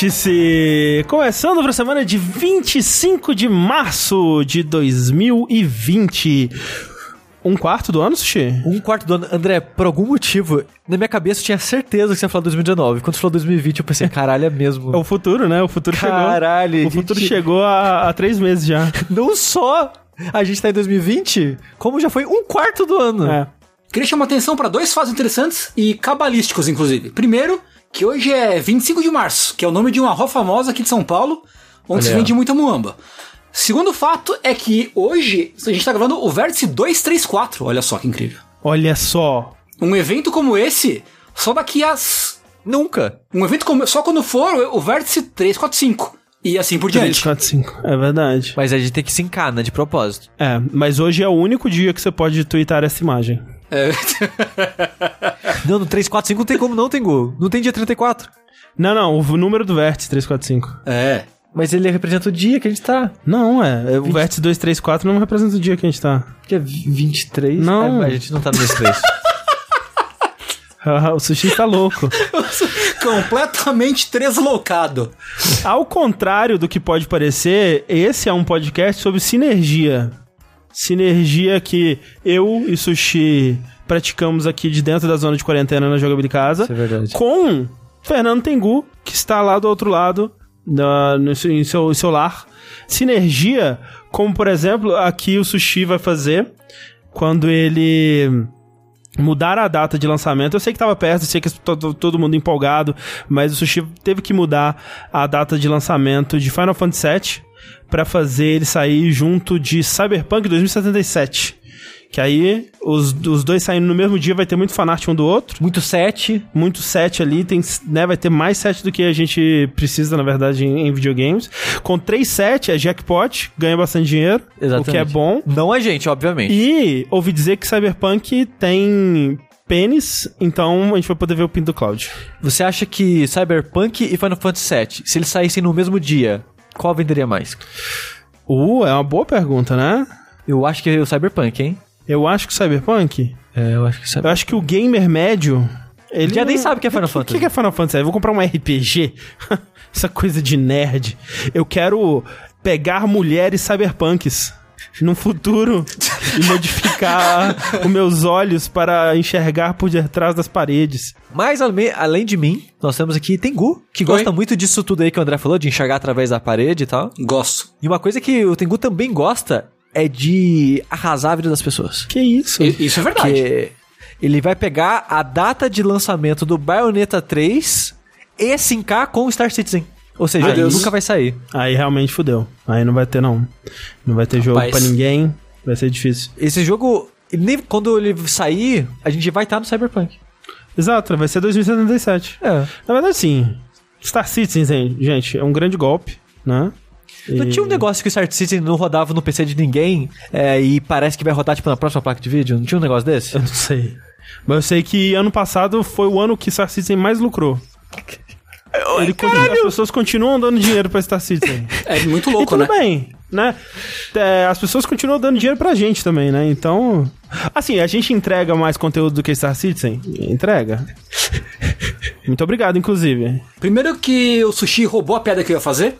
Vértice! Começando para a semana de 25 de março de 2020. Um quarto do ano, Sushi? Um quarto do ano. André, por algum motivo, na minha cabeça eu tinha certeza que você ia falar 2019. Quando você falou 2020, eu pensei, caralho, é mesmo. É o futuro, né? O futuro Caralho, chegou. O gente. futuro chegou há, há três meses já. Não só a gente tá em 2020, como já foi um quarto do ano. É. Queria chamar atenção para dois fatos interessantes e cabalísticos, inclusive. Primeiro, que hoje é 25 de março, que é o nome de uma rua famosa aqui de São Paulo, onde se Olha. vende muita muamba. Segundo fato é que hoje a gente tá gravando o Vértice 234, olha só que incrível. Olha só. Um evento como esse, só daqui a... Nunca. Um evento como, só quando for o Vértice 345. E assim por 3, diante. 4, 5. É verdade. Mas a gente tem que se encana de propósito. É, mas hoje é o único dia que você pode twittar essa imagem. É. Não, no 345 não tem como não, tem gol. Não tem dia 34. Não, não, o número do vértice 345. é. Mas ele representa o dia que a gente tá. Não, é. é, O vértice 234 não representa o dia que a gente tá. Que é 23. Não. É, a gente não tá no mês 3. Ah, o sushi tá louco. Completamente treslocado. Ao contrário do que pode parecer, esse é um podcast sobre sinergia. Sinergia que eu e Sushi praticamos aqui de dentro da zona de quarentena na Jogabilidade Casa. Isso é verdade. Com Fernando Tengu, que está lá do outro lado, da, no, seu- em, seu, em seu lar. Sinergia, como por exemplo, aqui o Sushi vai fazer quando ele mudar a data de lançamento. Eu sei que tava perto, eu sei que todo, todo mundo empolgado, mas o Sushi teve que mudar a data de lançamento de Final Fantasy VII pra fazer ele sair junto de Cyberpunk 2077. Que aí, os, os dois saindo no mesmo dia, vai ter muito fanart um do outro. Muito 7. Muito set ali, tem, né, vai ter mais set do que a gente precisa, na verdade, em, em videogames. Com 3 set é jackpot, ganha bastante dinheiro, o que é bom. Não a gente, obviamente. E ouvi dizer que Cyberpunk tem pênis, então a gente vai poder ver o pinto do Cloud. Você acha que Cyberpunk e Final Fantasy VII, se eles saíssem no mesmo dia, qual venderia mais? Uh, é uma boa pergunta, né? Eu acho que é o Cyberpunk, hein? Eu acho que Cyberpunk. É, eu acho que Eu acho que o gamer médio. Ele já nem não- sabe o que é Final O que, Fantasy. que é Final Fantasy? Eu vou comprar um RPG. Essa coisa de nerd. Eu quero pegar mulheres cyberpunks no futuro e modificar os meus olhos para enxergar por detrás das paredes. Mas além de mim, nós temos aqui Tengu, que gosta muito disso tudo aí que o André falou, de enxergar através da parede e tal. Gosto. E uma coisa que o Tengu também gosta é de arrasar a vida das pessoas. Que isso? I- Isso é verdade. Que ele vai pegar a data de lançamento do Bayonetta 3 e sincar com o Star Citizen. Ou seja, nunca vai sair. Aí realmente fudeu. Aí não vai ter, não. Não vai ter jogo Rapaz. pra ninguém. Vai ser difícil. Esse jogo, ele nem- quando ele sair, a gente vai estar no Cyberpunk. Exato, vai ser 2077. É. Na verdade, sim. Star Citizen, gente, é um grande golpe, né? Não E- tinha um negócio que o Star Citizen não rodava no PC de ninguém é, e parece que vai rodar tipo na próxima placa de vídeo? Não tinha um negócio desse? Eu não sei. Mas eu sei que ano passado foi o ano que Star Citizen mais lucrou. Ele continua- as pessoas continuam dando dinheiro pra Star Citizen. É muito e louco, tudo né? bem, né? É, as pessoas continuam dando dinheiro pra gente também, né? Então. Assim, a gente entrega mais conteúdo do que Star Citizen? Entrega. Muito obrigado, inclusive. Primeiro que o Sushi roubou a piada que eu ia fazer,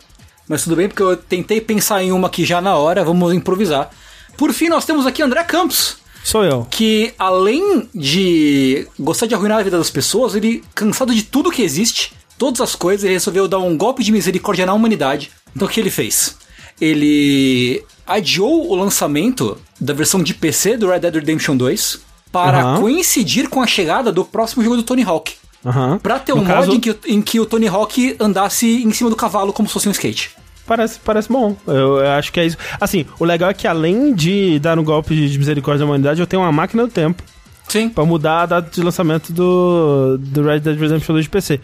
mas tudo bem, porque eu tentei pensar em uma aqui já na hora, vamos improvisar. Por fim, nós temos aqui André Campos, Sou eu. que além de gostar de arruinar a vida das pessoas, ele, cansado de tudo que existe, todas as coisas, ele resolveu dar um golpe de misericórdia na humanidade. Então o que ele fez? Ele adiou o lançamento da versão de PC do Red Dead Redemption 2 para Aham. coincidir com a chegada do próximo jogo do Tony Hawk. Aham. Pra ter No um caso, mod em que, em que o Tony Hawk andasse em cima do cavalo como se fosse um skate. Parece, parece bom. Eu, eu acho que é isso. Assim, o legal é que além de dar um golpe de misericórdia à humanidade, eu tenho uma máquina do tempo Sim. pra mudar a data de lançamento do, do Red Dead Redemption 2 de PC.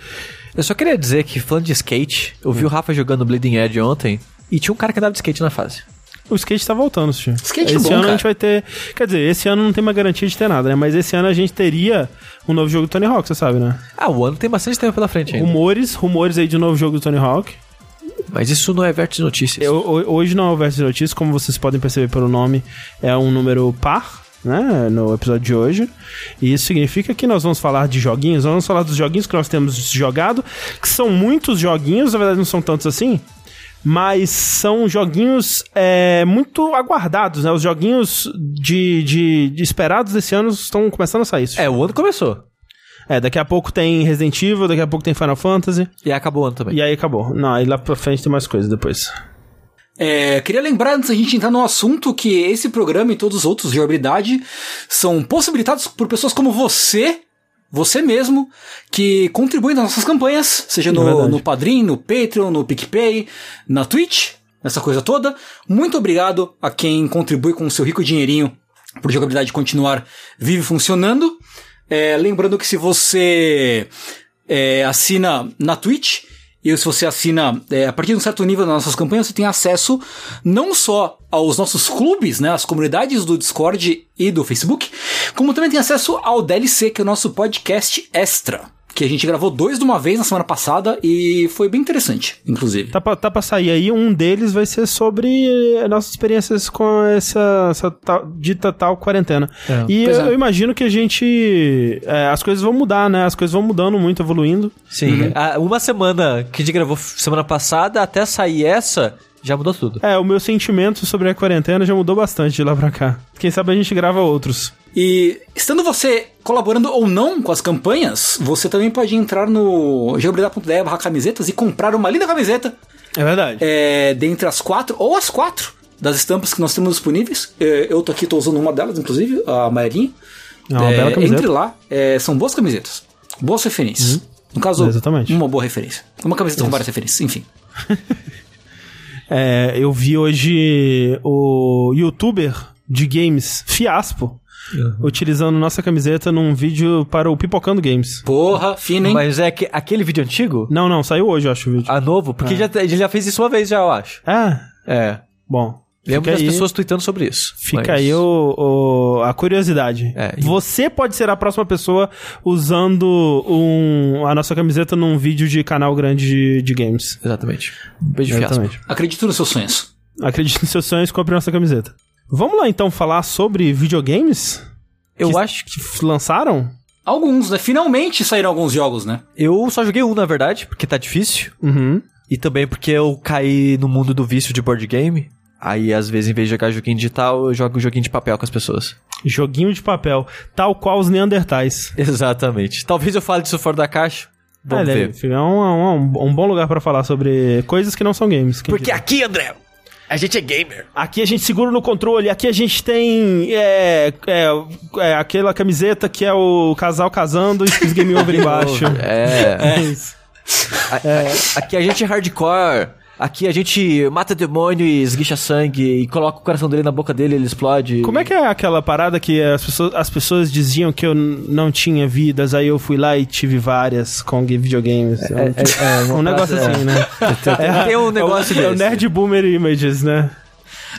Eu só queria dizer que, falando de skate, eu vi o Rafa jogando Bleeding Edge ontem e tinha um cara que andava de skate na fase. O skate tá voltando, Sushi. Skate é esse bom, ano cara. a gente vai ter. Quer dizer, esse ano não tem uma garantia de ter nada, né? Mas esse ano a gente teria um novo jogo do Tony Hawk, você sabe, né? Ah, o ano tem bastante tempo pela frente ainda. Rumores, rumores aí de um novo jogo do Tony Hawk. Mas isso não é vértice de notícias. Eu- ho- hoje não é o de Notícias, como vocês podem perceber pelo nome, é um número par. Né, no episódio de hoje. E isso significa que nós vamos falar de joguinhos, vamos falar dos joguinhos que nós temos jogado, que são muitos joguinhos, na verdade não são tantos assim, mas são joguinhos é, muito aguardados, né? Os joguinhos de, de, de esperados desse ano estão começando a sair. É, o ano começou. É, daqui a pouco tem Resident Evil, daqui a pouco tem Final Fantasy. E acabou o ano também. E aí acabou. Não, aí lá pra frente tem mais coisas depois. É, queria lembrar antes da gente entrar no assunto que esse programa e todos os outros de jogabilidade são possibilitados por pessoas como você, você mesmo, que contribuem nas nossas campanhas, seja É no, verdade. no Padrim, no Patreon, no PicPay, na Twitch, nessa coisa toda. Muito obrigado a quem contribui com o seu rico dinheirinho por jogabilidade continuar vivo e funcionando. É, lembrando que se você é, assina na Twitch, e se você assina é, a partir de um certo nível das nossas campanhas, você tem acesso não só aos nossos clubes, né, as comunidades do Discord e do Facebook, como também tem acesso ao DLC, que é o nosso podcast extra. Que a gente gravou dois de uma vez na semana passada e foi bem interessante, inclusive. Tá pra, tá pra sair aí, um deles vai ser sobre eh, nossas experiências com essa, essa tal- dita tal quarentena. É. E eu, é. eu imagino que a gente. é, as coisas vão mudar, né? As coisas vão mudando muito, evoluindo. Sim. Ah, uma semana que a gente gravou semana passada, até sair essa, já mudou tudo. É, o meu sentimento sobre a quarentena já mudou bastante de lá pra cá. Quem sabe a gente grava outros. E estando você colaborando ou não com as campanhas, você também pode entrar no geobridade.de barra camisetas e comprar uma linda camiseta É verdade. é, dentre as quatro, ou as quatro das estampas que nós temos disponíveis. É, eu tô aqui, tô usando uma delas, inclusive, a amarelinha. É uma bela camiseta. Entre lá, é, são boas camisetas. Boas referências. No caso, Exatamente. uma boa referência. Uma camiseta com várias referências, enfim. É, eu vi hoje o youtuber de games, Fiaspo, utilizando nossa camiseta num vídeo para o Pipocando Games. Porra, fina, hein? Mas é que aquele vídeo antigo, Não, não, saiu hoje, eu acho, o vídeo. a novo, porque já, ele já fez isso uma vez já, eu acho. Ah, É. bom. Lembro das aí- pessoas tweetando sobre isso. Fica Mas- aí o, o- a curiosidade. É, e- Você pode ser a próxima pessoa usando um- a nossa camiseta num vídeo de canal grande de, de games. Exatamente. Beijo fiasco. Exatamente. Acredito nos seus sonhos. Acredite nos seus sonhos, compre nossa camiseta. Vamos lá então falar sobre videogames Eu Que- acho que. lançaram? Alguns, né? Finalmente saíram alguns jogos, né? Eu só joguei um, na verdade, porque tá difícil. Uhum. E também porque eu caí no mundo do vício de board game. Aí, às vezes, em vez de jogar joguinho digital, eu jogo joguinho de papel com as pessoas. Joguinho de papel, tal qual os Neandertais. Exatamente. Talvez eu fale disso fora da caixa. Vamos é, ver. deve ficar um, um- um bom lugar pra falar sobre coisas que não são games. Porque diria. aqui, André, a gente é gamer. Aqui a gente segura no controle, aqui a gente tem é, é, é, aquela camiseta que é o casal casando e os game over embaixo. É. É isso. A- Aqui a gente é hardcore. Aqui a gente mata demônio e esguicha sangue e coloca o coração dele na boca dele e ele explode. Como é que é aquela parada que as pessoas, as pessoas diziam que eu não tinha vidas, aí eu fui lá e tive várias com videogames? É, um- é, um negócio é. assim, né? Tem um negócio é, o, é o. Nerd Boomer Images, né?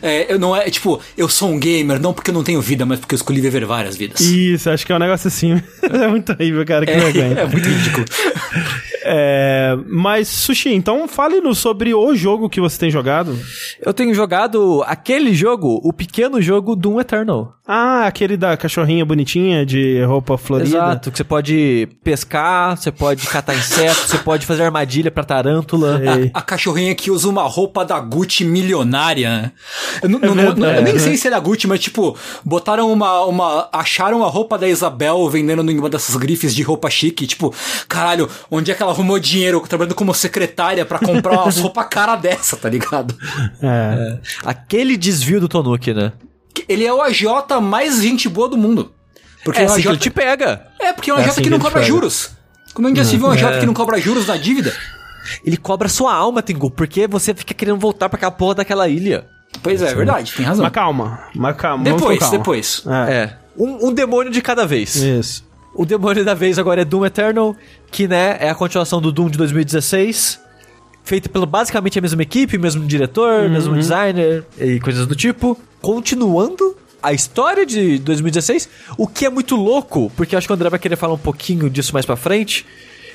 É, eu não é, tipo, eu sou um gamer, não porque eu não tenho vida, mas porque eu escolhi viver várias vidas. Isso, acho que é um negócio assim. é muito horrível, cara, que. É, é muito ridículo. É, mas, Sushi, então fale-nos sobre o jogo que você tem jogado. Eu tenho jogado aquele jogo, o pequeno jogo Doom Eternal. Ah, aquele da cachorrinha bonitinha de roupa florida. Exato, que você pode pescar, você pode catar insetos, você pode fazer armadilha pra tarântula. Sei. A cachorrinha que usa uma roupa da Gucci milionária. Eu, não- não- não- verdade, eu nem né? sei se é da Gucci, mas tipo, botaram uma, uma. Acharam a roupa da Isabel vendendo em uma dessas grifes de roupa chique. Tipo, caralho, onde é que ela arrumou dinheiro trabalhando como secretária pra comprar umas roupas cara dessa, tá ligado? É. Aquele desvio do Tonuki, né? Ele é o AJ mais gente boa do mundo. Porque É é, um assim AJ te pega. é porque é um É AJ assim que que não cobra pega. juros. Quando a gente já se viu um AJ É. que não cobra juros na dívida. Ele cobra sua alma, Tengu, porque você fica querendo voltar pra aquela porra daquela ilha. Pois é, é verdade, tem razão. Mas calma, mas calma. Depois, calma. depois. É. É. Um, um demônio de cada vez. Isso. O demônio da vez agora é Doom Eternal, que né, é a continuação do Doom de 2016. Feito pela basicamente a mesma equipe, mesmo diretor, mesmo designer e coisas do tipo. Continuando a história de 2016, o que é muito louco, porque acho que o André vai querer falar um pouquinho disso mais pra frente,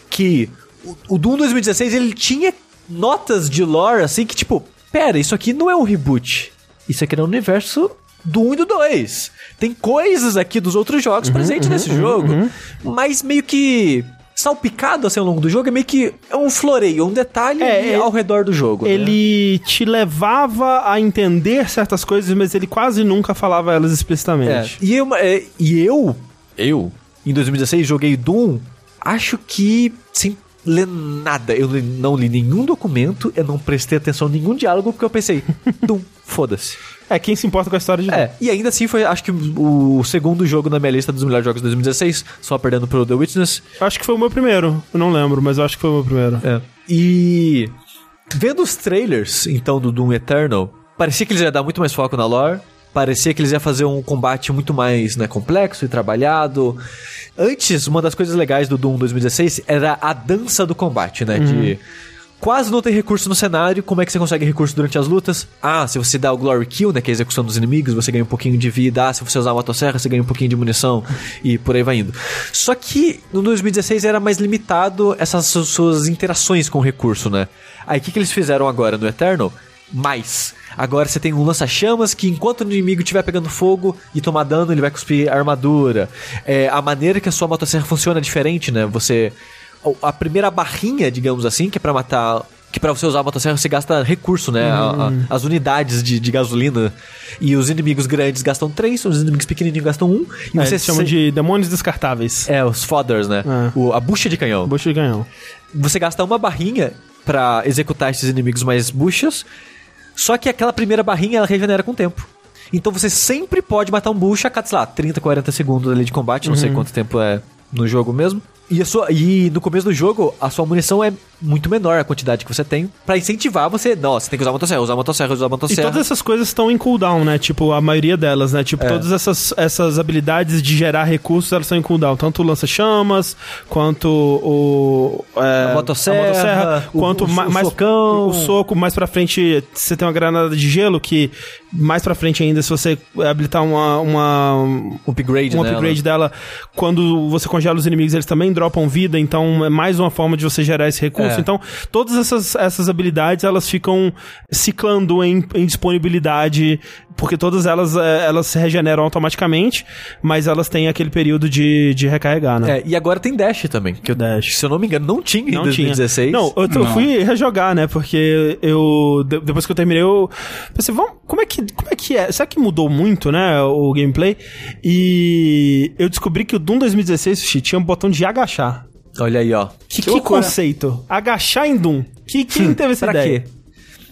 que o, o Doom 2016 ele tinha notas de lore assim que tipo, pera, isso aqui não é um reboot. Isso aqui é um universo do 1 e do 2. Tem coisas aqui dos outros jogos presentes nesse jogo, mas meio que salpicado assim ao longo do jogo é meio que é um floreio, um detalhe É, é- ao redor do jogo. né? Ele te levava a entender certas coisas, mas ele quase nunca falava elas É. explicitamente. E, eu, é, e eu, eu, em 2016, joguei Doom, acho que sem ler nada. Eu não li nenhum documento, eu não prestei atenção a nenhum diálogo, porque eu pensei, Doom, foda-se. É, quem se importa com a história de É, e ainda assim foi, acho que o segundo jogo na minha lista dos melhores jogos de 2016, só perdendo pro The Witness. Acho que foi o meu primeiro. Eu não lembro, mas eu acho que foi o meu primeiro. É. E vendo os trailers, então, do Doom Eternal, parecia que eles iam dar muito mais foco na lore. Parecia que eles iam fazer um combate muito mais né, complexo e trabalhado. Antes, uma das coisas legais do Doom 2016 era a dança do combate, né? De quase não ter recurso no cenário. Como é que você consegue recurso durante as lutas? Ah, se você dá o Glory Kill, né? Que é a execução dos inimigos, você ganha um pouquinho de vida. Ah, se você usar a motosserra, você ganha um pouquinho de munição. E por aí vai indo. Só que no 2016 era mais limitado essas su- suas interações com o recurso, né? Aí o que, que eles fizeram agora no Eternal? Mais. Agora você tem um lança-chamas que enquanto o inimigo estiver pegando fogo e tomar dano, ele vai cuspir armadura. É, a maneira que a sua motosserra funciona é diferente, né? Você. A primeira barrinha, digamos assim, que é pra matar. Que pra você usar a motosserra você gasta recurso, né? A- a- as unidades de, de gasolina. E os inimigos grandes gastam três, os inimigos pequenininhos gastam um. E É, você se- de demônios descartáveis. É, os fodders, né? É. O- a bucha de canhão. Bucha de canhão. Você gasta uma barrinha pra executar esses inimigos mais buchas, só que aquela primeira barrinha ela regenera com o tempo. Então você sempre pode matar um bucha a cada, sei lá, 30, 40 segundos ali de combate, não sei quanto tempo é no jogo mesmo. E, a sua, e no começo do jogo, a sua munição é muito menor a quantidade que você tem, pra incentivar você. Não, você tem que usar a motosserra, usar a motosserra, usar a E motosserra. todas essas coisas estão em cooldown, né? Tipo, a maioria delas, né? É. Tipo, todas essas, essas habilidades de gerar recursos, elas estão em cooldown. Tanto o lança-chamas, quanto o... é, A motosserra, o- quanto o- o mais... socão. O soco, mais pra frente, você tem uma granada de gelo que... Mais pra frente ainda, se você habilitar uma... uma Um upgrade, um upgrade dela, quando você congela os inimigos, eles também dropam vida, então é mais uma forma de você gerar esse recurso. É. Então, todas essas, essas habilidades, elas ficam ciclando em, em disponibilidade, porque todas elas, é, elas se regeneram automaticamente, mas elas têm aquele período de, de recarregar, né? É, e agora tem Dash também, que eu, Dash. se eu não me engano, não tinha em Não 2016. tinha. Não, eu, eu fui rejogar, né? Porque eu. de- depois que eu terminei, eu pensei, vamos, como é que, como é que é? Será que mudou muito, né? O gameplay? E eu descobri que o Doom 2016 Sushi, tinha um botão de agachar. Olha aí, ó. Que, Que que conceito? Agachar em Doom. Que, quem teve essa Pra ideia? quê?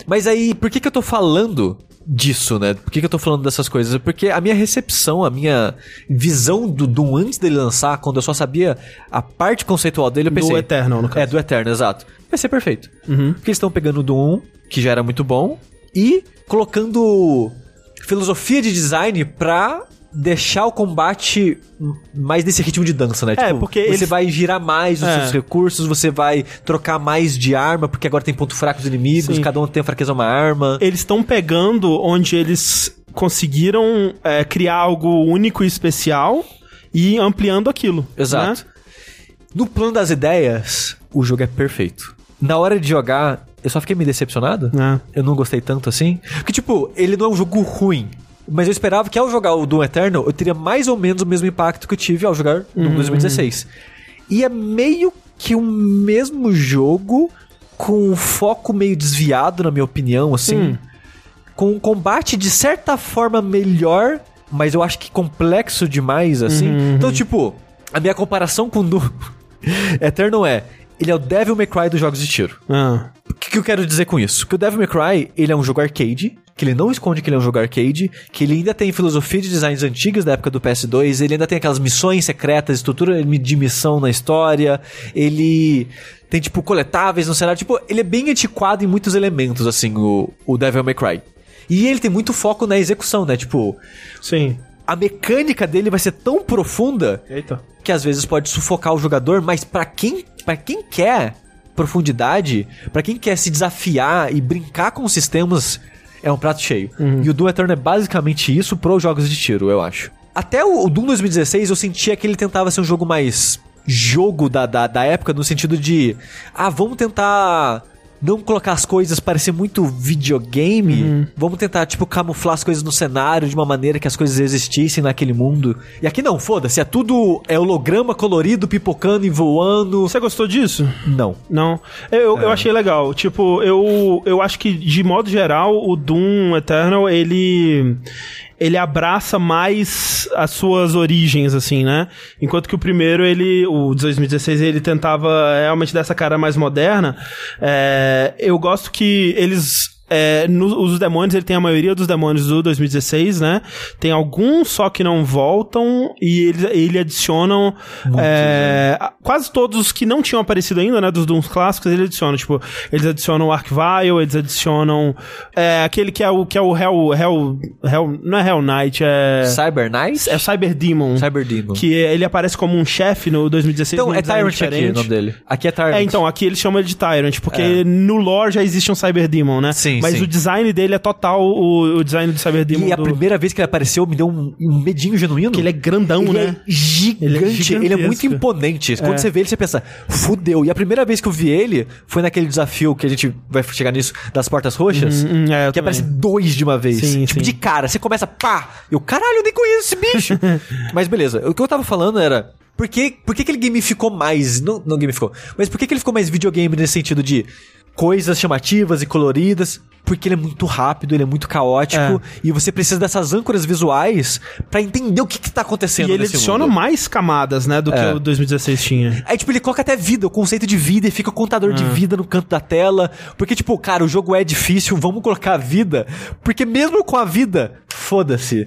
Mas aí, por que que eu tô falando disso, né? Por que que eu tô falando dessas coisas? Porque a minha recepção, a minha visão do Doom antes dele lançar, quando eu só sabia a parte conceitual dele, eu pensei... Do Eternal, no caso. É, do Eternal, exato. Vai ser perfeito. Porque eles estão pegando o Doom 1, que já era muito bom, e colocando filosofia de design pra deixar o combate mais nesse ritmo de dança, né? É, porque você eles- vai girar mais os É. seus recursos, você vai trocar mais de arma, porque agora tem ponto fraco dos inimigos, Sim. cada um tem a fraqueza uma arma. Eles estão pegando onde eles conseguiram é, criar algo único e especial e ampliando aquilo. Exato. né? No plano das ideias, o jogo é perfeito. Na hora de jogar, eu só fiquei meio decepcionado. É. Eu não gostei tanto assim. Porque, tipo, ele não é um jogo ruim. Mas eu esperava que ao jogar o Doom Eternal, eu teria mais ou menos o mesmo impacto que eu tive ao jogar Doom 2016. E é meio que o mesmo jogo, com um foco meio desviado, na minha opinião, assim. Hum. Com um combate de certa forma melhor, mas eu acho que complexo demais, assim. Então, tipo, a minha comparação com o Doom Eternal é... Ele é o Devil May Cry dos jogos de tiro. Ah. O que, que eu quero dizer com isso? Que o Devil May Cry, ele é um jogo arcade, que ele não esconde que ele é um jogo arcade, que ele ainda tem filosofia de designs antigas da época do PS2, ele ainda tem aquelas missões secretas, estrutura de missão na história, ele tem, tipo, coletáveis no cenário, tipo, ele é bem antiquado em muitos elementos, assim, o, o Devil May Cry. E ele tem muito foco na execução, né? Tipo, Sim. a mecânica dele vai ser tão profunda Eita. que às vezes pode sufocar o jogador, mas pra quem, para quem quer profundidade, pra quem quer se desafiar e brincar com sistemas, é um prato cheio. E o Doom Eternal é basicamente isso pros jogos de tiro, eu acho. Até o, o Doom 2016 eu sentia que ele tentava ser um jogo mais jogo da, da, da época, no sentido de, ah, vamos tentar não colocar as coisas parecer muito videogame. Vamos tentar, tipo, camuflar as coisas no cenário de uma maneira que as coisas existissem naquele mundo. E aqui não, foda-se, é tudo é holograma colorido, pipocando e voando. Você gostou disso? Não. Não. Eu, eu achei legal. Tipo, eu, eu acho que, de modo geral, o Doom Eternal, ele. Ele abraça mais as suas origens, assim, né? Enquanto que o primeiro, ele. O de 2016, ele tentava realmente dessa cara mais moderna. É, eu gosto que eles. É, no- os demônios, ele tem a maioria dos demônios do 2016, né? Tem alguns só que não voltam e eles ele adicionam é, a- quase todos os que não tinham aparecido ainda, né? Dos Dooms clássicos, ele adiciona. Tipo, eles adicionam o Arcvile, eles adicionam é, aquele que é o que é o Hell, Hell, Hell não é Hell Knight, é Cyber Knight? é o Cyber Demon. Cyber Demon. Que ele aparece como um chefe no 2016. Então, é Tyrant aqui o diferente. nome dele. Aqui é Tyrant. É, então, aqui eles chamam ele de Tyrant, porque É. no lore já existe um Cyber Demon, né? Sim, Mas sim. o design dele é total o, o design do Cyber Demon. E a do- primeira vez que ele apareceu me deu um, um medinho genuíno. Que ele é grandão, Ele né? é gigante, Ele ele é é, muito imponente. Quando É. você vê ele, você pensa, fudeu. E a primeira vez que eu vi ele foi naquele desafio que a gente vai chegar nisso, das portas roxas. Hum, hum, é, que também. aparece dois de uma vez. Sim, tipo, sim. de cara. Você começa, pá! Eu, caralho, eu nem conheço esse bicho. mas beleza, o que eu tava falando era. Por que, por que, que ele gamificou mais? Não, não gamificou. Mas por que, que ele ficou mais videogame nesse sentido de coisas chamativas e coloridas? Porque ele é muito rápido, ele é muito caótico. É. E você precisa dessas âncoras visuais pra entender o que, que tá acontecendo E ele adiciona mundo. mais camadas, né, do que É. o 2016 tinha. Aí, tipo, ele coloca até vida, o conceito de vida, e fica o contador Ah. de vida no canto da tela. Porque, tipo, cara, o jogo é difícil, vamos colocar a vida. Porque mesmo com a vida, foda-se.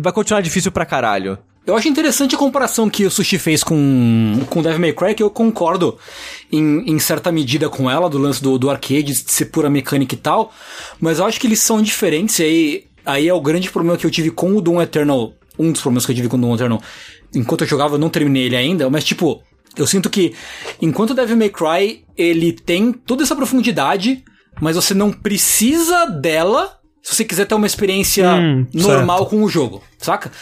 Vai continuar difícil pra caralho. Eu acho interessante a comparação que o Sushi fez com, com Devil May Cry, que eu concordo em, em certa medida com ela, do lance do, do arcade, de ser pura mecânica e tal, mas eu acho que eles são diferentes, e aí, aí é o grande problema que eu tive com o Doom Eternal, um dos problemas que eu tive com o Doom Eternal, enquanto eu jogava eu não terminei ele ainda, mas tipo, eu sinto que enquanto Devil May Cry, ele tem toda essa profundidade, mas você não precisa dela se você quiser ter uma experiência Hum, normal com o jogo, saca?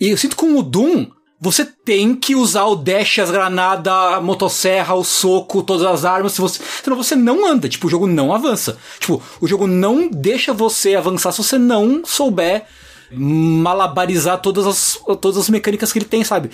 E eu sinto com o Doom, você tem que usar o dash, as granadas, a motosserra, o soco, todas as armas, se você, senão você não anda, tipo, o jogo não avança. Tipo, o jogo não deixa você avançar se você não souber malabarizar todas as, todas as mecânicas que ele tem, sabe?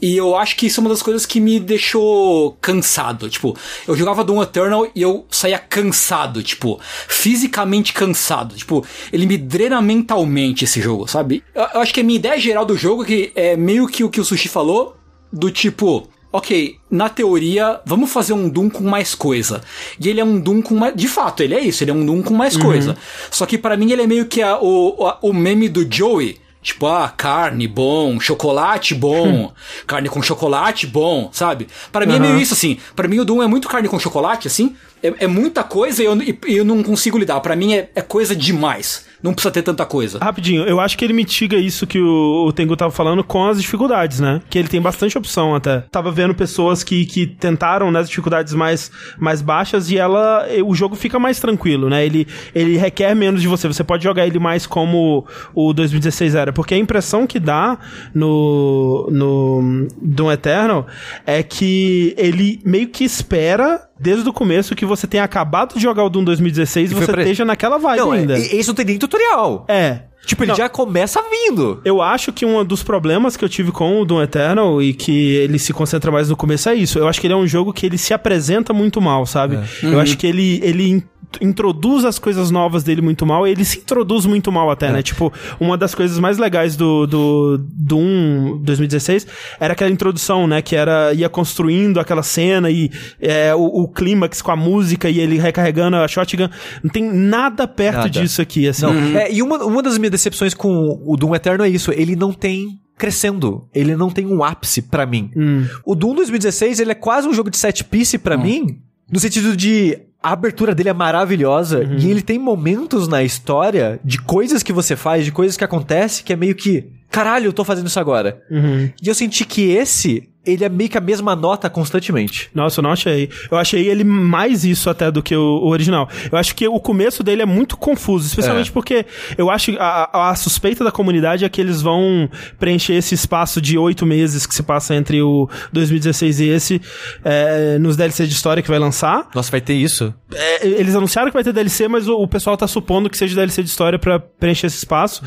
E eu acho que isso é uma das coisas que me deixou cansado. Tipo, eu jogava Doom Eternal e eu saía cansado, tipo, fisicamente cansado. Tipo, ele me drena mentalmente esse jogo, sabe? Eu, eu acho que a minha ideia geral do jogo que é meio que o que o Sushi falou, do tipo, ok, na teoria, vamos fazer um Doom com mais coisa. E ele é um Doom com mais. De fato, ele é isso, ele é um Doom com mais coisa. Só que para mim ele é meio que a- o, a- o meme do Joey. Tipo, ah, carne bom, chocolate bom, carne com chocolate bom, sabe? Para mim é meio isso, assim. Para mim o Doom é muito carne com chocolate, assim. É, é muita coisa e eu, e eu não consigo lidar. Para mim é, é coisa demais. Não precisa ter tanta coisa. Rapidinho, eu acho que ele mitiga isso que o, o Tengu tava falando com as dificuldades, né? Que ele tem bastante opção até. Tava vendo pessoas que, que tentaram nas dificuldades mais, mais baixas e ela. O jogo fica mais tranquilo, né? Ele, ele requer menos de você. Você pode jogar ele mais como o 2016 era. Porque a impressão que dá no. no Doom Eternal é que ele meio que espera. Desde o começo que você tenha acabado de jogar o Doom 2016 e você pra- esteja naquela vibe não, ainda. é, esse não tem nem tutorial. É. Tipo, ele Não. já começa vindo. Eu acho que um dos problemas que eu tive com o Doom Eternal e que ele se concentra mais no começo é isso. Eu acho que ele é um jogo que ele se apresenta muito mal, sabe? Eu acho que ele, ele introduz as coisas novas dele muito mal e ele se introduz muito mal até, né? Tipo, uma das coisas mais legais do, do Doom 2016 era aquela introdução, né? Que era, ia construindo aquela cena e é, o, o clímax com a música e ele recarregando a shotgun. Não tem nada perto Nada. disso aqui, assim. Não. É, e uma, uma das minhas decepções com o Doom Eterno é isso. Ele não tem crescendo. Ele não tem um ápice pra mim. Hum. O Doom 2016, ele é quase um jogo de set piece pra mim, no sentido de a abertura dele é maravilhosa Uhum. e ele tem momentos na história de coisas que você faz, de coisas que acontecem que é meio que, caralho, eu tô fazendo isso agora. Uhum. E eu senti que esse ele é meio que a mesma nota constantemente. Nossa, eu não achei. Eu achei ele mais isso até do que o, o original. Eu acho que o começo dele é muito confuso, especialmente É. porque eu acho que a, a suspeita da comunidade é que eles vão preencher esse espaço de oito meses que se passa entre o 2016 e esse é, nos DLC de história que vai lançar. Nossa, vai ter isso? É, eles anunciaram que vai ter DLC, mas o, o pessoal tá supondo que seja DLC de história pra preencher esse espaço.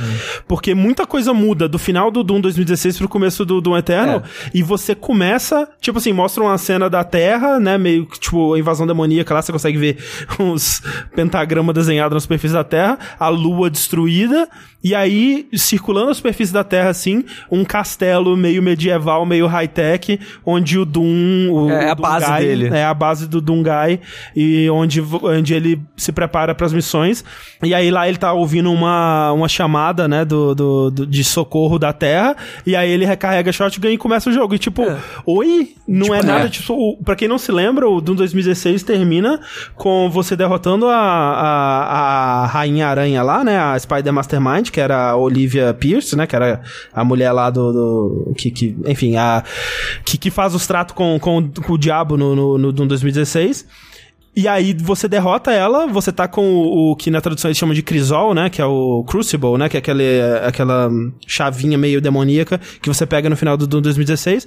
Porque muita coisa muda do final do Doom 2016 pro começo do Doom Eternal. E você começa, tipo assim, mostra uma cena da Terra, né? Meio que, tipo, a invasão demoníaca lá, você consegue ver uns pentagramas desenhados na superfície da Terra, a lua destruída. E aí, circulando a superfície da Terra, assim, um castelo meio medieval, meio high-tech, onde o Doom. O, É a o base Doomguy- dele. É a base do Dungai e onde, onde ele se prepara para as missões. E aí lá ele tá ouvindo uma, uma chamada, né, do, do, do- de socorro da Terra. E aí ele recarrega a shotgun e começa o jogo. E tipo, oi? Não é Tipo, nada. é. Tipo, pra quem não se lembra, o Doom 2016 termina com você derrotando a, a, a Rainha Aranha lá, né? A Spider Mastermind, que era a Olivia Pierce, né? Que era a mulher lá do. do- que, que, enfim, a. Que, que faz os tratos com, com, com o diabo no, no, no Doom 2016. E aí você derrota ela, você tá com o, o que na tradução eles chamam de Crisol, né? Que é o Crucible, né? Que é aquele, aquela chavinha meio demoníaca que você pega no final do Doom 2016.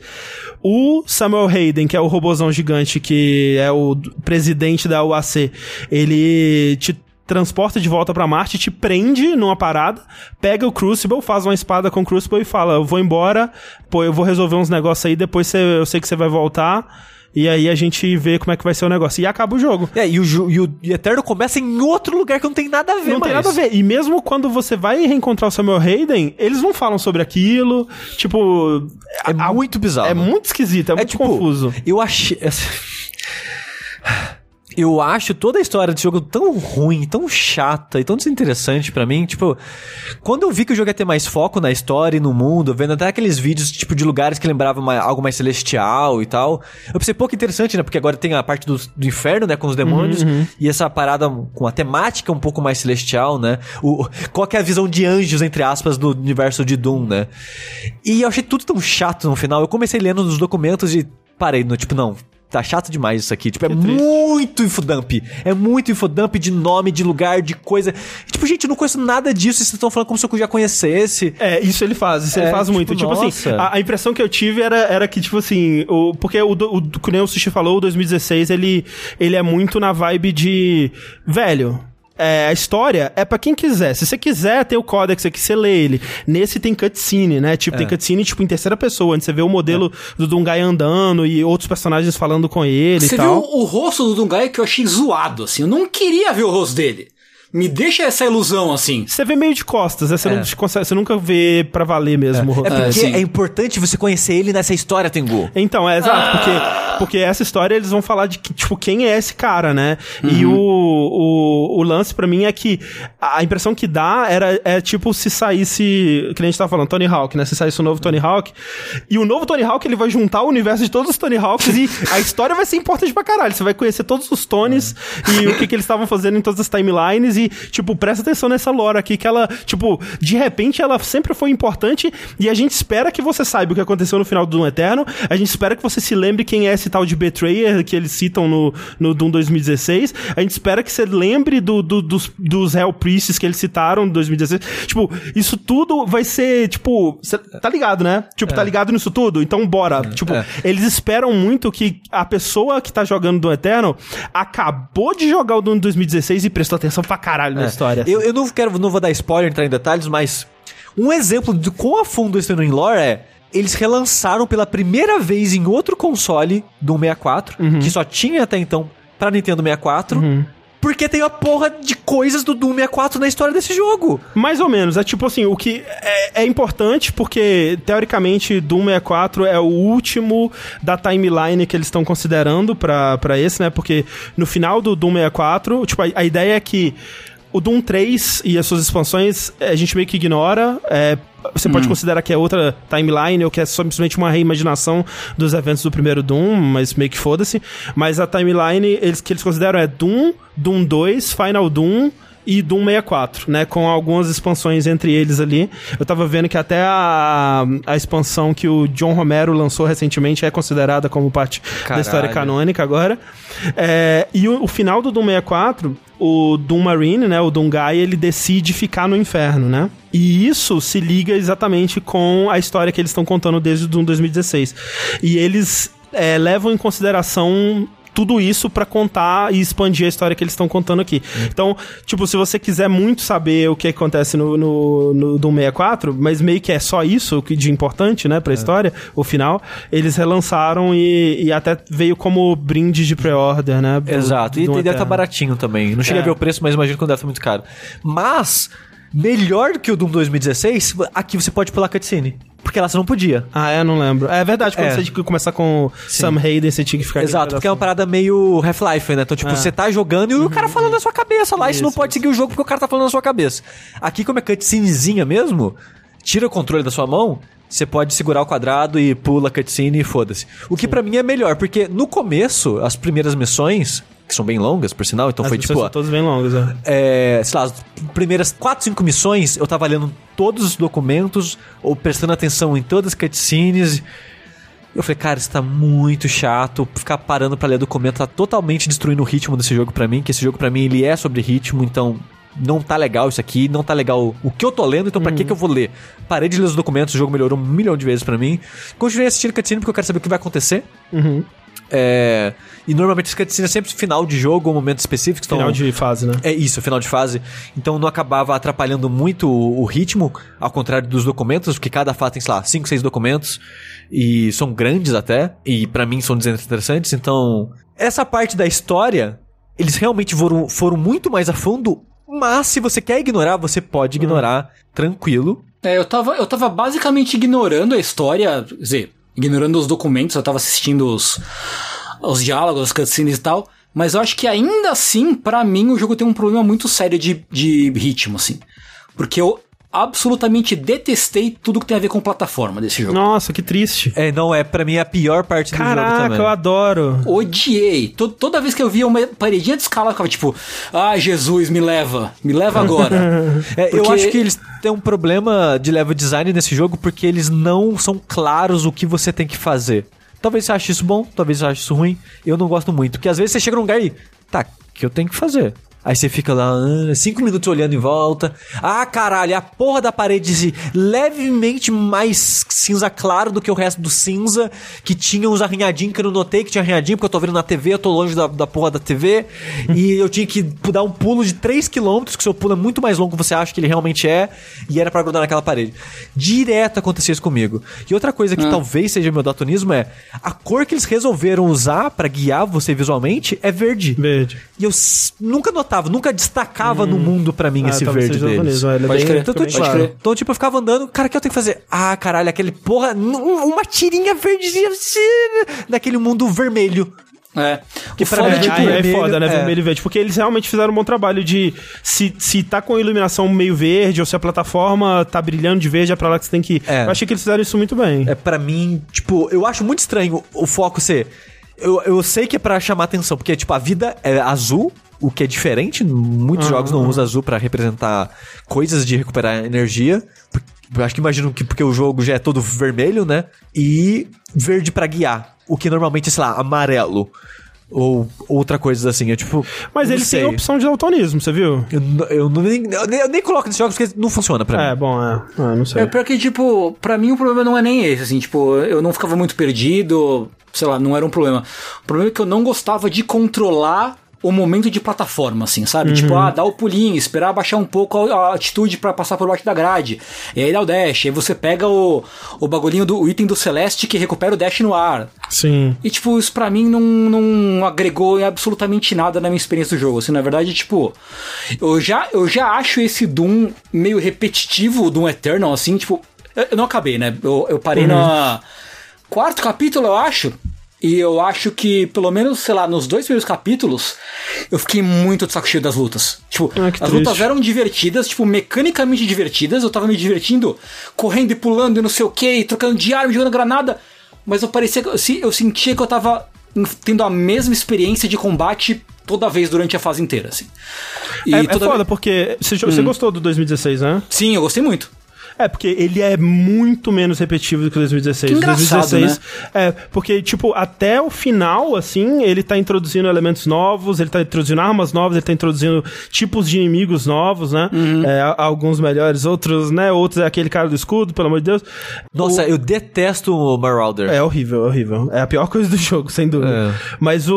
O Samuel Hayden, que é o robozão gigante, que é o presidente da UAC, ele te transporta de volta pra Marte, te prende numa parada, pega o Crucible, faz uma espada com o Crucible e fala, eu vou embora, pô, eu vou resolver uns negócios aí, depois você- eu sei que você vai voltar... E aí a gente vê como é que vai ser o negócio. E acaba o jogo. É, e o, e o e Eterno começa em outro lugar que não tem nada a ver, Não tem mais. nada a ver. E mesmo quando você vai reencontrar o Samuel Hayden, eles não falam sobre aquilo. Tipo. É a- muito bizarro. É muito esquisito, é, muito tipo, confuso. Eu achei. Eu acho toda a história desse jogo tão ruim, tão chata e tão desinteressante pra mim. Tipo, quando eu vi que o jogo ia ter mais foco na história e no mundo, vendo até aqueles vídeos tipo de lugares que lembravam ma- algo mais celestial e tal, eu pensei, que interessante, né? Porque agora tem a parte do, do inferno, né? Com os demônios e essa parada com a temática um pouco mais celestial, né? O, qual que é a visão de anjos, entre aspas, do universo de Doom, né? E eu achei tudo tão chato no final. Eu comecei lendo nos documentos e parei no tipo, não. Tá chato demais isso aqui. Tipo, é triste. muito infodump. É muito infodump de nome, de lugar, de coisa. Tipo, gente, eu não conheço nada disso e vocês estão falando como se eu já conhecesse. É, isso ele faz, isso É, ele faz tipo, muito. Tipo assim, nossa. a, a impressão que eu tive era, era que, tipo assim, o, porque o, do- o, que nem o Sushi falou, o 2016, ele, ele é muito na vibe de. Velho. É, a história é pra quem quiser. Se você quiser ter o códex aqui, você lê ele. Nesse tem cutscene, né? Tipo, tem cutscene tipo em terceira pessoa, onde você vê o modelo do Dungai andando e outros personagens falando com ele Você e viu tal. o, o rosto do Dungai que eu achei zoado, assim. Eu não queria ver o rosto dele. Me deixa essa ilusão, assim. Você vê meio de costas, né? Você, É. não consegue- você nunca vê pra valer mesmo o rosto. É porque sim. é importante você conhecer ele nessa história, Tengu. Então, é exato, porque, porque essa história eles vão falar de tipo, quem é esse cara, né? E o, o, o lance pra mim é que a impressão que dá era é tipo se saísse, que nem a gente tava falando, Tony Hawk, né? Se saísse o novo Tony Hawk. E o novo Tony Hawk ele vai juntar o universo de todos os Tony Hawks e a história vai ser importante pra caralho. Você vai conhecer todos os Tonys e o que, que eles estavam fazendo em todas as timelines e, tipo, presta atenção nessa lore aqui que ela, tipo, de repente ela sempre foi importante e a gente espera que você saiba o que aconteceu no final do Doom Eterno. A gente espera que você se lembre quem é esse tal de Betrayer que eles citam no, no Doom 2016. A gente espera que você lembre do, do- dos, dos Hell Priests que eles citaram em 2016. Tipo, isso tudo vai ser, tipo, cê tá ligado, né? Tipo, tá ligado nisso tudo? Então bora. Tipo, É. eles esperam muito que a pessoa que tá jogando Doom Eterno acabou de jogar o Doom 2016 e prestou atenção pra caralho na história. Eu, eu não quero, não vou dar spoiler, entrar em detalhes, mas um exemplo de quão a fundo esse em lore é. Eles relançaram pela primeira vez em outro console do 64, que só tinha até então pra Nintendo 64, porque tem a porra de coisas do Doom 64 na história desse jogo. Mais ou menos. É tipo assim, o que é, é importante porque, teoricamente, Doom 64 é o último da timeline que eles estão considerando pra esse, né? Porque no final do Doom 64, tipo, a, a ideia é que o Doom 3 e as suas expansões a gente meio que ignora. É, você pode considerar que é outra timeline ou que é simplesmente uma reimaginação dos eventos do primeiro Doom, mas meio que foda-se. Mas a timeline eles, que eles consideram é Doom, Doom 2, Final Doom e Doom 64, né? Com algumas expansões entre eles ali. Eu tava vendo que até a, a expansão que o John Romero lançou recentemente é considerada como parte da Caralho. história canônica agora. É, e o, o final do Doom 64 o Doom Marine, né, o Doom Guy, ele decide ficar no inferno, né? E isso se liga exatamente com a história que eles estão contando desde o Doom 2016. E eles é, levam em consideração tudo isso pra contar e expandir a história que eles estão contando aqui. Então, tipo, se você quiser muito saber o que acontece no, no, no Doom 64, mas meio que é só isso que de importante, né, pra história, o final, eles relançaram e, e até veio como brinde de pre-order, né? do- Exato. do E Doom deve estar Eternal. baratinho também. Não cheguei É. a ver o preço, mas imagino que não deve estar muito caro. Mas, melhor do que o Doom 2016, aqui você pode pular cutscene. Porque lá você não podia. Ah, é, não lembro. É verdade, quando É. você tinha que começar com Sam Hayden, você tinha que ficar... Exato, porque é uma parada meio Half-Life, né? Então, tipo, É. você tá jogando e o cara falando na sua cabeça lá, e você não Isso, pode seguir o jogo porque o cara tá falando na sua cabeça. Aqui, como é cutscenezinha mesmo, tira o controle da sua mão, você pode segurar o quadrado e pula a cutscene e foda-se. O que pra mim é melhor, porque no começo, as primeiras missões, que são bem longas, por sinal, então As foi tipo. são todas bem longas, é. é, sei lá, as primeiras 4, 5 missões, eu tava lendo todos os documentos, ou prestando atenção em todas as cutscenes. Eu falei, cara, isso tá muito chato. Ficar parando pra ler documento tá totalmente destruindo o ritmo desse jogo pra mim, que esse jogo pra mim ele é sobre ritmo, então não tá legal isso aqui, não tá legal o que eu tô lendo, então pra que que eu vou ler? Parei de ler os documentos, o jogo melhorou um milhão de vezes pra mim. Continuei assistindo cutscene porque eu quero saber o que vai acontecer. Uhum. É, e normalmente esse cutscene é sempre final de jogo ou momento específico. então- Final de fase, né? é isso, final de fase. Então não acabava atrapalhando muito o, o ritmo, ao contrário dos documentos, porque cada fase tem, sei lá, 5, 6 documentos. E são grandes até. E pra mim são desinteressantes. Então, essa parte da história, eles realmente foram, foram muito mais a fundo. Mas se você quer ignorar, você pode ignorar tranquilo. É, eu tava, eu tava basicamente ignorando a história, quer dizer, ignorando os documentos, eu tava assistindo os, os diálogos, as cutscenes e tal, mas eu acho que ainda assim, pra mim, o jogo tem um problema muito sério de, de ritmo, assim. Porque eu absolutamente detestei tudo que tem a ver com plataforma desse jogo. Nossa, que triste. É, não é, pra mim, é a pior parte do jogo Caraca, também. eu adoro. Odiei. To- toda vez que eu via uma paredinha de escala, eu ficava tipo, ah, Jesus, me leva. Me leva agora. É, Eu Porque- acho que eles têm um problema de level design nesse jogo porque eles não são claros o que você tem que fazer. Talvez você ache isso bom, talvez você ache isso ruim. Eu não gosto muito. Porque às vezes você chega num lugar e. Tá, o que eu tenho que fazer? Aí você fica lá, ah, cinco minutos olhando em volta. Ah, caralho, a porra da parede levemente mais cinza claro do que o resto do cinza. Que tinha uns arranhadinhos que eu não notei que tinha arranhadinho, porque eu tô vendo na TV, eu tô longe da, da porra da TV. e eu tinha que dar um pulo de 3km, que seu pulo é muito mais longo que você acha que ele realmente é. E era pra grudar naquela parede. Direto acontecia isso comigo. E outra coisa que talvez seja meu datonismo é a cor que eles resolveram usar pra guiar você visualmente é verde. Verde. E eu nunca notava, nunca destacava no mundo pra mim Ah, esse verde deles. ele é Pode bem- crer. Então, Pode claro. crer. então, tipo, eu ficava andando, cara, o que eu tenho que fazer? Ah, caralho, aquele porra, uma tirinha verdezinha assim, daquele mundo vermelho. É. Que o pra mim é, é tipo, Aí é vermelho, foda, né? é. Vermelho e verde. Porque eles realmente fizeram um bom trabalho de. Se, se tá com iluminação meio verde, ou se a plataforma tá brilhando de verde, é pra lá que você tem que ir. É. Eu achei que eles fizeram isso muito bem. É pra mim, tipo, eu acho muito estranho o foco ser. Eu, eu sei que é pra chamar atenção, porque, tipo, a vida é azul, o que é diferente. Muitos jogos não usam azul pra representar coisas de recuperar energia. Eu acho que imagino que porque o jogo já é todo vermelho, né? E verde pra guiar. O que normalmente é, sei lá, amarelo. Ou outra coisa assim. É tipo. Mas sei. têm a opção de daltonismo, você viu? Eu, eu, não- nem, eu, nem, eu nem coloco nesses jogos porque não funciona pra É, mim. bom, é. Ah, não sei. É pior que, tipo, pra mim o problema não é nem esse, assim, tipo, eu não ficava muito perdido, sei lá, não era um problema. O problema é que eu não gostava de controlar o momento de plataforma, assim, sabe? Tipo, ah, dá o pulinho, esperar baixar um pouco a, a altitude pra passar por baixo da grade. E aí dá o dash, aí você pega o, o bagulhinho do o item do Celeste que recupera o dash no ar. Sim. E, tipo, isso pra mim não, não agregou em absolutamente nada na minha experiência do jogo. Assim, na verdade, tipo, eu já, eu já acho esse Doom meio repetitivo, o Doom Eternal, assim, tipo, eu, eu não acabei, né? Eu, eu parei Uhum. no quarto capítulo, eu acho. E eu acho que, pelo menos, sei lá, nos dois primeiros capítulos, eu fiquei muito de saco cheio das lutas. Tipo, Ah, as triste. lutas eram divertidas, tipo, mecanicamente divertidas. Eu tava me divertindo, correndo e pulando e não sei o que, trocando de arma, jogando granada. Mas eu parecia que eu, se- eu sentia que eu tava tendo a mesma experiência de combate toda vez durante a fase inteira, assim. E é, é foda, vez- porque você, você gostou do 2016, né? Sim, eu gostei muito. É, porque ele é muito menos repetitivo do que o 2016. Que engraçado, 2016, É, porque, tipo, até o final, assim, ele tá introduzindo elementos novos, ele tá introduzindo armas novas, ele tá introduzindo tipos de inimigos novos, né? Uhum. É, alguns melhores, outros, né? Outros é aquele cara do escudo, pelo amor de Deus. Nossa, eu detesto o Marauder. É horrível, é horrível. É a pior coisa do jogo, sem dúvida. É. Mas o,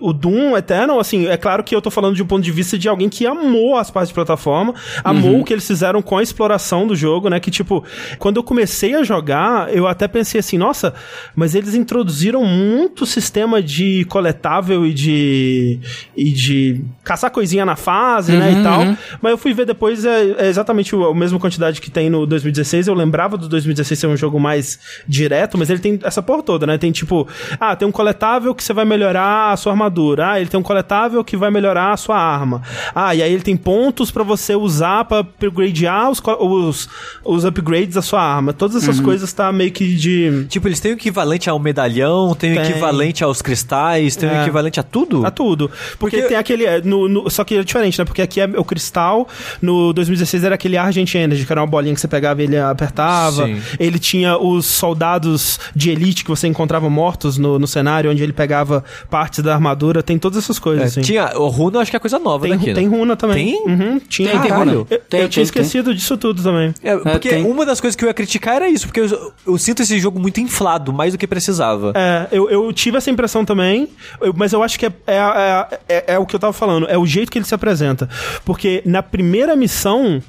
o, o Doom Eternal, assim, é claro que eu tô falando de um ponto de vista de alguém que amou as partes de plataforma, amou o que eles fizeram com a exploração do jogo, né? Que, tipo, quando eu comecei a jogar, eu até pensei assim, nossa, mas eles introduziram muito sistema de coletável e de. e de caçar coisinha na fase, né? E tal. Mas eu fui ver depois, é, é exatamente o- a mesma quantidade que tem no 2016. Eu lembrava do 2016 ser um jogo mais direto, mas ele tem essa porra toda, né? Tem tipo, ah, tem um coletável que você vai melhorar a sua armadura. Ah, ele tem um coletável que vai melhorar a sua arma. Ah, e aí ele tem pontos pra você usar pra upgradear os, os, os upgrades da sua arma. Todas essas coisas tá meio que de. Tipo, eles têm o equivalente ao medalhão, tem o Tem. equivalente aos cristais, tem o É. equivalente a tudo? A tudo. Porque, Porque- tem aquele. é, No, no- só que é diferente, né? Porque aqui é o cristal. No 2016 era aquele Argent Energy, que era uma bolinha que você pegava e ele apertava. Sim. Ele tinha os soldados de elite que você encontrava mortos no, no cenário, onde ele pegava partes da armadura. Tem todas essas coisas, É, assim. Tinha, o Runa acho que é coisa nova Tem, daqui, né? tem runa também. Tem? Uhum, tinha. Tem, tem runa. Eu, Tem, eu tinha tem, tem. esquecido disso tudo também. É, porque tem. uma das coisas que eu ia criticar era isso, porque eu, eu sinto esse jogo muito inflado, mais do que precisava. É, eu, eu tive essa impressão também, eu- mas eu acho que é, é, é, é- é o que eu tava falando, é o jeito que ele se apresenta. Porque na primeira missão,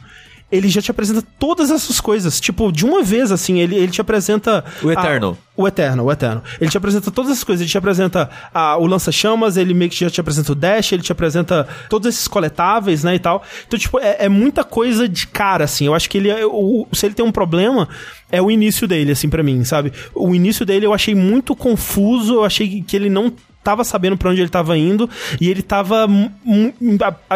ele já te apresenta todas essas coisas. Tipo, de uma vez, assim, ele, ele te apresenta. O Eternal. a- o Eterno, o Eterno. Ele te apresenta todas essas coisas. Ele te apresenta a- o lança-chamas, ele meio que já te apresenta o dash, ele te apresenta todos esses coletáveis, né, e tal. Então, tipo, é, é muita coisa de cara, assim. Eu acho que ele, é- o- se ele tem um problema, é o início dele, assim, pra mim, sabe? O início dele eu achei muito confuso, eu achei que ele não tava sabendo pra onde ele tava indo e ele tava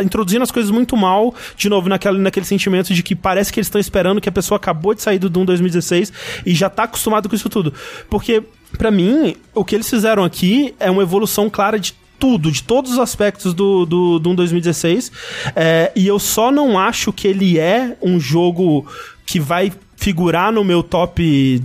introduzindo as coisas muito mal, de novo, naquele, naquele sentimento de que parece que eles estão esperando que a pessoa acabou de sair do Doom 2016 e já tá acostumado com isso tudo. Porque, pra mim, o que eles fizeram aqui é uma evolução clara de tudo, de todos os aspectos do, do Doom 2016. É, e eu só não acho que ele é um jogo que vai figurar no meu top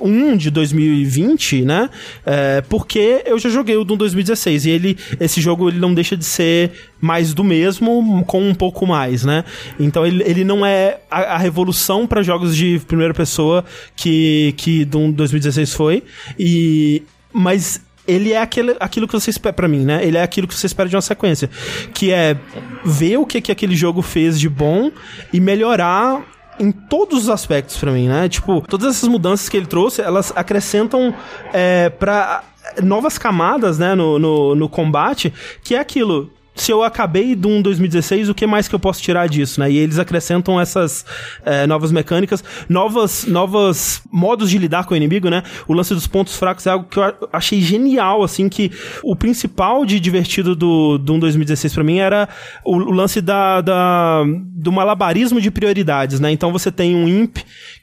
1 de 2020, né? É, porque eu já joguei o Doom 2016 e ele, esse jogo ele não deixa de ser mais do mesmo com um pouco mais, né? Então ele, ele não é a, a revolução para jogos de primeira pessoa que que Doom 2016 foi e mas ele é aquele, aquilo que você espera pra mim, né? Ele é aquilo que você espera de uma sequência, que é ver o que que aquele jogo fez de bom e melhorar em todos os aspectos pra mim, né? Tipo, todas essas mudanças que ele trouxe, elas acrescentam é, para novas camadas, né, no, no, no combate, que é aquilo. Se eu acabei de um 2016, o que mais que eu posso tirar disso, né? E eles acrescentam essas é, novas mecânicas, novas, novas modos de lidar com o inimigo, né? O lance dos pontos fracos é algo que eu achei genial, assim, que o principal de divertido do, do um 2016 pra mim era o, o lance da, da, do malabarismo de prioridades, né? Então você tem um imp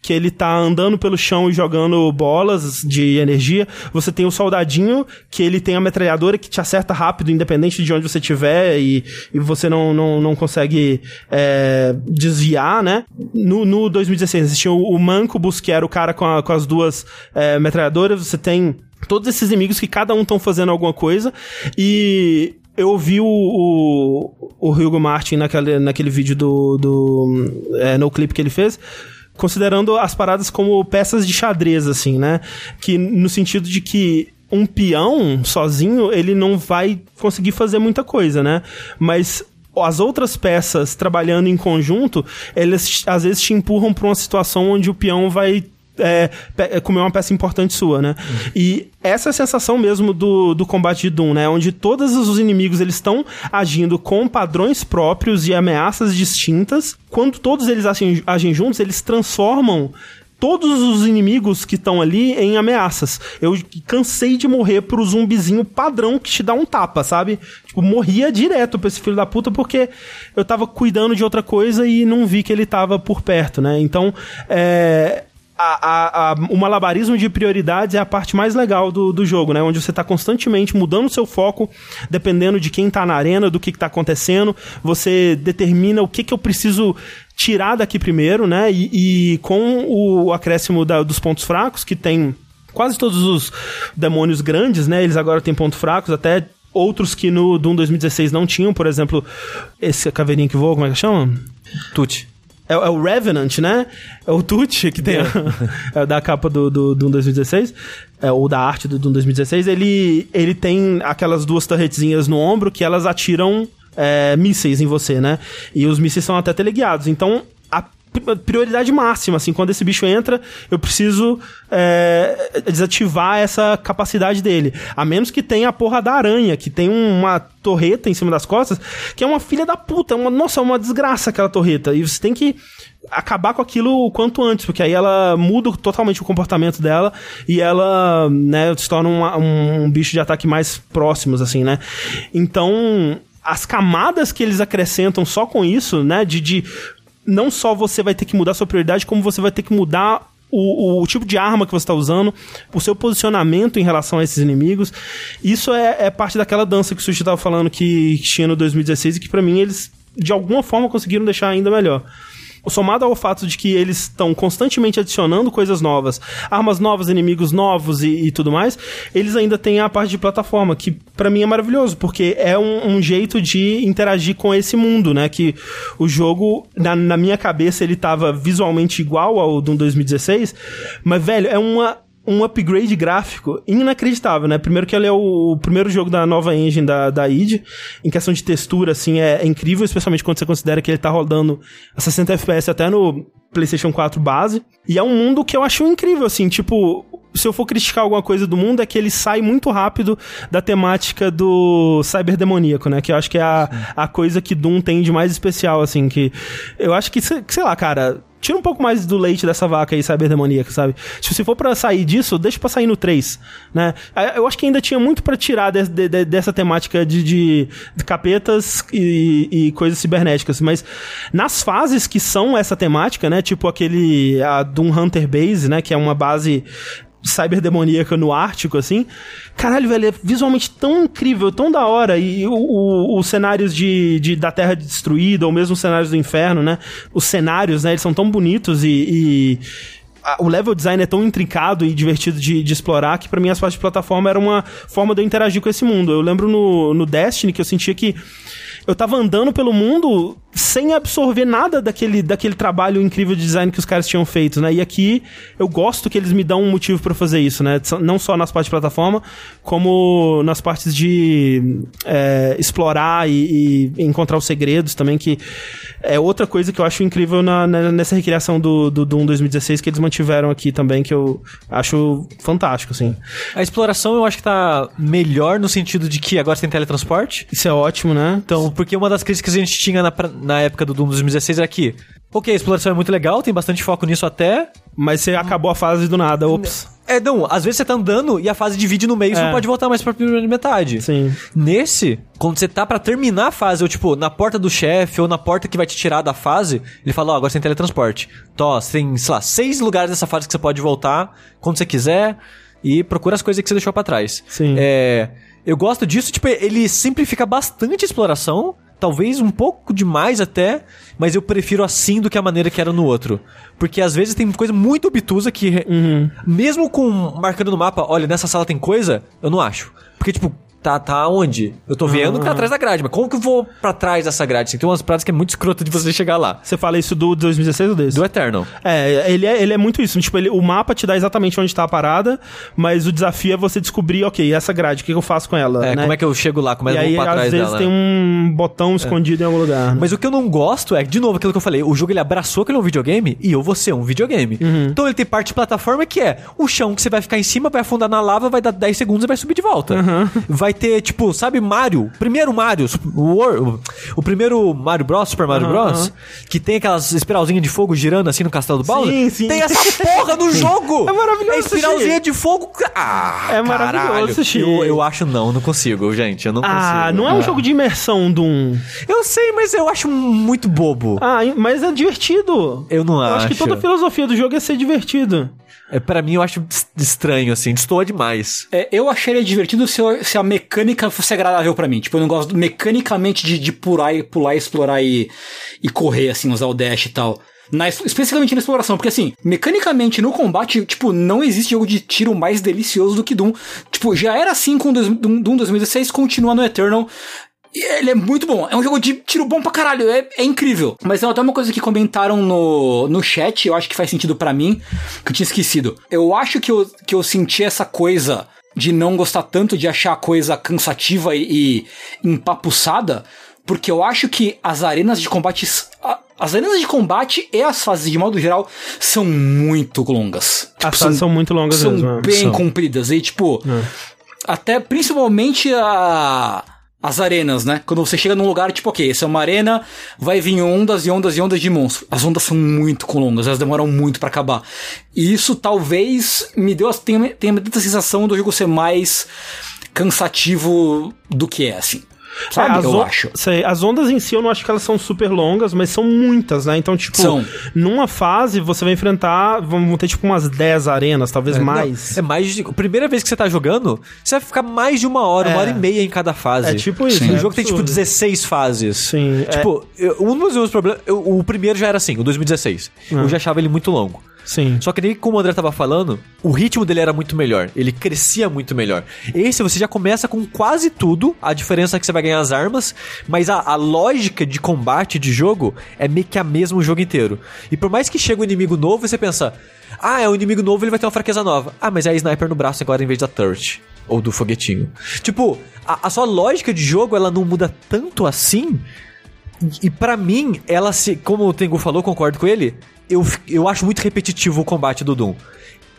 que ele tá andando pelo chão e jogando bolas de energia. Você tem o soldadinho que ele tem a metralhadora que te acerta rápido, independente de onde você estiver e, e você não, não, não consegue é, desviar, né? No, no 2016 existia o, o Mancubus, que era o cara com, a- com as duas é, metralhadoras. Você tem todos esses inimigos que cada um estão fazendo alguma coisa e eu ouvi o, o, o Hugo Martin naquele, naquele vídeo do, do é, no clipe que ele fez considerando as paradas como peças de xadrez, assim, né? Que no sentido de que um peão sozinho, ele não vai conseguir fazer muita coisa, né? Mas as outras peças trabalhando em conjunto, elas às vezes te empurram para uma situação onde o peão vai é, pe- comer uma peça importante sua, né? E essa é a sensação mesmo do, do combate de Doom, né? Onde todos os inimigos eles estão agindo com padrões próprios e ameaças distintas. Quando todos eles agem, agem juntos, eles transformam todos os inimigos que estão ali em ameaças. Eu cansei de morrer pro zumbizinho padrão que te dá um tapa, sabe? Tipo, morria direto pra esse filho da puta porque eu tava cuidando de outra coisa e não vi que ele tava por perto, né? Então, é a, a, a, o malabarismo de prioridades é a parte mais legal do, do jogo, né? Onde você tá constantemente mudando o seu foco, dependendo de quem tá na arena, do que, que tá acontecendo. Você determina o que, que eu preciso tirar daqui primeiro, né? E, e com o acréscimo da, dos pontos fracos, que tem quase todos os demônios grandes, né? Eles agora têm pontos fracos, até outros que no Doom 2016 não tinham, por exemplo, esse caveirinho que voa, como é que chama? Tute. É, é o Revenant, né? É o Tucci, que tem a, é da capa do, do Doom 2016, é, ou da arte do Doom 2016. Ele, ele tem aquelas duas torretezinhas no ombro que elas atiram é, mísseis em você, né? E os mísseis são até teleguiados. Então, a prioridade máxima, assim, quando esse bicho entra, eu preciso é, desativar essa capacidade dele. A menos que tenha a porra da aranha, que tem uma torreta em cima das costas, que é uma filha da puta, uma, nossa, é uma desgraça aquela torreta. E você tem que acabar com aquilo o quanto antes, porque aí ela muda totalmente o comportamento dela e ela, né, se torna um, um bicho de ataque mais próximos, assim, né? Então, as camadas que eles acrescentam só com isso, né? De, de não só você vai ter que mudar sua prioridade, como você vai ter que mudar o, o, tipo de arma que você está usando, o seu posicionamento em relação a esses inimigos. Isso é, é parte daquela dança que o Sushi estava falando que, tinha no 2016 e que para mim eles de alguma forma conseguiram deixar ainda melhor somado ao fato de que eles estão constantemente adicionando coisas novas, armas novas, inimigos novos e, e, tudo mais, eles ainda têm a parte de plataforma, que para mim é maravilhoso, porque é um, um, jeito de interagir com esse mundo, né? Que o jogo, na, na minha cabeça, ele tava visualmente igual ao do 2016, mas, velho, é uma um upgrade gráfico inacreditável, né? Primeiro que ele é o, primeiro jogo da nova engine da, da id, em questão de textura, assim, é, é, incrível, especialmente quando você considera que ele tá rodando a 60 FPS até no PlayStation 4 base. E é um mundo que eu acho incrível, assim, tipo, se eu for criticar alguma coisa do mundo, é que ele sai muito rápido da temática do cyberdemoníaco, né? Que eu acho que é a, a coisa que Doom tem de mais especial, assim, que eu acho que, sei lá, cara tira um pouco mais do leite dessa vaca aí cyberdemoníaca, sabe? Se for para sair disso, deixa pra sair no 3, né? Eu acho que ainda tinha muito para tirar de, de, de, dessa temática de, de capetas e, e, coisas cibernéticas, mas nas fases que são essa temática, né? Tipo aquele a Doom Hunter Base, né? Que é uma base cyberdemoníaca no Ártico, assim. Caralho, velho, é visualmente tão incrível, tão da hora. E os cenários de, de, da Terra Destruída, ou mesmo os cenários do Inferno, né? Os cenários, né? Eles são tão bonitos e, e o level design é tão intrincado e divertido de, de explorar que para mim as partes de plataforma era uma forma de eu interagir com esse mundo. Eu lembro no, no Destiny que eu sentia que eu tava andando pelo mundo sem absorver nada daquele, daquele trabalho incrível de design que os caras tinham feito, né? E aqui eu gosto que eles me dão um motivo para fazer isso, né? Não só nas partes de plataforma, como nas partes de é, explorar e, e, encontrar os segredos também, que é outra coisa que eu acho incrível na, na, nessa recriação do, do Doom 2016 que eles mantiveram aqui também, que eu acho fantástico, assim. A exploração eu acho que tá melhor no sentido de que agora você tem teletransporte. Isso é ótimo, né? Então, porque uma das críticas que a gente tinha na, na época do Doom 2016 era que, ok, a exploração é muito legal, tem bastante foco nisso até. Mas você acabou a fase do nada, ops. É, não, às vezes você tá andando e a fase divide no meio e você não pode voltar mais pra primeira metade. Sim. Nesse, quando você tá para terminar a fase, ou tipo, na porta do chefe, ou na porta que vai te tirar da fase, ele fala, ó, oh, agora você tem teletransporte. Tó, você tem, sei lá, seis lugares dessa fase que você pode voltar quando você quiser e procura as coisas que você deixou para trás. Sim. É. Eu gosto disso, tipo, ele simplifica bastante a exploração talvez um pouco demais até, mas eu prefiro assim do que a maneira que era no outro. Porque às vezes tem coisa muito obtusa que, uhum. mesmo com marcando no mapa, olha, nessa sala tem coisa, eu não acho. Porque, tipo, Tá, tá onde? Eu tô vendo que tá atrás da grade, mas como que eu vou pra trás dessa grade? Assim, tem umas práticas que é muito escrota de você chegar lá. Você fala isso do 2016 ou desse? Do Eternal. É, ele é, ele é muito isso. Tipo, ele, o mapa te dá exatamente onde tá a parada, mas o desafio é você descobrir, ok, essa grade, o que, eu faço com ela? É, né? como é que eu chego lá? Como é que eu vou pra trás dela? às vezes tem um botão é. escondido em algum lugar. Mas o que eu não gosto é, de novo, aquilo que eu falei, o jogo ele abraçou que ele é um videogame e eu vou ser um videogame. Uhum. Então ele tem parte de plataforma que é o chão que você vai ficar em cima, vai afundar na lava, vai dar 10 segundos e vai subir de volta. Uhum. Vai ter, tipo, sabe Mario? Primeiro Mario, o, o, primeiro Mario Bros, Super Mario Aham, Bros, que tem aquelas espiralzinhas de fogo girando assim no castelo do Bowser. Sim, sim. Tem essa porra no jogo! É maravilhoso, É espiralzinha de fogo. Ah, É maravilhoso, caralho. Eu, eu acho não, não consigo, gente. Eu não Ah, consigo. não é um jogo de imersão, Doom. Eu sei, mas eu acho muito bobo. Ah, mas é divertido. Eu não Eu acho. acho que toda a filosofia do jogo é ser divertido. É, pra mim, eu acho es- estranho, assim. Destoa demais. É, eu acharia divertido se, eu- se a mecânica fosse agradável pra mim. Tipo, eu não gosto mecanicamente de, de pular e pular, explorar e, e correr, assim, usar o dash e tal. Na, especificamente na exploração, porque assim, mecanicamente no combate, tipo, não existe jogo de tiro mais delicioso do que Doom. Tipo, já era assim com Doom, Doom 2016, continua no Eternal. Ele é muito bom. É um jogo de tiro bom pra caralho. É, é incrível. Mas tem até uma coisa que comentaram no, no chat, eu acho que faz sentido pra mim, que eu tinha esquecido. Eu acho que eu, que eu senti essa coisa de não gostar tanto, de achar a coisa cansativa e, e empapuçada, porque eu acho que as arenas de combate. As arenas de combate e as fases de modo geral são muito longas. As Tipo, fases são muito longas são mesmo. é. bem São. compridas. E, tipo, até principalmente a. As arenas, né? Quando você chega num lugar, tipo, ok, essa é uma arena, vai vir ondas e ondas e ondas de monstro. As ondas são muito longas, elas demoram muito pra acabar. E isso talvez me deu, tenha, tenha me dado a sensação do jogo ser mais cansativo do que é, assim. Sabe? É, as eu on- acho. sei, as ondas em si eu não acho que elas são super longas, mas são muitas, né? Então, tipo, São. numa fase você vai enfrentar, vão ter tipo umas 10 arenas, talvez mais. Não, é mais de. Primeira vez que você tá jogando, você vai ficar mais de uma hora, uma É. hora e meia em cada fase. É tipo isso, O é jogo tem tipo absurdo. 16 fases. Sim, é. Tipo, eu- um dos meus problemas. eu- o primeiro já era assim, o 2016. Ah. Eu já achava ele muito longo. Sim. Só que nem como o André tava falando, o ritmo dele era muito melhor. Ele crescia muito melhor. Esse você já começa com quase tudo. A diferença é que você vai ganhar as armas. Mas a, a lógica de combate de jogo é meio que a mesma o jogo inteiro. E por mais que chegue um inimigo novo, você pensa. Ah, é um inimigo novo, ele vai ter uma fraqueza nova. Ah, mas é a sniper no braço agora em vez da turret. Ou do foguetinho. Tipo, a, a sua lógica de jogo, ela não muda tanto assim. E pra mim, ela se. Como o Tengu falou, concordo com ele. Eu, eu acho muito repetitivo o combate do Doom.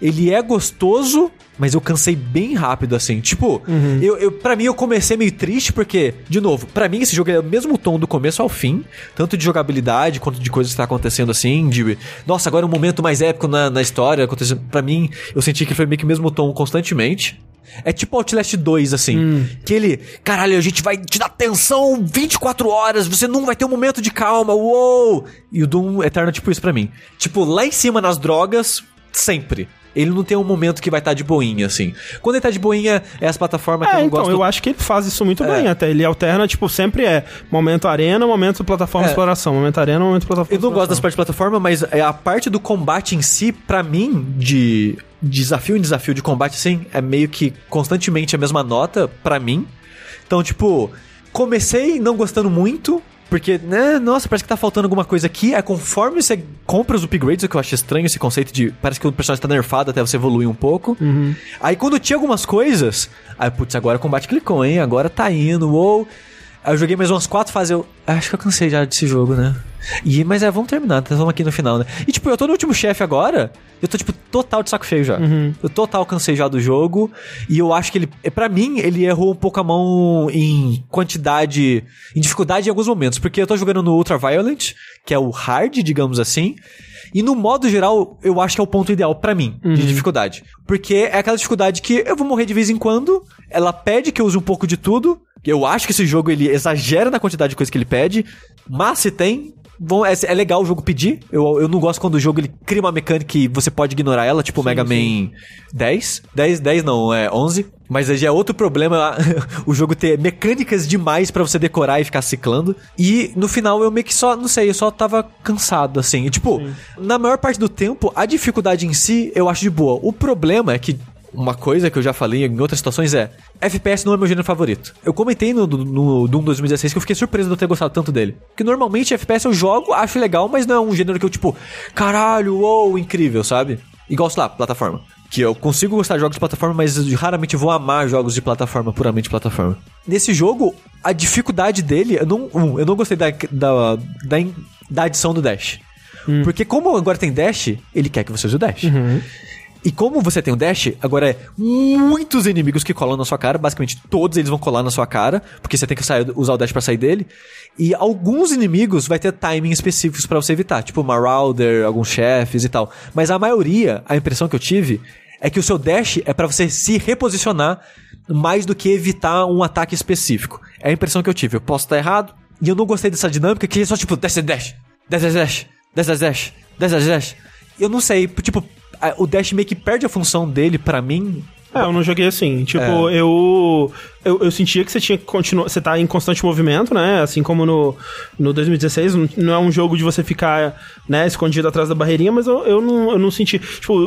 Ele é gostoso, mas eu cansei bem rápido, assim. Tipo, eu, eu, pra mim eu comecei meio triste, porque, de novo, pra mim esse jogo é o mesmo tom do começo ao fim, tanto de jogabilidade quanto de coisas que tá acontecendo assim, de. Nossa, agora é um momento mais épico na, na história acontecendo. Pra mim, eu senti que foi meio que o mesmo tom constantemente. É tipo Outlast 2, assim. Que ele, caralho, a gente vai te dar tensão 24 horas, você não vai ter um momento de calma, uou! E o Doom Eterno é tipo isso pra mim. Tipo, lá em cima nas drogas, sempre. Ele não tem um momento que vai estar de boinha, assim. Quando ele tá de boinha, é as plataformas que eu É, não então, gosto. eu acho que ele faz isso muito É. bem até. Ele alterna, tipo, sempre é momento arena, momento plataforma É. exploração. Momento arena, momento plataforma Eu não gosto das partes de plataforma, mas é a parte do combate em si, pra mim, de desafio em desafio de combate, assim, é meio que constantemente a mesma nota pra mim. Então, tipo, comecei não gostando muito, porque, né, nossa, parece que tá faltando alguma coisa aqui. É conforme você compra os upgrades, o que eu acho estranho esse conceito de. Parece que o personagem tá nerfado até você evoluir um pouco. Aí quando tinha algumas coisas, aí, putz, agora o combate clicou, hein? Agora tá indo, uou. Aí eu joguei mais umas quatro fases, eu acho que eu cansei já desse jogo, né? E, mas é, vamos terminar, estamos aqui no final, né? E tipo, eu tô no último chefe agora, eu tô tipo total de saco cheio já. Eu total cansei já do jogo, e eu acho que ele, é, pra mim, ele errou um pouco a mão em quantidade, em dificuldade em alguns momentos, porque eu tô jogando no Ultra Violent, que é o hard, digamos assim, e no modo geral, eu acho que é o ponto ideal pra mim, de dificuldade. Porque é aquela dificuldade que eu vou morrer de vez em quando, ela pede que eu use um pouco de tudo. Eu acho que esse jogo ele exagera na quantidade de coisa que ele pede, mas se tem, bom, é, é legal o jogo pedir. Eu, eu não gosto quando o jogo ele cria uma mecânica e você pode ignorar ela, tipo o Mega Man 10. 10, 10 não, é 11. Mas aí já é outro problema o jogo ter mecânicas demais pra você decorar e ficar ciclando. E no final eu meio que só, não sei, eu só tava cansado, assim. E, tipo, na maior parte do tempo, a dificuldade em si eu acho de boa. O problema é que uma coisa que eu já falei em outras situações é FPS não é meu gênero favorito. Eu comentei no, no Doom 2016 que eu fiquei surpreso de eu ter gostado tanto dele. Porque normalmente FPS eu jogo, acho legal, mas não é um gênero que eu, tipo, caralho, uou, incrível, sabe? Igual, sei lá, plataforma. Que eu consigo gostar de jogos de plataforma, mas raramente vou amar jogos de plataforma, puramente plataforma. Nesse jogo, a dificuldade dele, eu não, um, eu não gostei da, da, da, da adição do dash. Porque como agora tem dash, ele quer que você use o dash. E como você tem o dash, agora é muitos inimigos que colam na sua cara, basicamente todos eles vão colar na sua cara, porque você tem que sair, usar o dash para sair dele. E alguns inimigos vai ter timing específicos para você evitar, tipo Marauder, alguns chefes e tal. Mas a maioria, a impressão que eu tive é que o seu dash é para você se reposicionar mais do que evitar um ataque específico. É a impressão que eu tive. Eu posso estar errado, e eu não gostei dessa dinâmica que é só tipo dash, dash dash, dash dash dash, dash dash dash. Eu não sei, tipo, o dash meio que perde a função dele para mim. É, eu não joguei assim. Tipo, é. eu eu, eu sentia que você tinha que continuar. Você tá em constante movimento, né? Assim como no, no 2016. Não é um jogo de você ficar, né, escondido atrás da barreirinha, mas eu, eu, não, eu não senti. Tipo,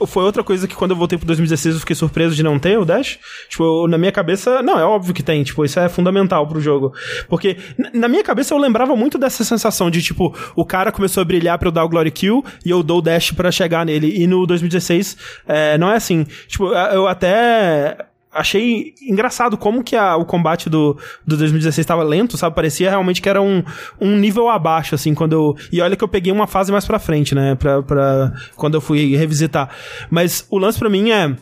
eu, foi outra coisa que quando eu voltei pro 2016 eu fiquei surpreso de não ter o Dash. Tipo, na minha cabeça. Não, é óbvio que tem. Tipo, isso é fundamental pro jogo. Porque na minha cabeça eu lembrava muito dessa sensação de, tipo, o cara começou a brilhar pra eu dar o Glory Kill e eu dou o Dash para chegar nele. E no 2016 é, não é assim. Tipo, eu até achei engraçado como que a, o combate do, do 2016 estava lento, sabe? Parecia realmente que era um, um nível abaixo, assim, quando eu... E olha que eu peguei uma fase mais pra frente, né? Pra, pra, quando eu fui revisitar. Mas o lance para mim é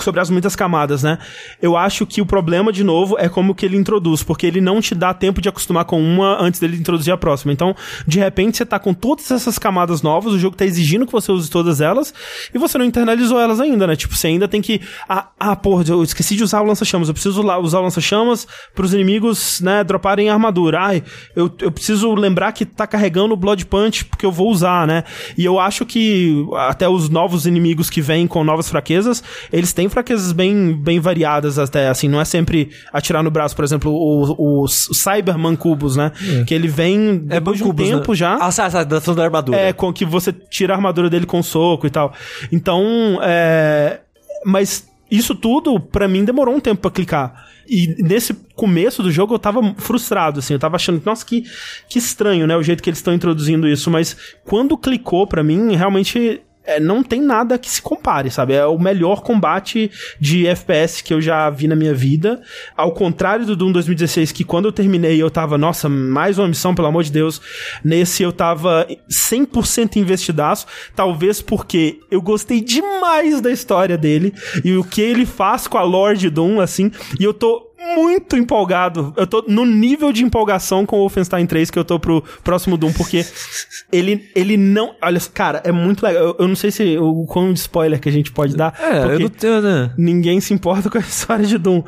sobre as muitas camadas, né? Eu acho que o problema, de novo, é como que ele introduz, porque ele não te dá tempo de acostumar com uma antes dele introduzir a próxima. Então, de repente, você tá com todas essas camadas novas, o jogo tá exigindo que você use todas elas, e você não internalizou elas ainda, né? Tipo, você ainda tem que. Ah, ah porra, eu esqueci de usar o lança-chamas. Eu preciso usar o lança-chamas pros inimigos, né, droparem armadura. Ai, eu, eu preciso lembrar que tá carregando o Blood Punch, porque eu vou usar, né? E eu acho que até os novos inimigos que vêm com novas fraquezas, eles têm fraquezas bem, bem variadas até, assim, não é sempre atirar no braço, por exemplo, o, o, o Cyberman Cubos, né? É. Que ele vem é depois de um tempo né? já. Ah, sabe, da, da armadura. É, com que você tira a armadura dele com soco e tal. Então, é... Mas isso tudo, para mim, demorou um tempo para clicar. E nesse começo do jogo eu tava frustrado, assim, eu tava achando, nossa, que, que estranho, né, o jeito que eles estão introduzindo isso, mas quando clicou para mim, realmente é, não tem nada que se compare, sabe? É o melhor combate de FPS que eu já vi na minha vida. Ao contrário do Doom 2016, que quando eu terminei eu tava, nossa, mais uma missão, pelo amor de Deus. Nesse eu tava 100% investidaço, talvez porque eu gostei demais da história dele e o que ele faz com a Lord Doom, assim, e eu tô muito empolgado. Eu tô no nível de empolgação com o Wolfenstein 3 que eu tô pro próximo Doom, porque ele, ele não. Olha, cara, é muito legal. Eu, eu não sei se o quão de spoiler que a gente pode dar. É, porque eu não tenho, né? Ninguém se importa com a história de Doom.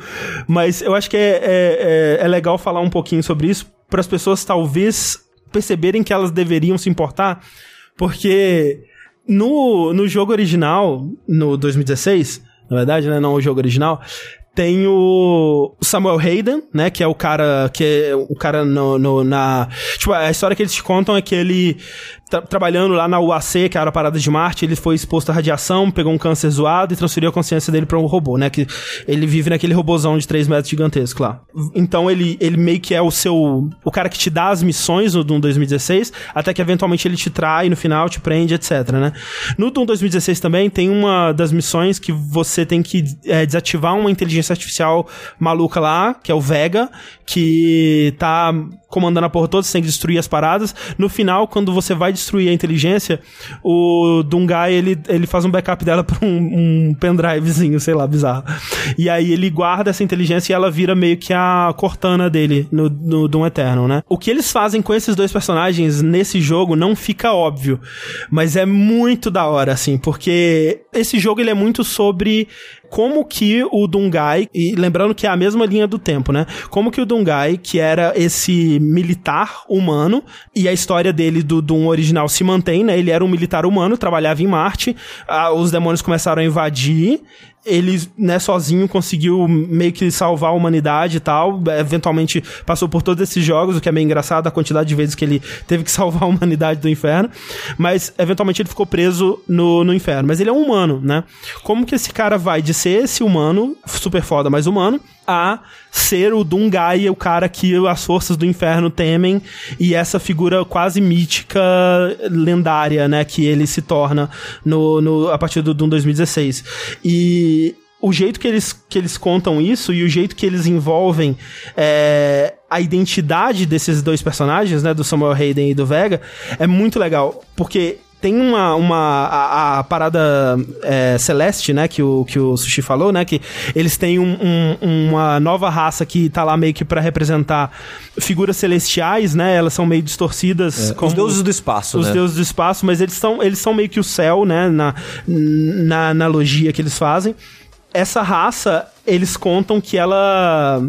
Mas eu acho que é, é, é, é legal falar um pouquinho sobre isso, para as pessoas talvez perceberem que elas deveriam se importar, porque no, no jogo original, no 2016, na verdade, né, não o jogo original, tem o Samuel Hayden, né? Que é o cara. Que é o cara no, no, na. Tipo, a história que eles te contam é que ele tra trabalhando lá na UAC, que era a parada de Marte, ele foi exposto à radiação, pegou um câncer zoado e transferiu a consciência dele para um robô, né? Que ele vive naquele robôzão de 3 metros gigantesco lá. Então ele, ele meio que é o seu. O cara que te dá as missões no Doom 2016, até que eventualmente ele te trai no final, te prende, etc, né? No Doom 2016 também tem uma das missões que você tem que é, desativar uma inteligência artificial maluca lá, que é o Vega, que tá comandando a porra toda, você tem que destruir as paradas. No final, quando você vai destruir a inteligência, o Dungai, ele, ele faz um backup dela pra um, um pendrivezinho, sei lá, bizarro. E aí ele guarda essa inteligência e ela vira meio que a Cortana dele no, no Doom Eternal, né? O que eles fazem com esses dois personagens nesse jogo não fica óbvio, mas é muito da hora, assim, porque esse jogo ele é muito sobre como que o Dungai, e lembrando que é a mesma linha do tempo, né? Como que o Dungai, que era esse militar humano, e a história dele do Doom original se mantém, né? Ele era um militar humano, trabalhava em Marte, ah, os demônios começaram a invadir, ele, né, sozinho conseguiu meio que salvar a humanidade e tal. Eventualmente passou por todos esses jogos, o que é meio engraçado, a quantidade de vezes que ele teve que salvar a humanidade do inferno. Mas, eventualmente, ele ficou preso no, no inferno. Mas ele é um humano, né? Como que esse cara vai de ser esse humano, super foda, mas humano, a ser o Dungai, o cara que as forças do inferno temem, e essa figura quase mítica, lendária, né, que ele se torna no, no, a partir do Doom 2016. E o jeito que eles, que eles contam isso e o jeito que eles envolvem é, a identidade desses dois personagens, né, do Samuel Hayden e do Vega, é muito legal, porque tem uma, uma a, a parada é, celeste, né, que o, que o Sushi falou, né, que eles têm um, um, uma nova raça que tá lá meio que para representar figuras celestiais, né, elas são meio distorcidas. É, como os deuses do espaço, Os né? deuses do espaço, mas eles são, eles são meio que o céu, né, na, na analogia que eles fazem. Essa raça, eles contam que ela...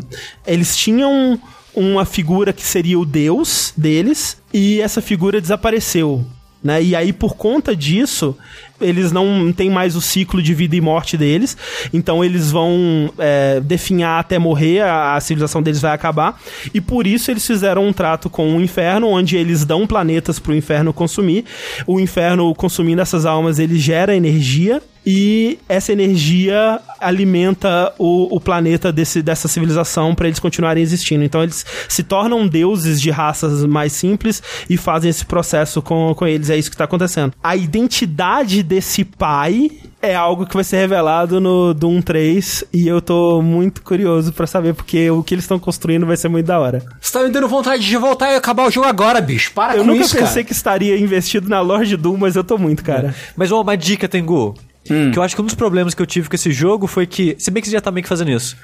Eles tinham uma figura que seria o deus deles, e essa figura desapareceu né? E aí, por conta disso, eles não têm mais o ciclo de vida e morte deles, então eles vão é, definhar até morrer, a, a, civilização deles vai acabar, e por isso eles fizeram um trato com o inferno, onde eles dão planetas para o inferno consumir. O inferno, consumindo essas almas, ele gera energia, e essa energia alimenta o, o planeta desse, dessa civilização para eles continuarem existindo. Então eles se tornam deuses de raças mais simples e fazem esse processo com, com eles. É isso que está acontecendo. A identidade desse pai é algo que vai ser revelado no Doom 3 e eu tô muito curioso para saber porque o que eles estão construindo vai ser muito da hora. Você tá me dando vontade de voltar e acabar o jogo agora, bicho. Para eu com nunca isso, pensei cara. que estaria investido na loja de Doom, mas eu tô muito, cara. Mas ó, uma dica, Tengu. Hum. Que eu acho que um dos problemas que eu tive com esse jogo foi que. Se bem que você já tá meio que fazendo isso.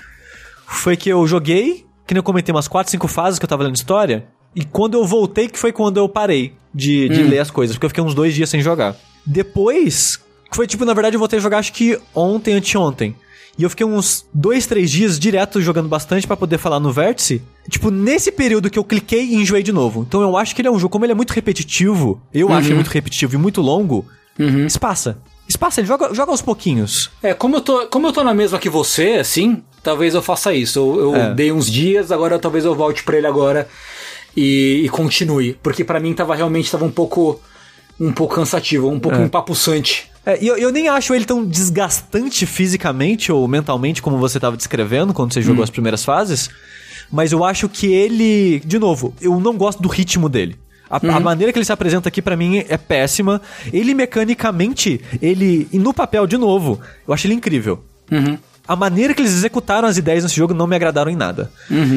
Foi que eu joguei, que nem eu comentei umas 4, 5 fases que eu tava lendo história. E quando eu voltei, que foi quando eu parei de, de Hum. ler as coisas. Porque eu fiquei uns dois dias sem jogar. Depois. Foi tipo, na verdade, eu voltei a jogar acho que ontem, anteontem. E eu fiquei uns dois, três dias direto jogando bastante pra poder falar no vértice. Tipo, nesse período que eu cliquei e enjoei de novo. Então eu acho que ele é um jogo, como ele é muito repetitivo, eu acho ele muito repetitivo e muito longo, espaça. Espaça, ele joga, joga aos pouquinhos. É, como eu, tô, como eu tô na mesma que você, assim, talvez eu faça isso. Eu, eu É. dei uns dias, agora talvez eu volte pra ele agora e, e continue. Porque pra mim tava realmente tava um pouco um pouco cansativo, um pouco empapuçante. É, e eu, eu nem acho ele tão desgastante fisicamente ou mentalmente como você tava descrevendo quando você jogou as primeiras fases. Mas eu acho que ele. De novo, eu não gosto do ritmo dele. A, a maneira que ele se apresenta aqui pra mim é péssima. Ele mecanicamente, ele. E no papel, de novo, eu acho ele incrível. A maneira que eles executaram as ideias nesse jogo não me agradaram em nada.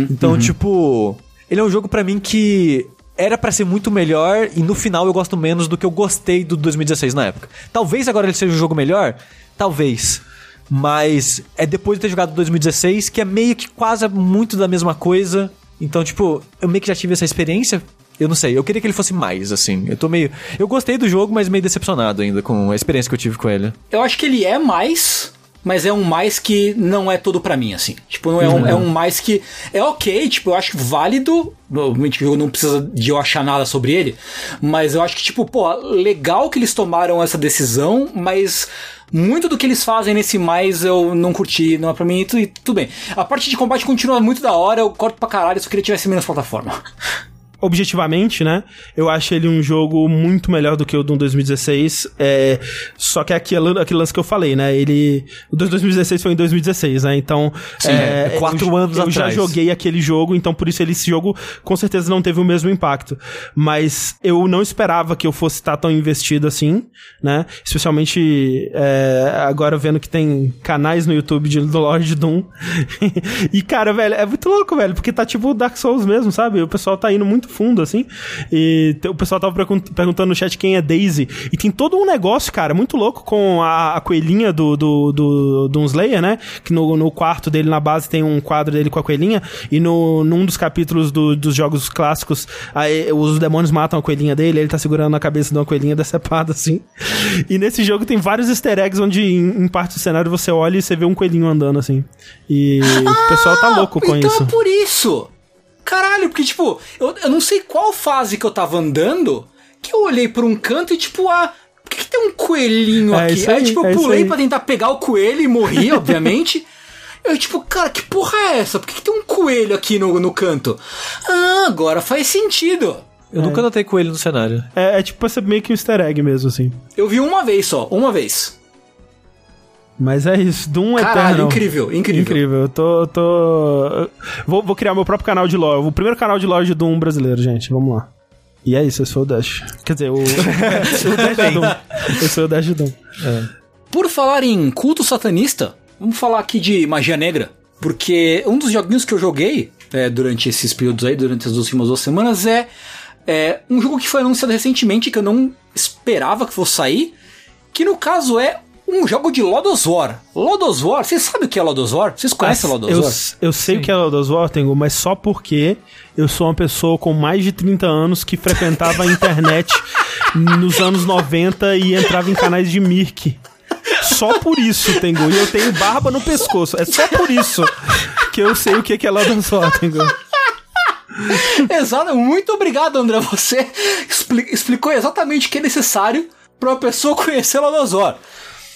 Então, tipo. Ele é um jogo pra mim que era pra ser muito melhor e no final eu gosto menos do que eu gostei do 2016 na época. Talvez agora ele seja um jogo melhor, talvez. Mas é depois de ter jogado 2016 que é meio que quase muito da mesma coisa. Então, tipo, eu meio que já tive essa experiência. Eu não sei, eu queria que ele fosse mais, assim. Eu tô meio. Eu gostei do jogo, mas meio decepcionado ainda com a experiência que eu tive com ele. Eu acho que ele é mais, mas é um mais que não é todo pra mim, assim. Tipo, não é, um, é um mais que é ok, tipo, eu acho válido. Obviamente, eu não precisa de eu achar nada sobre ele, mas eu acho que, tipo, pô, legal que eles tomaram essa decisão, mas muito do que eles fazem nesse mais eu não curti, não é pra mim, e tu- e tudo bem. A parte de combate continua muito da hora, eu corto pra caralho, só queria que tivesse menos plataforma. objetivamente, né? Eu acho ele um jogo muito melhor do que o do 2016. É, só que é aquele, aquele lance que eu falei, né? Ele. O do 2016 foi em 2016, né? Então. é, é quatro eu, anos Eu já atrás. joguei aquele jogo, então por isso ele, esse jogo com certeza não teve o mesmo impacto. Mas eu não esperava que eu fosse estar tão investido assim, né? Especialmente é, agora vendo que tem canais no YouTube de, do Lord Doom. e, cara, velho, é muito louco, velho, porque tá tipo Dark Souls mesmo, sabe? O pessoal tá indo muito fundo, assim. E o pessoal tava pergun- perguntando no chat quem é Daisy. E tem todo um negócio, cara, muito louco com a, a coelhinha do, do, do, do Slayer, né? Que no, no quarto dele, na base, tem um quadro dele com a coelhinha. E no, num dos capítulos do- dos jogos clássicos, aí, os demônios matam a coelhinha dele, ele tá segurando na cabeça de uma coelhinha decepada, assim. E nesse jogo tem vários easter eggs onde, em, em parte do cenário, você olha e você vê um coelhinho andando, assim. E o pessoal tá louco com então isso. é por isso. Caralho, porque, tipo, eu, eu não sei qual fase que eu tava andando que eu olhei por um canto e, tipo, ah, por que, que tem um coelhinho É aqui? isso aí, aí, tipo, é eu isso pulei aí. pra tentar pegar o coelho e morri, obviamente. Eu, tipo, cara, que porra é essa? Por que, que tem um coelho aqui no, no canto? Ah, agora faz sentido. Eu nunca notei coelho no cenário. É, é tipo pra ser meio que um easter egg mesmo, assim. Eu vi uma vez só, uma vez. Mas é isso, Doom Caralho, Eternal. incrível, incrível. Incrível, eu tô. eu tô... Vou, vou criar meu próprio canal de lore. O primeiro canal de lore de Doom brasileiro, gente. Vamos lá. E é isso, eu sou o Dash. Quer dizer, o, o Dash de Doom. Eu sou o Dash de Doom. Por falar em culto satanista, vamos falar aqui de magia negra. Porque um dos joguinhos que eu joguei é, durante esses períodos aí, durante as últimas duas semanas, é, é um jogo que foi anunciado recentemente que eu não esperava que fosse sair, que no caso é um jogo de Lodos War. Lodos War, vocês sabem o que é Lodos War? Vocês conhecem Lodos eu, War? eu sei o que é Lodos War, Tengu, mas só porque eu sou uma pessoa com mais de 30 anos que frequentava a internet nos anos 90 e entrava em canais de Mirk. Só por isso, Tengu. E eu tenho barba no pescoço. É só por isso que eu sei o que é Lodos War, Tengu. Exato, muito obrigado, André. Você expli- explicou exatamente o que é necessário para uma pessoa conhecer Lodos War.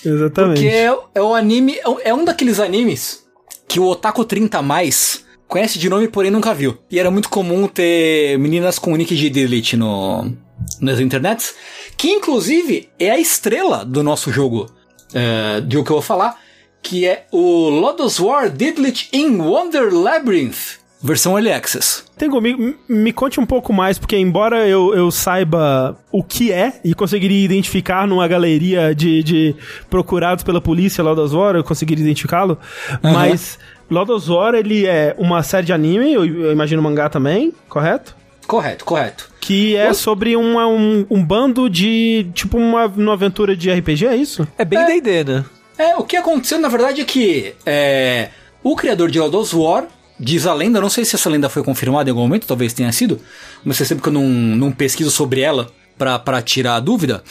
Exatamente. Porque é, é o anime, é um- é um daqueles animes que o Otaku 30 mais conhece de nome, porém nunca viu. E era muito comum ter meninas com nick de Delete no, nas internets, que inclusive é a estrela do nosso jogo, é, de o que eu vou falar, que é o Lodos War Didlit in Wonder Labyrinth, versão Early Access. Tengu, me, me conte um pouco mais, porque embora eu, eu saiba o que é e conseguiria identificar numa galeria de, de procurados pela polícia Lodos War, eu conseguiria identificá-lo, mas Lodos War, ele é uma série de anime, eu, eu imagino mangá também, correto? Correto, correto. Que é sobre uma, um, um bando de, tipo, uma, uma aventura de RPG, é isso? É bem D&D, né? É, o que aconteceu na verdade é que é, o criador de Lodos War diz a lenda, não sei se essa lenda foi confirmada em algum momento, talvez tenha sido, mas você sabe que eu não, não pesquiso sobre ela pra, pra tirar a dúvida.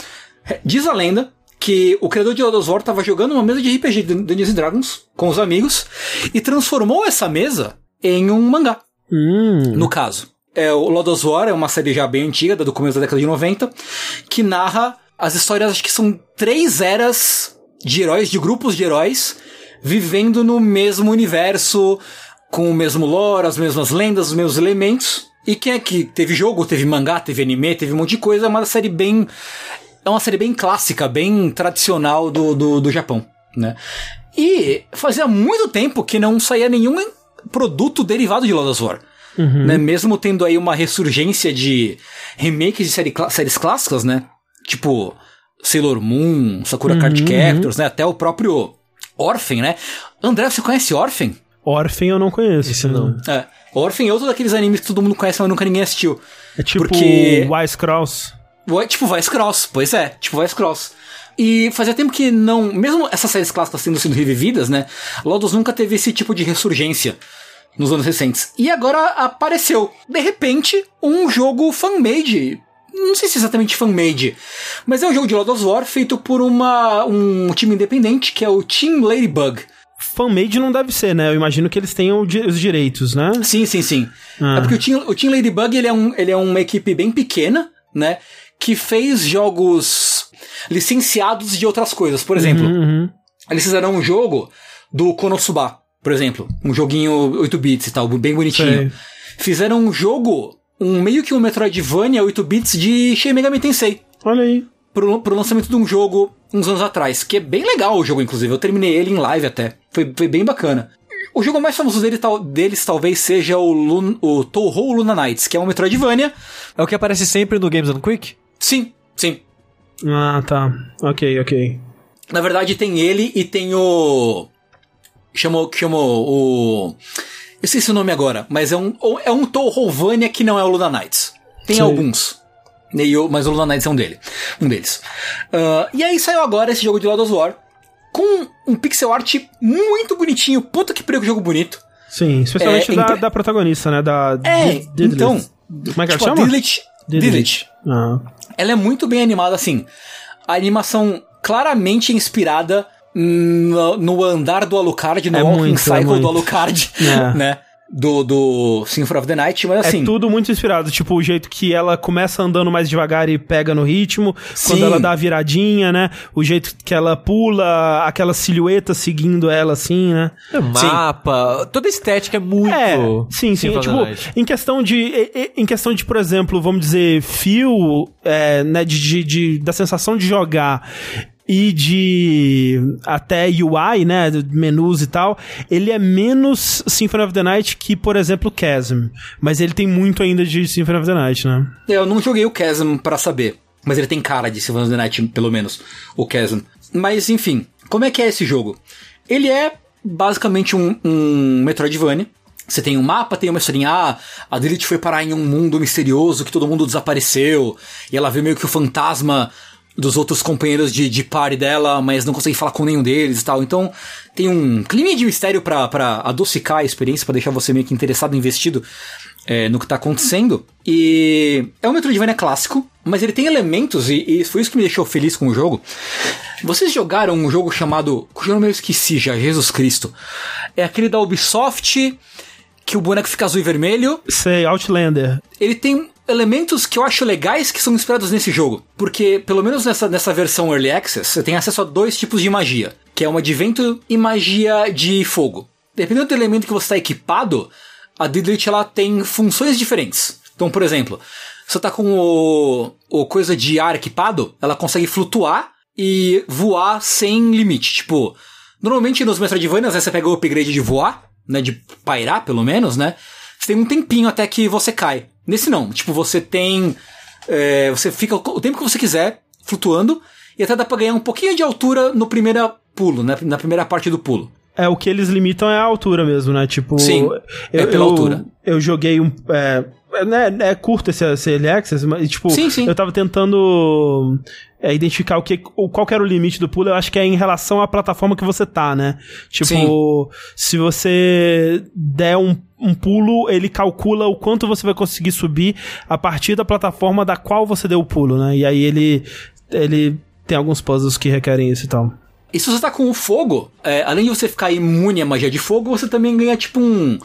É, Diz a lenda que o criador de Lodos War estava jogando uma mesa de RPG de Dungeons Dragons com os amigos e transformou essa mesa em um mangá Hum. no caso. É, o Lodos War é uma série já bem antiga, do começo da década de 90, que narra as histórias, acho que são três eras de heróis, de grupos de heróis, vivendo no mesmo universo, com o mesmo lore, as mesmas lendas, os mesmos elementos. E quem é que teve jogo, teve mangá, teve anime, teve um monte de coisa, é uma série bem. É uma série bem clássica, bem tradicional do, do, do Japão, né? E fazia muito tempo que não saía nenhum produto derivado de Lodos War. Né? Mesmo tendo aí uma ressurgência de remakes de série séries clássicas, né? Tipo Sailor Moon, Sakura Card Captors, né? Até o próprio Orphan, né? André, você conhece Orphan? Orphan eu não conheço. Esse não. É. Orphan é outro daqueles animes que todo mundo conhece, mas nunca ninguém assistiu. É tipo Porque- Wise Cross. Ué, Tipo Vice Cross, pois é, tipo Vice Cross. E fazia tempo que não. Mesmo essas séries clássicas tendo sido revividas, né? Lodos nunca teve esse tipo de ressurgência nos anos recentes. E agora apareceu, de repente, um jogo fan-made. Não sei se é exatamente fan-made, mas é um jogo de Lodos War feito por uma, um time independente que é o Team Ladybug. Fanmade não deve ser, né? Eu imagino que eles tenham os direitos, né? Sim, sim, sim. Ah. É porque o Team, o Team Ladybug ele é, um, ele é uma equipe bem pequena, né? Que fez jogos licenciados de outras coisas. Por exemplo, Uhum. eles fizeram um jogo do Konosuba, por exemplo. Um joguinho 8 bits e tal, bem bonitinho. Sei. Fizeram um jogo, um meio que um Metroidvania 8 bits de Shin Megami Tensei. Olha aí. Pro, pro lançamento de um jogo uns anos atrás, que é bem legal o jogo, inclusive. Eu terminei ele em live até. Foi, foi bem bacana. O jogo mais famoso dele, tal, deles talvez seja o, Lun, o Touhou Luna Nights, que é um Metroidvania. É o que aparece sempre no Games on Quick? Sim, sim. Ah, tá. Ok, ok. Na verdade, tem ele e tem o. Chamou. Chamou o. Eu esqueci o nome agora, mas é um, é um Touhouvania que não é o Luna Knights. Tem Sei. alguns. E o- Mas o Luna Knights é um, dele, um deles. Ah, e aí saiu agora esse jogo de Lord of War. Com um pixel art muito bonitinho. Puta que pariu, que jogo bonito. Sim, especialmente É, da, impre- da protagonista, né? Da É, então. Como é que ela tipo, a chama? Didlit. Ah. Ela é muito bem animada, assim. A animação claramente inspirada no, no andar do Alucard, no É walking muito, é cycle muito. do Alucard, É. né? Do, do Symphony of the Night, mas assim... é tudo muito inspirado. Tipo, o jeito que ela começa andando mais devagar e pega no ritmo. Sim. Quando ela dá a viradinha, né? O jeito que ela pula, aquela silhueta seguindo ela, assim, né? É mapa, toda a estética é muito... É, sim, sim. Tipo, of the Night. em questão de. Em questão de, por exemplo, vamos dizer, fio, é, né, de, de- de- da sensação de jogar e de até UI, né, menus e tal, ele é menos Symphony of the Night que, por exemplo, Chasm. Mas ele tem muito ainda de Symphony of the Night, né? Eu não joguei o Chasm pra saber, mas ele tem cara de Symphony of the Night, pelo menos, o Chasm. Mas, enfim, como é que é esse jogo? Ele é basicamente um, um Metroidvania. Você tem um mapa, tem uma historinha, ah, a Lilith foi parar em um mundo misterioso que todo mundo desapareceu, e ela vê meio que o fantasma dos outros companheiros de, de party dela, mas não consegue falar com nenhum deles e tal. Então, tem um clima de mistério pra, pra adocicar a experiência, para deixar você meio que interessado, investido é, no que tá acontecendo. E é um Metroidvania clássico, mas ele tem elementos, e, e, foi isso que me deixou feliz com o jogo. Vocês jogaram um jogo chamado. cujo nome eu esqueci já, Jesus Cristo. É aquele da Ubisoft que o boneco fica azul e vermelho. Sei, Outlander. Ele tem elementos que eu acho legais que são inspirados nesse jogo. Porque, pelo menos nessa, nessa versão Early Access, você tem acesso a dois tipos de magia. Que é uma de vento e magia de fogo. Dependendo do elemento que você está equipado, a Didlit ela tem funções diferentes. Então, por exemplo, você tá com o, o coisa de ar equipado, ela consegue flutuar e voar sem limite. Tipo, normalmente nos Metroidvanias né, você pega o upgrade de voar, né, de pairar pelo menos, né? Você tem um tempinho até que você cai. Nesse não, tipo, você tem. É, você fica o tempo que você quiser flutuando e até dá pra ganhar um pouquinho de altura no primeiro pulo, né, na primeira parte do pulo. É, o que eles limitam é a altura mesmo, né? Tipo. Sim, eu, é pela eu, altura. Eu joguei um. É, é, né, é curto esse, esse Early Access, mas, tipo, Sim, sim. eu tava tentando é, identificar o que, o, qual que era o limite do pulo, eu acho que é em relação à plataforma que você tá, né? Tipo, Sim. se você der um, um pulo, ele calcula o quanto você vai conseguir subir a partir da plataforma da qual você deu o pulo, né? E aí ele, ele tem alguns puzzles que requerem isso e tal. E se você tá com o fogo, é, além de você ficar imune à magia de fogo, você também ganha tipo um.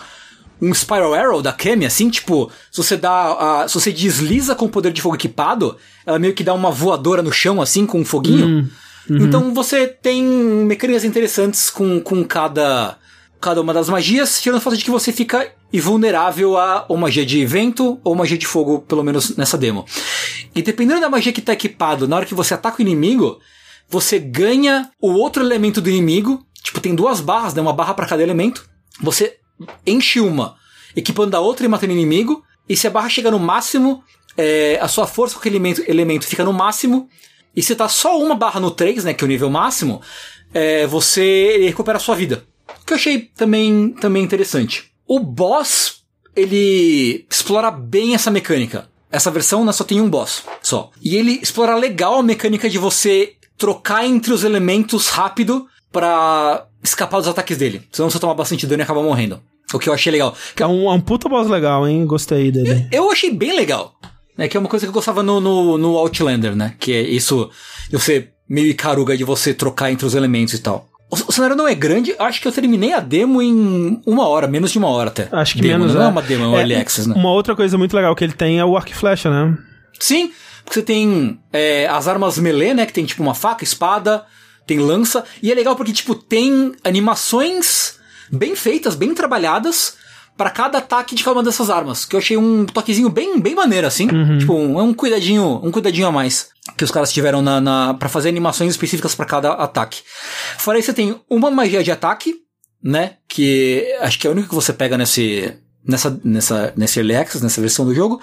Um Spiral Arrow da Kemi, assim, tipo, se você dá. a- se você desliza com o poder de fogo equipado, ela meio que dá uma voadora no chão, assim, com um foguinho. Então você tem mecânicas interessantes com, com cada, cada uma das magias, tirando o fato de que você fica invulnerável a ou magia de vento ou magia de fogo, pelo menos nessa demo. E dependendo da magia que tá equipado, na hora que você ataca o inimigo, você ganha o outro elemento do inimigo. Tipo, tem duas barras, né? Uma barra pra cada elemento. Você enche uma, equipando a outra e matando o inimigo. E se a barra chega no máximo, é, a sua força com aquele elemento, elemento fica no máximo. E se tá só uma barra no 3, né? Que é o nível máximo, é, você recupera a sua vida. Que eu achei também, também interessante. O boss, ele explora bem essa mecânica. Essa versão né, só tem um boss, só. E ele explora legal a mecânica de você trocar entre os elementos rápido pra escapar dos ataques dele. Senão você toma bastante dano e acaba morrendo. O que eu achei legal. É um, é um puta boss legal, hein? Gostei dele. Eu achei bem legal. É que é uma coisa que eu gostava no, no, no Outlander, né? Que é isso, de você meio Icaruga de você trocar entre os elementos e tal. O, cenário não é grande, acho que eu terminei a demo em uma hora, menos de uma hora até. Acho que demo, menos. Não é é. uma demo, é um early access, né? Uma outra coisa muito legal que ele tem é o arco e flecha, né? Sim, porque você tem é, as armas melee, né? Que tem tipo uma faca, espada, tem lança. E é legal porque, tipo, tem animações bem feitas, bem trabalhadas pra cada ataque de cada uma dessas armas. Que eu achei um toquezinho bem, bem maneiro, assim. Tipo, um, um cuidadinho, um cuidadinho a mais que os caras tiveram na, na para fazer animações específicas pra cada ataque. Fora isso, você tem uma magia de ataque, né? Que acho que é a única que você pega nesse nessa nessa nesse early access, nessa versão do jogo,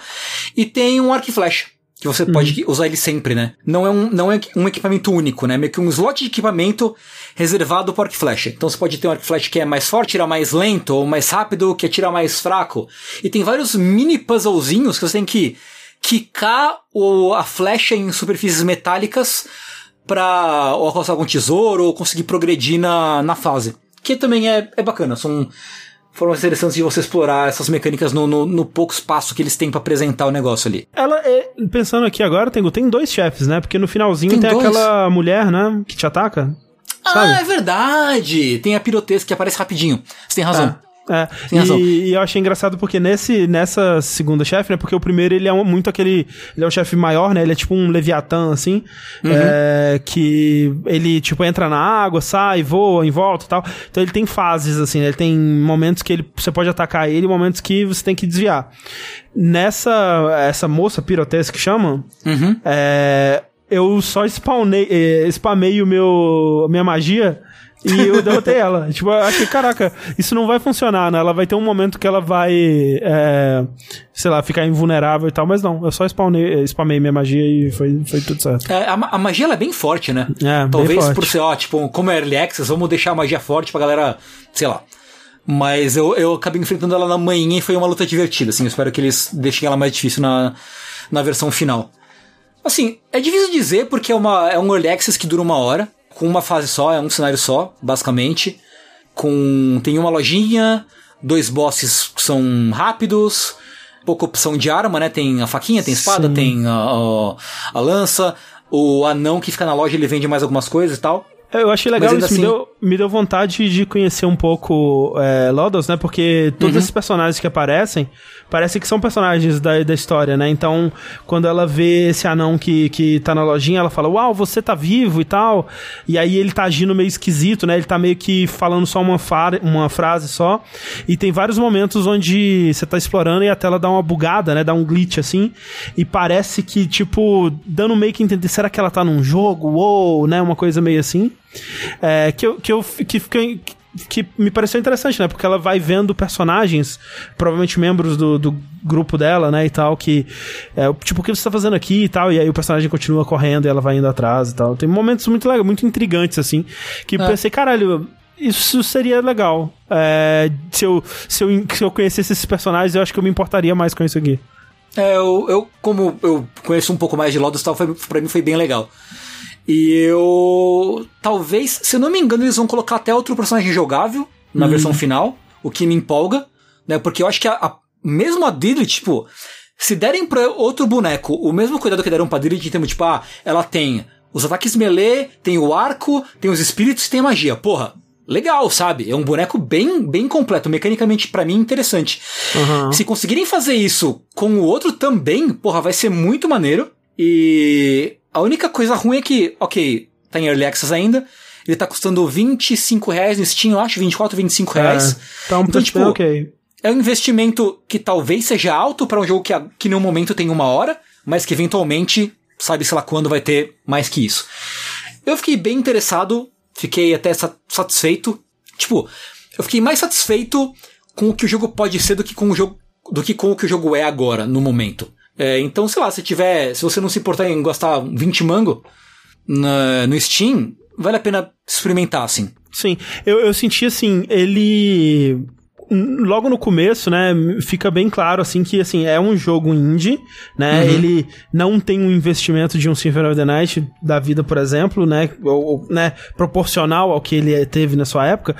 e tem um arco e flecha. Que você pode usar ele sempre, né? Não é um, não é um equipamento único, né? Meio que um slot de equipamento reservado para arco e flecha. Então você pode ter um arco e flecha que é mais forte, tira mais lento, ou mais rápido, que atira mais fraco. E tem vários mini puzzlezinhos que você tem que quicar o, a flecha em superfícies metálicas pra ou alcançar algum tesouro ou conseguir progredir na, na fase. Que também é, é bacana. São formas interessantes de você explorar essas mecânicas no, no, no pouco espaço que eles têm pra apresentar o negócio ali. Ela é. Pensando aqui agora, tem, tem dois chefes, né? Porque no finalzinho Tem tem, aquela mulher, né? Que te ataca. Ah, Sabe? é verdade! Tem a pirotesca que aparece rapidinho. Você tem razão. É, e, e eu achei engraçado porque nesse, nessa segunda chefe, né? Porque o primeiro ele é um- muito aquele. Ele é um chefe maior, né? Ele é tipo um Leviatã, assim. Uhum. é, que ele, tipo, entra na água, sai, voa em volta e tal. Então ele tem fases, assim, né? Ele tem momentos que ele, você pode atacar ele e momentos que você tem que desviar. Nessa essa moça pirotesca que chama, Uhum. é, eu só spawnei, eh, spamei o meu, minha magia e eu derrotei ela. Tipo, eu achei, caraca, isso não vai funcionar, né? Ela vai ter um momento que ela vai, é, sei lá, ficar invulnerável e tal, mas não, eu só spawnei, eh, spamei minha magia e foi, foi tudo certo. É, a, a magia ela é bem forte, né? É, bem Talvez forte. por ser, ó, tipo, como é Early Access, vamos deixar a magia forte pra galera, sei lá, Mas eu, eu acabei enfrentando ela na manhã e foi uma luta divertida, assim. Eu espero que eles deixem ela mais difícil na, na versão final. Assim, é difícil dizer porque é, uma, é um early access que dura uma hora, com uma fase só, é um cenário só, basicamente. Com. Tem uma lojinha, dois bosses que são rápidos, pouca opção de arma, né? Tem a faquinha, tem a espada, Sim. tem a, a, a lança. O anão que fica na loja, ele vende mais algumas coisas e tal. Eu achei legal isso, ainda me, assim- deu, me deu vontade de conhecer um pouco é, Lodos, né? Porque todos Uhum. esses personagens que aparecem, parece que são personagens da, da história, né? Então, quando ela vê esse anão que, que tá na lojinha, ela fala, uau, você tá vivo e tal. E aí ele tá agindo meio esquisito, né? Ele tá meio que falando só uma, fa- uma frase só. E tem vários momentos onde você tá explorando e a tela dá uma bugada, né? Dá um glitch assim. E parece que, tipo, dando meio que entender, será que ela tá num jogo? Uou, né? Uma coisa meio assim. É, que eu, que eu que. Que me pareceu interessante, né? Porque ela vai vendo personagens, provavelmente membros do, do grupo dela, né? E tal, que. É, tipo, o que você tá fazendo aqui e tal? E aí o personagem continua correndo e ela vai indo atrás e tal. Tem momentos muito legais, muito intrigantes, assim. Que É. pensei, caralho, isso seria legal. É, se, eu, se, eu, se eu conhecesse esses personagens, eu acho que eu me importaria mais com isso aqui. É, eu, eu como eu conheço um pouco mais de Lodos e tal, foi, pra mim foi bem legal. E eu. Talvez, se eu não me engano, eles vão colocar até outro personagem jogável na versão final, o que me empolga, né? Porque eu acho que a, a- mesmo a Diddy, tipo, se derem pra outro boneco o mesmo cuidado que deram pra Diddy, em termos, tipo, ah, ela tem os ataques melee, tem o arco, tem os espíritos e tem a magia. Porra, legal, sabe? É um boneco bem, bem completo, mecanicamente, pra mim, interessante. Se conseguirem fazer isso com o outro também, porra, vai ser muito maneiro. E a única coisa ruim é que, ok, tá em Early Access ainda, ele tá custando 25 reais no Steam, eu acho, 24, 25 reais. É, tá um Então, tipo, ok. É um investimento que talvez seja alto pra um jogo que, que no momento tem uma hora, mas que eventualmente, sabe sei lá quando, vai ter mais que isso. Eu fiquei bem interessado, fiquei até sa- satisfeito. Tipo, eu fiquei mais satisfeito com o que o jogo pode ser do que com o jogo, do que com o que o jogo é agora, no momento. É, então, sei lá, se tiver. Se você não se importar em gastar 20 mango na- no Steam, vale a pena experimentar, assim. Sim, eu, eu senti assim, ele hum, logo no começo, né, fica bem claro assim que assim é um jogo indie, né? Ele não tem um investimento de um Symphony of the Night da vida, por exemplo, né, ou, ou, né, proporcional ao que ele teve na sua época.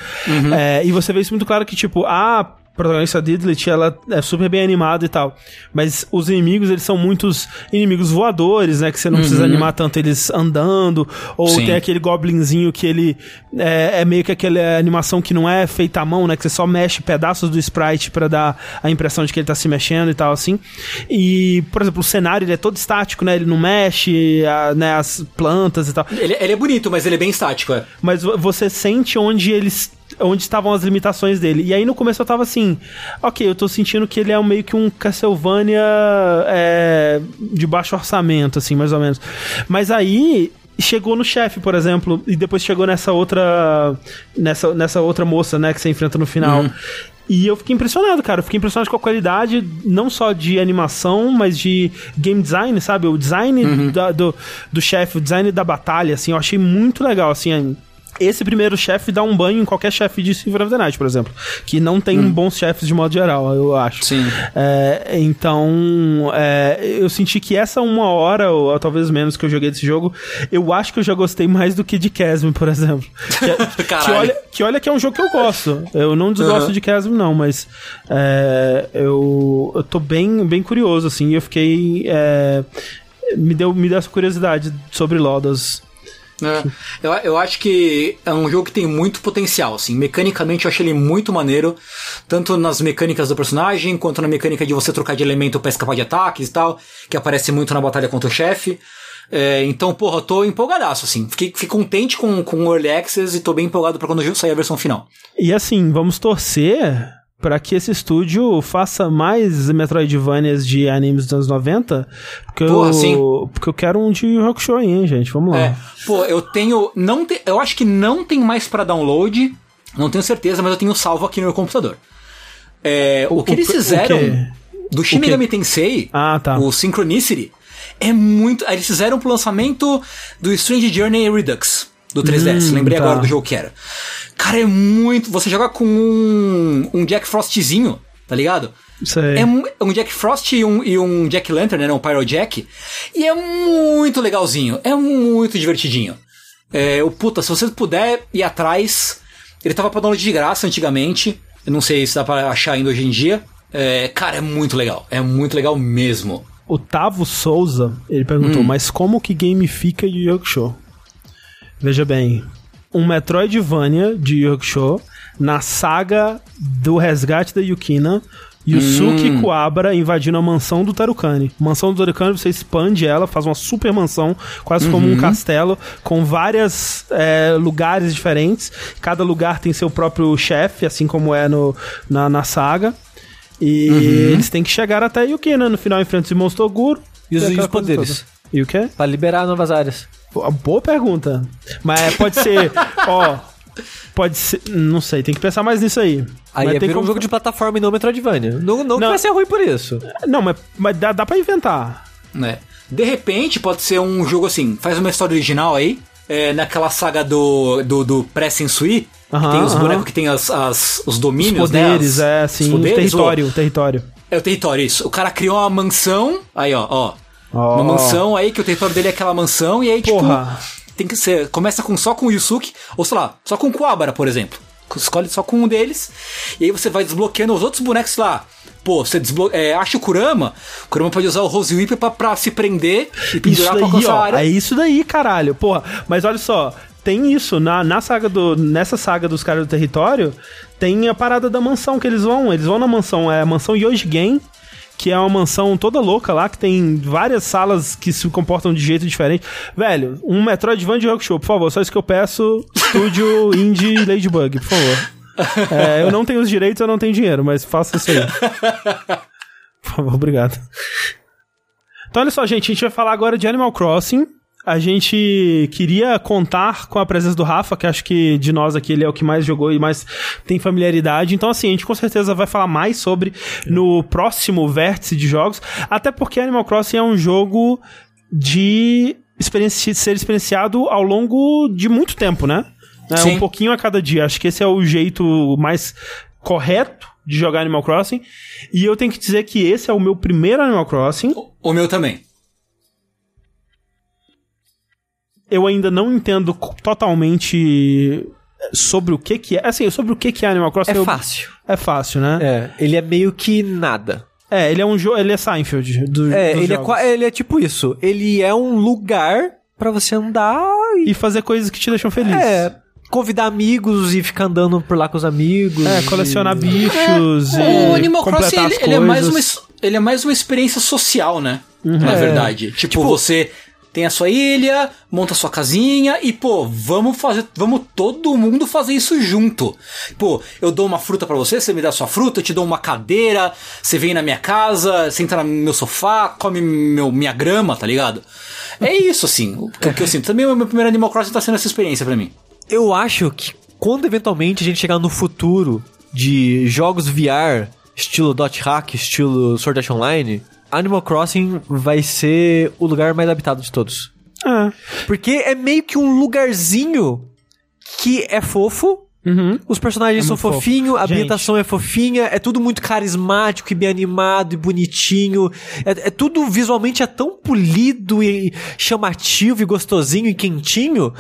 É, e você vê isso muito claro que tipo, a protagonista Didlet, ela é super bem animada e tal. Mas os inimigos, eles são muitos inimigos voadores, né? Que você não precisa animar tanto eles andando. Ou Sim. tem aquele goblinzinho que ele é, é meio que aquela animação que não é feita à mão, né? Que você só mexe pedaços do sprite pra dar a impressão de que ele tá se mexendo e tal, assim. E, por exemplo, o cenário ele é todo estático, né? Ele não mexe, a- né? As plantas e tal. Ele, ele é bonito, mas ele é bem estático, é. Mas vo- você sente onde eles. Onde estavam as limitações dele. E aí no começo eu tava assim, ok, eu tô sentindo que ele é meio que um Castlevania é, de baixo orçamento, assim, mais ou menos. Mas aí chegou no chefe, por exemplo, e depois chegou nessa outra. Nessa, nessa outra moça, né, que você enfrenta no final. E eu fiquei impressionado, cara. Eu fiquei impressionado com a qualidade, não só de animação, mas de game design, sabe? O design da- do, do chefe, o design da batalha, assim, eu achei muito legal, assim. Esse primeiro chefe dá um banho em qualquer chefe de Symphony of the Night, por exemplo. Que não tem bons chefes de modo geral, eu acho. Sim. É, então, é, eu senti que essa uma hora, ou, talvez menos que eu joguei desse jogo, eu acho que eu já gostei mais do que de Chasm, por exemplo. Que, que, Caralho. olha, que olha que é um jogo que eu gosto. Eu não desgosto Uhum. de Chasm, não, mas é, eu, eu tô bem, bem curioso, assim, eu fiquei. é, me, deu, me deu essa curiosidade sobre Lodas. É, eu, eu acho que é um jogo que tem muito potencial, assim. Mecanicamente eu achei ele muito maneiro, tanto nas mecânicas do personagem, quanto na mecânica de você trocar de elemento pra escapar de ataques e tal, que aparece muito na batalha contra o chefe. É, então, porra, eu tô empolgadaço, assim. Fiquei, fiquei contente com, com o Early Access e tô bem empolgado pra quando sair a versão final. E assim, vamos torcer pra que esse estúdio faça mais Metroidvanias de animes dos anos 90. Porque, Porra, eu, sim. porque eu quero um de Rokusho aí, hein, gente. Vamos lá. É, pô, eu tenho. Não te, eu acho que não tem mais pra download, não tenho certeza, mas eu tenho salvo aqui no meu computador. É, o, que o- eles o fizeram do Shin? Megami Tensei, Ah, tá. o Synchronicity, é muito. Eles fizeram pro lançamento do Strange Journey Redux. Do 3DS. Hum, Lembrei tá. agora do jogo que era. Cara, é muito. Você joga com um, um Jack Frostzinho, tá ligado? Sei. É um Jack Frost e um, e um Jack Lantern, né? Um Pyro Jack. E é muito legalzinho. É muito divertidinho. É, o puta, se você puder ir atrás. Ele tava pra download de graça antigamente. Eu não sei se dá pra achar ainda hoje em dia. É, cara, é muito legal. É muito legal mesmo. O Tavo Souza, ele Hum. perguntou, mas como que gamifica Yu Yu Hakusho? Veja bem, um Metroidvania de Hakusho na saga do resgate da Yukina, Yusuke Hum. Kuwabara invadindo a mansão do Tarukani. Mansão do Tarukani, você expande ela, faz uma super mansão, quase como Uhum. um castelo, com vários lugares diferentes. Cada lugar tem seu próprio chefe, assim como é no, na, na saga. E Uhum. eles têm que chegar até a Yukina. No final enfrenta o irmãos Toguro. E os- e os poderes? toda. E o quê? Pra liberar novas áreas. Boa pergunta. Mas é, pode ser. ó. Pode ser. Não sei, tem que pensar mais nisso aí. Aí mas é tem vir um como- jogo de plataforma e não Metroidvania. Não, não, que Não. vai ser ruim por isso. Não, mas, mas dá, dá pra inventar. né? De repente, pode ser um jogo assim, faz uma história original aí, é, naquela saga do, do, do pré-sensui, que Aham, tem os aham. bonecos que tem as, as- os Os domínios, né? poderes, As- é, os assim, o poderes, território, o território. é o território, isso. O cara criou uma mansão, aí ó, ó. Ó. Uma mansão aí, que o território dele é aquela mansão, e aí, Porra. tipo, tem que ser, começa com, só com o Yusuke, ou sei lá, só com o Kuwabara, por exemplo. Escolhe só com um deles, e aí você vai desbloqueando os outros bonecos lá. Pô, você é, acha o Kurama, o Kurama pode usar o Rose Whip pra, pra se prender e Isso pendurar pra daí, alcançar a ó. área. É isso daí, caralho. Porra, mas olha só. Tem isso, na, na saga do. Nessa saga dos caras do território, tem a parada da mansão que eles vão. Eles vão na mansão, é a mansão Yojigen, que é uma mansão toda louca lá, que tem várias salas que se comportam de jeito diferente. Velho, um Metroidvania de Rock Show, por favor, só isso que eu peço. Estúdio Indie Ladybug, por favor. É, eu não tenho os direitos, eu não tenho dinheiro, mas faça isso aí. Por favor, obrigado. Então, olha só, gente, a gente vai falar agora de Animal Crossing. A gente queria contar com a presença do Rafa, que acho que de nós aqui ele é o que mais jogou e mais tem familiaridade. Então, assim, a gente com certeza vai falar mais sobre no próximo vértice de jogos. Até porque Animal Crossing é um jogo de experienci- ser experienciado ao longo de muito tempo, né? É, Sim. um pouquinho a cada dia. Acho que esse é o jeito mais correto de jogar Animal Crossing. E eu tenho que dizer que esse é o meu primeiro Animal Crossing. O meu também. Eu ainda não entendo totalmente sobre o que que é. Assim, sobre o que que é Animal Crossing. É eu- fácil. É fácil, né? É, ele é meio que nada. É, ele é um jogo. Ele é Seinfeld. Do, É, dos ele é, jogos. qua- ele é tipo isso. Ele é um lugar pra você andar e E fazer coisas que te deixam feliz. é, convidar amigos e ficar andando por lá com os amigos. É, colecionar bichos. e o Animal Crossing, ele, ele é mais uma, ele é mais uma experiência social, né? Na É. verdade. Tipo, você tem a sua ilha, monta a sua casinha e, pô, vamos fazer. Vamos todo mundo fazer isso junto. Pô, eu dou uma fruta pra você, você me dá sua fruta, eu te dou uma cadeira, você vem na minha casa, senta no meu sofá, come meu, minha grama, tá ligado? É isso, assim, o que, que eu sinto. Também o meu primeiro Animal Crossing tá sendo essa experiência pra mim. Eu acho que quando eventualmente a gente chegar no futuro de jogos VR, estilo Dot Hack, estilo Sword Art Online, Animal Crossing vai ser o lugar mais habitado de todos. É. Porque é meio que um lugarzinho que é fofo. Uhum. Os personagens É são fofinhos, a ambientação é fofinha, é tudo muito carismático e bem animado e bonitinho. É, é tudo visualmente é tão polido e chamativo e gostosinho e quentinho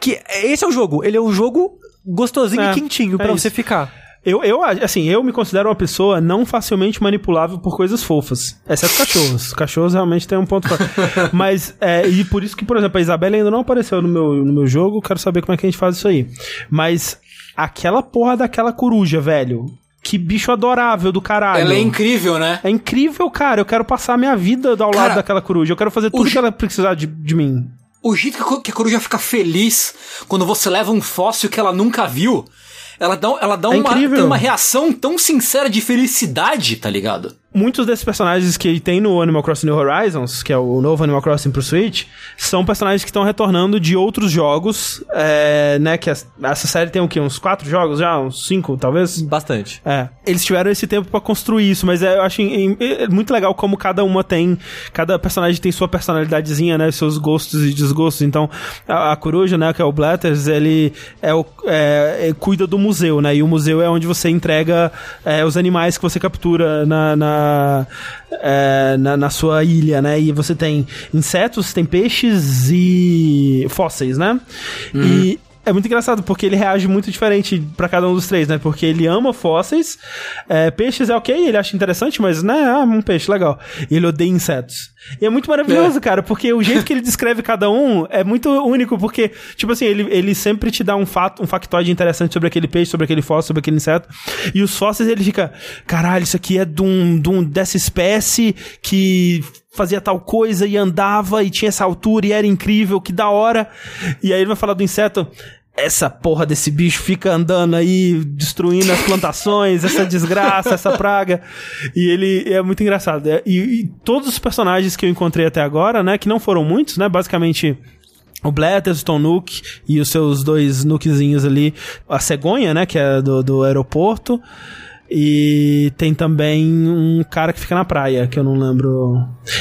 que esse é o jogo. Ele é um jogo gostosinho É, e quentinho é pra você ficar. Eu, eu, assim, eu me considero uma pessoa não facilmente manipulável por coisas fofas. Exceto cachorros. Cachorros realmente tem um ponto forte. Mas, é, e por isso que, por exemplo, a Isabela ainda não apareceu no meu, no meu jogo. Quero saber como é que a gente faz isso aí. Mas, aquela porra daquela coruja, velho. Que bicho adorável do caralho. Ela é incrível, né? É incrível, cara. Eu quero passar a minha vida ao Cara, lado daquela coruja. Eu quero fazer tudo o que ela precisar de, de mim. O jeito que a co- que a coruja fica feliz quando você leva um fóssil que ela nunca viu, ela dá, ela dá É uma, uma reação tão sincera de felicidade, tá ligado? Muitos desses personagens que tem no Animal Crossing New Horizons, que é o novo Animal Crossing pro Switch, são personagens que estão retornando de outros jogos, é, né? Que essa série tem o quê? Uns quatro jogos já? Uns cinco, talvez? Bastante. É, eles tiveram esse tempo pra construir isso, mas é, eu acho em- em- é muito legal como cada uma tem, cada personagem tem sua personalidadezinha, né, seus gostos e desgostos. Então, a, a coruja, né, que é o Blatters, ele é o, é, é, cuida do museu, né, e o museu é onde você entrega é, os animais que você captura na, na, é, na, na sua ilha, né, e você tem insetos, tem peixes e fósseis, né, e é muito engraçado, porque ele reage muito diferente pra cada um dos três, né? Porque ele ama fósseis, é, peixes é ok, ele acha interessante, mas, né, ah, um peixe, legal. E ele odeia insetos. E é muito maravilhoso, cara, porque o jeito que ele descreve cada um é muito único, porque, tipo assim, ele, ele sempre te dá um fato, um factoide interessante sobre aquele peixe, sobre aquele fóssil, sobre aquele inseto. E os fósseis, ele fica, caralho, isso aqui é de um, de um- dessa espécie que fazia tal coisa e andava e tinha essa altura e era incrível, que da hora. E aí ele vai falar do inseto. Essa porra desse bicho fica andando aí, destruindo as plantações, essa desgraça, essa praga. E ele é muito engraçado. É, E, e todos os personagens que eu encontrei até agora, né, que não foram muitos, né, basicamente o Blatters, o Tom Nook e os seus dois Nookzinhos ali, a cegonha, né, que é do, do aeroporto. E tem também um cara que fica na praia, que eu não lembro.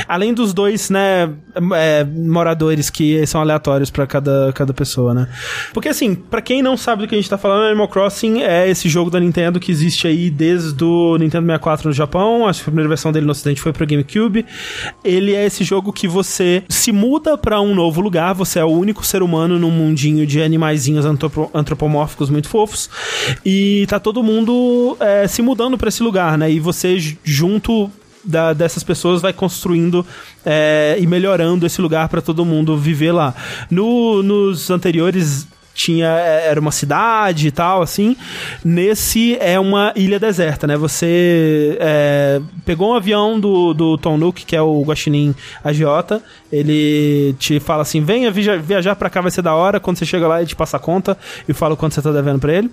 Além dos dois, né, é, moradores que são aleatórios pra cada, cada pessoa, né? Porque assim, pra quem não sabe do que a gente tá falando, Animal Crossing é esse jogo da Nintendo que existe aí desde o Nintendo 64 no Japão, acho que a primeira versão dele no ocidente foi pro GameCube. Ele é esse jogo que você se muda pra um novo lugar, você é o único ser humano num mundinho de animaizinhos antropo- antropomórficos muito fofos, e tá todo mundo é, se mudando pra esse lugar, né? E você junto da- dessas pessoas vai construindo é, e melhorando esse lugar pra todo mundo viver lá. No- nos anteriores tinha é, era uma cidade e tal assim. Nesse é uma ilha deserta né? Você é, pegou um avião do, do Tom Nook que é o guaxinim agiota. Ele te fala assim venha via- viajar pra cá vai ser da hora. Quando você chega lá ele te passa a conta e fala o quanto você tá devendo pra ele.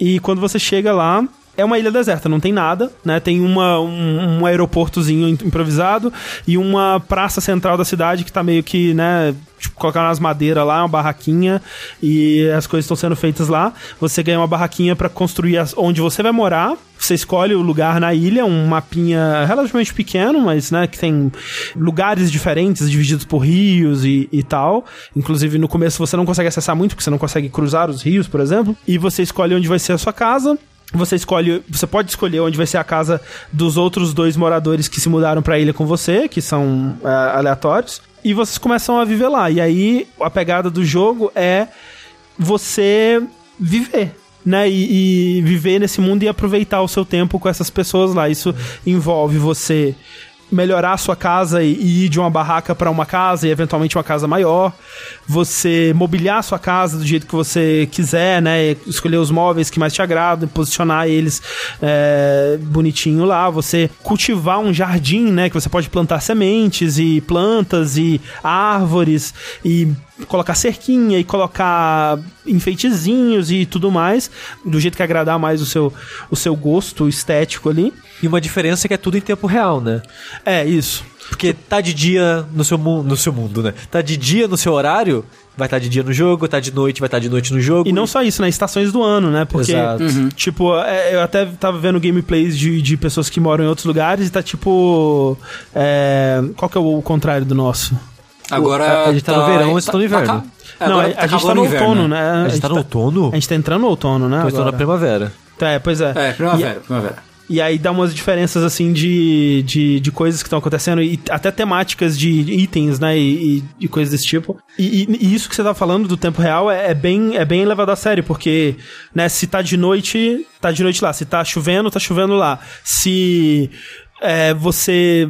E quando você chega lá é uma ilha deserta, não tem nada, né? Tem uma, um, um aeroportozinho im- improvisado e uma praça central da cidade que tá meio que, né? Tipo, colocar umas madeiras lá, uma barraquinha e as coisas estão sendo feitas lá. Você ganha uma barraquinha pra construir as- onde você vai morar. Você escolhe o lugar na ilha, um mapinha relativamente pequeno, mas, né, que tem lugares diferentes, divididos por rios e, e tal. Inclusive, no começo você não consegue acessar muito, porque você não consegue cruzar os rios, por exemplo. E você escolhe onde vai ser a sua casa. Você escolhe, você pode escolher onde vai ser a casa dos outros dois moradores que se mudaram pra ilha com você, que são é, aleatórios, e vocês começam a viver lá. E aí a pegada do jogo é você viver. Né, e, e viver nesse mundo e aproveitar o seu tempo com essas pessoas lá. Isso envolve você melhorar a sua casa e, ir de uma barraca para uma casa e eventualmente uma casa maior. Você mobiliar a sua casa do jeito que você quiser, né? Escolher os móveis que mais te agradam, posicionar eles é, bonitinho lá. Você cultivar um jardim, né? Que você pode plantar sementes e plantas e árvores e colocar cerquinha e colocar enfeitezinhos e tudo mais, do jeito que agradar mais o seu, o seu gosto estético ali. E uma diferença é que é tudo em tempo real, né? É, isso. Porque tá de dia no seu, mu no seu mundo, né? Tá de dia no seu horário, vai estar de dia no jogo, tá de noite, vai estar de noite no jogo. E não só isso, né? Estações do ano, né? Porque, Exato. tipo, é, eu até tava vendo gameplays de, de pessoas que moram em outros lugares e tá tipo. é, qual que é o contrário do nosso? Agora. a gente tá no verão, eles tá- estão no tá inverno. ca- Não, agora a, a gente tá no o inverno, outono, né? A gente tá no outono? A gente tá entrando no outono, né? Eu estou na agora. primavera. É, pois é. É, primavera, primavera. E aí dá umas diferenças, assim, de, de, de coisas que estão acontecendo, e até temáticas de itens, né, e, e, coisas desse tipo. E, e- e isso que você tá falando do tempo real é, é bem, é bem levado a sério, porque, né, se tá de noite, tá de noite lá. Se tá chovendo, tá chovendo lá. Se é, você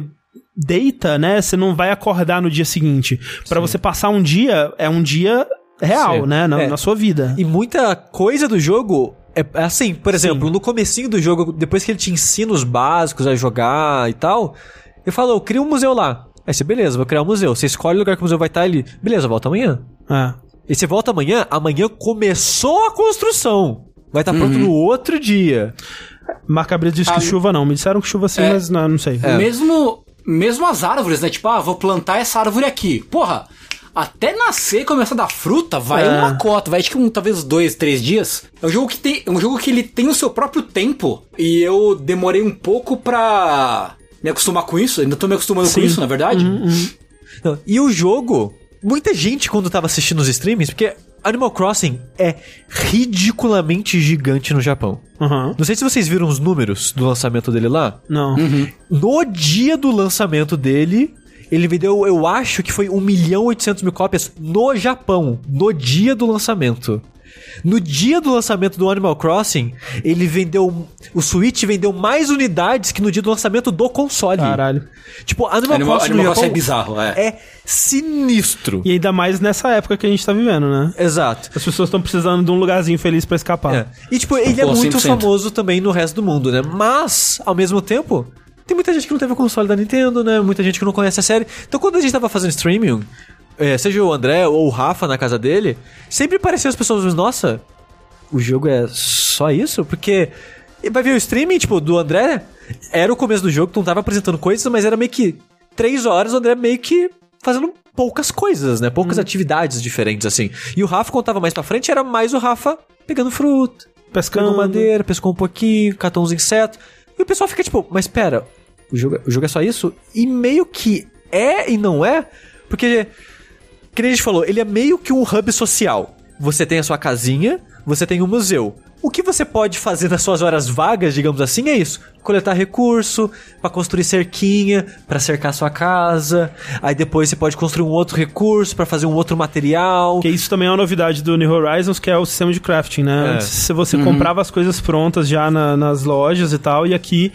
deita, né, você não vai acordar no dia seguinte. Pra você passar um dia, é um dia real, Sim. né, na, É. na sua vida. E muita coisa do jogo é é assim, por exemplo, no comecinho do jogo, depois que ele te ensina os básicos a jogar e tal, ele falou, cria um museu lá. Aí você, beleza, vou criar um museu. Você escolhe o lugar que o museu vai estar ali. Beleza, volta amanhã. É. E você volta amanhã, amanhã começou a construção. Vai estar pronto no outro dia. Marca Brisa disse que Ah, chuva não. Me disseram que chuva sim, É. mas não, não sei. Mesmo, mesmo as árvores, né? Tipo, ah, vou plantar essa árvore aqui. Porra, até nascer e começar a dar fruta, vai É. uma cota, vai acho que um, talvez dois, três dias. É um jogo que tem. É um jogo que ele tem o seu próprio tempo. E eu demorei um pouco pra me acostumar com isso. Ainda tô me acostumando Sim. com isso, na verdade. Não, E o jogo, muita gente quando tava assistindo os streamings, porque Animal Crossing é ridiculamente gigante no Japão. Aham. Não sei se vocês viram os números do lançamento dele lá. Não. No dia do lançamento dele, ele vendeu, eu acho que foi 1 milhão e 800 mil cópias no Japão. No dia do lançamento. No dia do lançamento do Animal Crossing, ele vendeu. O Switch vendeu mais unidades que no dia do lançamento do console. Caralho. Tipo, Animal, Animal, Crossing Animal no Crossing é bizarro, é. é sinistro. E ainda mais nessa época que a gente tá vivendo, né? Exato. As pessoas estão precisando de um lugarzinho feliz pra escapar. É. E tipo, ele é Pô, muito 100%. famoso também no resto do mundo, né? Mas, ao mesmo tempo, tem muita gente que não teve o console da Nintendo, né? Muita gente que não conhece a série. Então, quando a gente tava fazendo streaming, é, seja o André ou o Rafa na casa dele, sempre pareciam as pessoas, nossa, o jogo é só isso? Porque vai ver o streaming, tipo, do André, era o começo do jogo, tu não tava apresentando coisas, mas era meio que três horas o André meio que fazendo poucas coisas, né? Poucas atividades diferentes, assim. E o Rafa, quando tava mais pra frente, era mais o Rafa pegando fruta, Pescando. madeira, pescou um pouquinho, catou uns insetos. E o pessoal fica tipo, mas pera, o jogo, o jogo é só isso? E meio que é e não é, porque, que a gente falou, ele é meio que um hub social. Você tem a sua casinha, você tem um museu. O que você pode fazer nas suas horas vagas, digamos assim, é isso: coletar recurso pra construir cerquinha, pra cercar sua casa. Aí depois você pode construir um outro recurso pra fazer um outro material. Que isso também é uma novidade do New Horizons, que é o sistema de crafting, né? É. Antes se você comprava as coisas prontas já na- nas lojas e tal, e aqui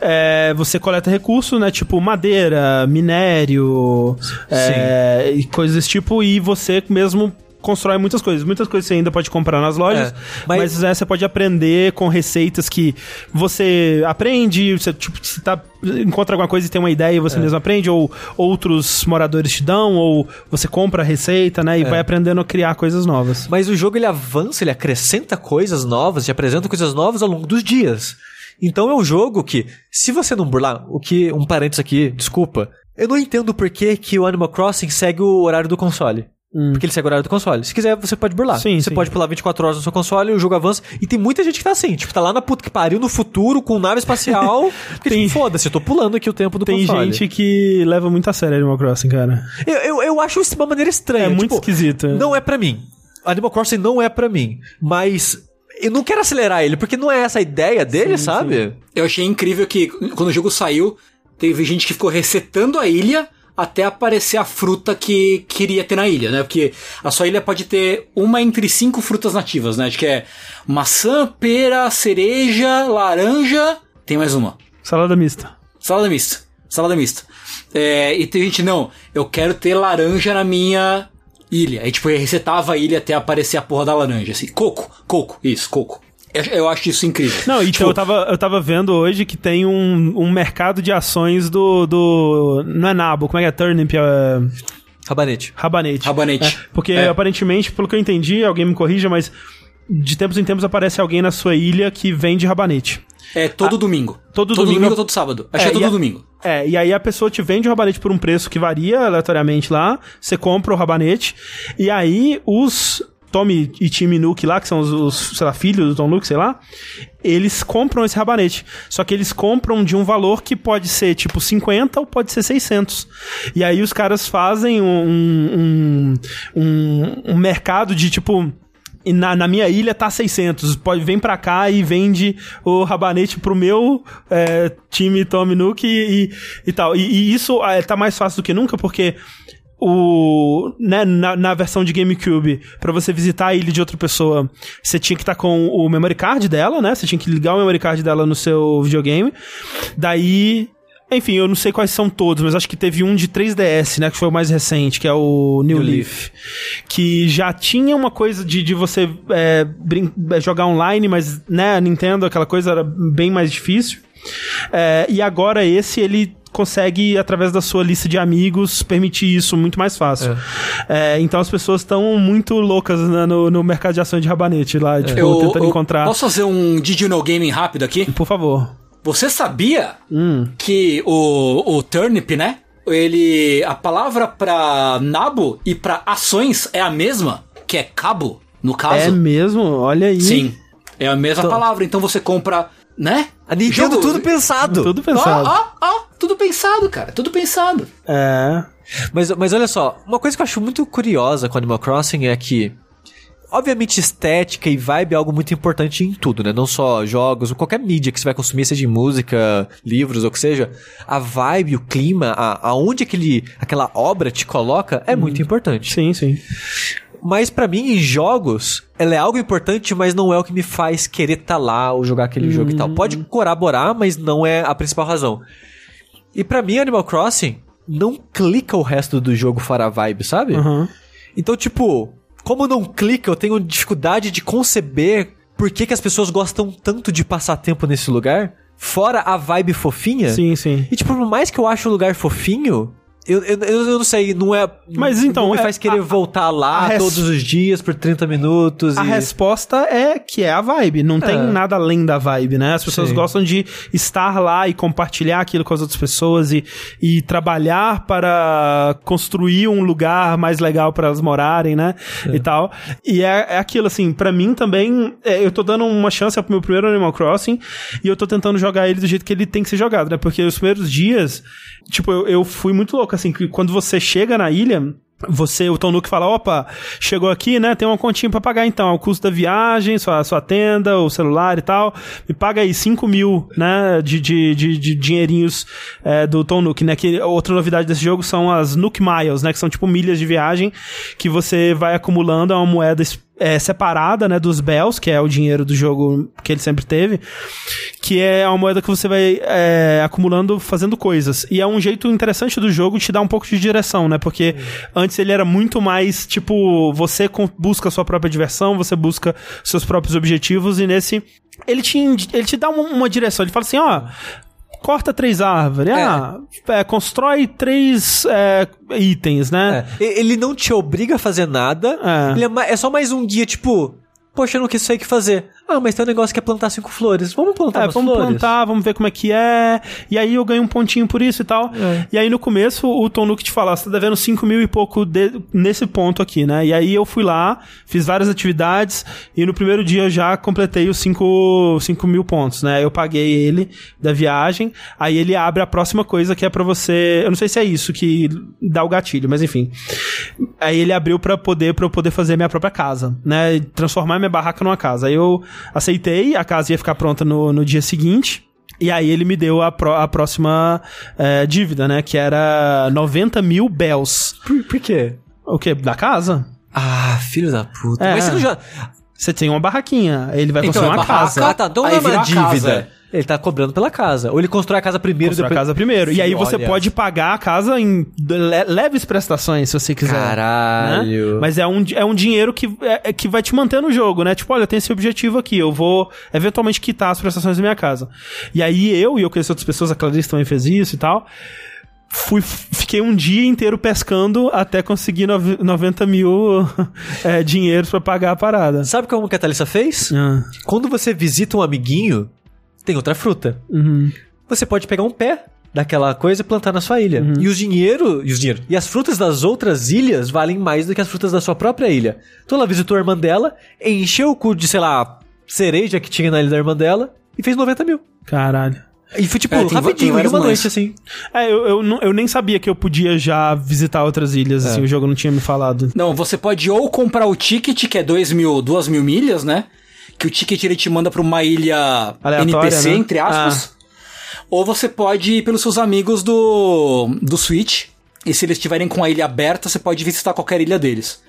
é, você coleta recurso, né? Tipo madeira, minério, é, e coisas desse tipo, e você mesmo constrói muitas coisas. Muitas coisas você ainda pode comprar nas lojas, É, mas, mas- né, você pode aprender com receitas que você aprende, você tipo, você tá, encontra alguma coisa e tem uma ideia e É. você mesmo aprende, ou outros moradores te dão, ou você compra a receita, né? E É. vai aprendendo a criar coisas novas. Mas o jogo ele avança, ele acrescenta coisas novas, te apresenta coisas novas ao longo dos dias. Então é um jogo que, se você não burlar, o que, um parênteses aqui, desculpa, eu não entendo por que, que o Animal Crossing segue o horário do console. Porque ele segue o horário do console. Se quiser, você pode burlar. Hum. Sim, você sim. pode pular 24 horas no seu console, o jogo avança. E tem muita gente que tá assim, tipo, tá lá na puta que pariu, no futuro, com nave espacial. porque, Tem- tipo, foda-se, eu tô pulando aqui o tempo do Tem console. gente que leva muito a sério Animal Crossing, cara. Eu, eu, eu acho isso de uma maneira estranha. É muito tipo, esquisito. Não é pra mim. Animal Crossing não é pra mim. Mas eu não quero acelerar ele, porque não é essa a ideia dele, sabe? Eu achei incrível que quando o jogo saiu, teve gente que ficou resetando a ilha até aparecer a fruta que queria ter na ilha, né? Porque a sua ilha pode ter uma entre cinco frutas nativas, né? Acho que é maçã, pera, cereja, laranja. Tem mais uma. Salada mista. Salada mista. Salada mista. É, e tem gente, não, eu quero ter laranja na minha ilha. Aí, tipo, resetava a ilha até aparecer a porra da laranja, assim. Coco, coco, isso, coco. Eu, eu acho isso incrível. Não, então Tipo, eu, tava, eu tava vendo hoje que tem um, um mercado de ações do, do. Não é nabo, como é que é? Turnip? É, Rabanete. rabanete. Rabanete. É, porque É. aparentemente, pelo que eu entendi, alguém me corrija, mas de tempos em tempos aparece alguém na sua ilha que vende rabanete. É todo domingo. Ah, todo todo domingo- domingo ou todo sábado. Acho que é todo a- domingo. É, e aí a pessoa te vende o rabanete por um preço que varia aleatoriamente lá, você compra o rabanete, e aí os Tommy e Tim Nook lá, que são os, os, lá, filhos do Tom Nook, sei lá, eles compram esse rabanete. Só que eles compram de um valor que pode ser tipo 50 ou pode ser 600. E aí os caras fazem um, um, um, um mercado de tipo. Na, na minha ilha tá 600. Pode, vem pra cá e vende o rabanete pro meu é, time Tommy Nook e, e, e tal. E, e isso é, tá mais fácil do que nunca, porque o né, na, na versão de GameCube, pra você visitar a ilha de outra pessoa, você tinha que estar com o memory card dela, né? Você tinha que ligar o memory card dela no seu videogame. Daí enfim, eu não sei quais são todos, mas acho que teve um de 3DS, né? Que foi o mais recente, que é o New, New Leaf. Que já tinha uma coisa de, de você é, brin- é, jogar online, mas, né, a Nintendo, aquela coisa era bem mais difícil. É, e agora esse, ele consegue, através da sua lista de amigos, permitir isso muito mais fácil. É, então as pessoas estão muito loucas né, no, no mercado de ações de rabanete lá, tipo, Eu, tentando eu encontrar. Posso fazer um Did You Know Gaming rápido aqui? Por favor. Você sabia Hum. que o, o turnip, né? Ele. A palavra pra nabo e pra ações é a mesma, que é cabo, no caso. É mesmo? Olha aí. Sim. É a mesma Tô- palavra. Então você compra, né? A Nintendo Jogo- tudo pensado. Tudo Ó, pensado. ó, ó, tudo pensado, cara. Tudo pensado. É. Mas, mas olha só, uma coisa que eu acho muito curiosa com Animal Crossing é que. Obviamente, estética e vibe é algo muito importante em tudo, né? Não só jogos, ou qualquer mídia que você vai consumir, seja em música, livros, ou o que seja. A vibe, o clima, a, aonde aquele, aquela obra te coloca é muito importante. Sim, sim. Mas pra mim, em jogos, ela é algo importante, mas não é o que me faz querer estar lá ou jogar aquele jogo e tal. Pode corroborar, mas não é a principal razão. E pra mim, Animal Crossing não clica o resto do jogo fora a vibe, sabe? Aham. Então, tipo, como não clica, eu tenho dificuldade de conceber por que, que as pessoas gostam tanto de passar tempo nesse lugar, fora a vibe fofinha. Sim, sim. E, tipo, por mais que eu ache o lugar fofinho, eu, eu, eu, não sei, não é. Mas então, Não me é- faz querer a- voltar lá res- todos os dias por 30 minutos. A e... resposta é que é a vibe. Não tem É. nada além da vibe, né? As pessoas Sim. gostam de estar lá e compartilhar aquilo com as outras pessoas e, e trabalhar para construir um lugar mais legal para elas morarem, né? E tal. E é, é aquilo, assim, pra mim também, é, eu tô dando uma chance pro meu primeiro Animal Crossing e eu tô tentando jogar ele do jeito que ele tem que ser jogado, né? Porque os primeiros dias, tipo, eu, eu fui muito louco, assim, que quando você chega na ilha, você, o Tom Nook fala, opa, chegou aqui, né, tem uma continha pra pagar então, o custo da viagem, sua, sua tenda, o celular e tal, me paga aí 5 mil, né, de, de, de, de dinheirinhos é, do Tom Nook, né, que outra novidade desse jogo são as Nook Miles, né, que são tipo milhas de viagem que você vai acumulando, é uma moeda é, separada, né, dos Bells, que é o dinheiro do jogo que ele sempre teve, que é uma moeda que você vai é, acumulando fazendo coisas. E é um jeito interessante do jogo te dar um pouco de direção, né? Porque antes ele era muito mais, tipo, você busca a sua própria diversão, você busca seus próprios objetivos, e nesse. Ele te, ele te dá uma, uma direção. Ele fala assim, ó. Corta três árvores, ah, é, constrói três é, itens, né? É, Ele não te obriga a fazer nada. É. É, é só mais um guia, tipo. Poxa, eu não quis sei o que fazer. Ah, mas tem um negócio que é plantar cinco flores. Vamos plantar É, vamos flores? plantar, vamos ver como é que é. E aí eu ganho um pontinho por isso e tal. É. E aí no começo o Tom Nook te fala, você tá devendo 5 mil e pouco de- nesse ponto aqui, né? E aí eu fui lá, fiz várias atividades e no primeiro dia eu já completei os 5 mil pontos, né? Eu paguei ele da viagem, aí ele abre a próxima coisa que é pra você... Eu não sei se é isso que dá o gatilho, mas enfim. Aí ele abriu pra poder, pra eu poder fazer minha própria casa, né? Transformar minha barraca numa casa. Aí eu aceitei, a casa ia ficar pronta no, no dia seguinte. E aí ele me deu a, pró- a próxima eh, dívida, né? Que era 90 mil bells. Por, por quê? O quê? Da casa? Ah, filho da puta. É. Mas você não já. Você tem uma barraquinha, ele vai Então, construir é uma barraca, casa. Ah, tá. Então Aí não é vira uma a casa, dívida. Ele tá cobrando pela casa. Ou ele constrói a casa primeiro Construir a depois. casa primeiro. e aí você Olha. pode pagar a casa em le- leves prestações, se você quiser. Caralho. né? Mas é um, é um dinheiro que, é, é que vai te manter no jogo, né? Tipo, olha, eu tenho esse objetivo aqui, eu vou eventualmente quitar as prestações da minha casa. E aí eu, e eu conheço outras pessoas, a Clarice também fez isso e tal. Fui, fiquei um dia inteiro pescando até conseguir nove- 90 mil é, dinheiros pra pagar a parada. Sabe como que a Thalissa fez? Ah, Quando você visita um amiguinho, tem outra fruta. uhum. Você pode pegar um pé daquela coisa e plantar na sua ilha. E os dinheiro, e os dinheiro, e as frutas das outras ilhas valem mais do que as frutas da sua própria ilha. Então ela visitou a irmã dela, encheu o cu de, sei lá, cereja que tinha na ilha da irmã dela e fez 90 mil. Caralho. E foi tipo, É, tem tem rapidinho, em várias uma noite assim. É, eu, eu, não- eu nem sabia que eu podia já visitar outras ilhas, assim, o jogo não tinha me falado. Não, você pode ou comprar o ticket, que é 2 mil, 2 mil milhas, né? Que o ticket ele te manda pra uma ilha Aleatória, NPC, né? entre aspas. Ou você pode ir pelos seus amigos do, do Switch. E se eles estiverem com a ilha aberta, você pode visitar qualquer ilha deles.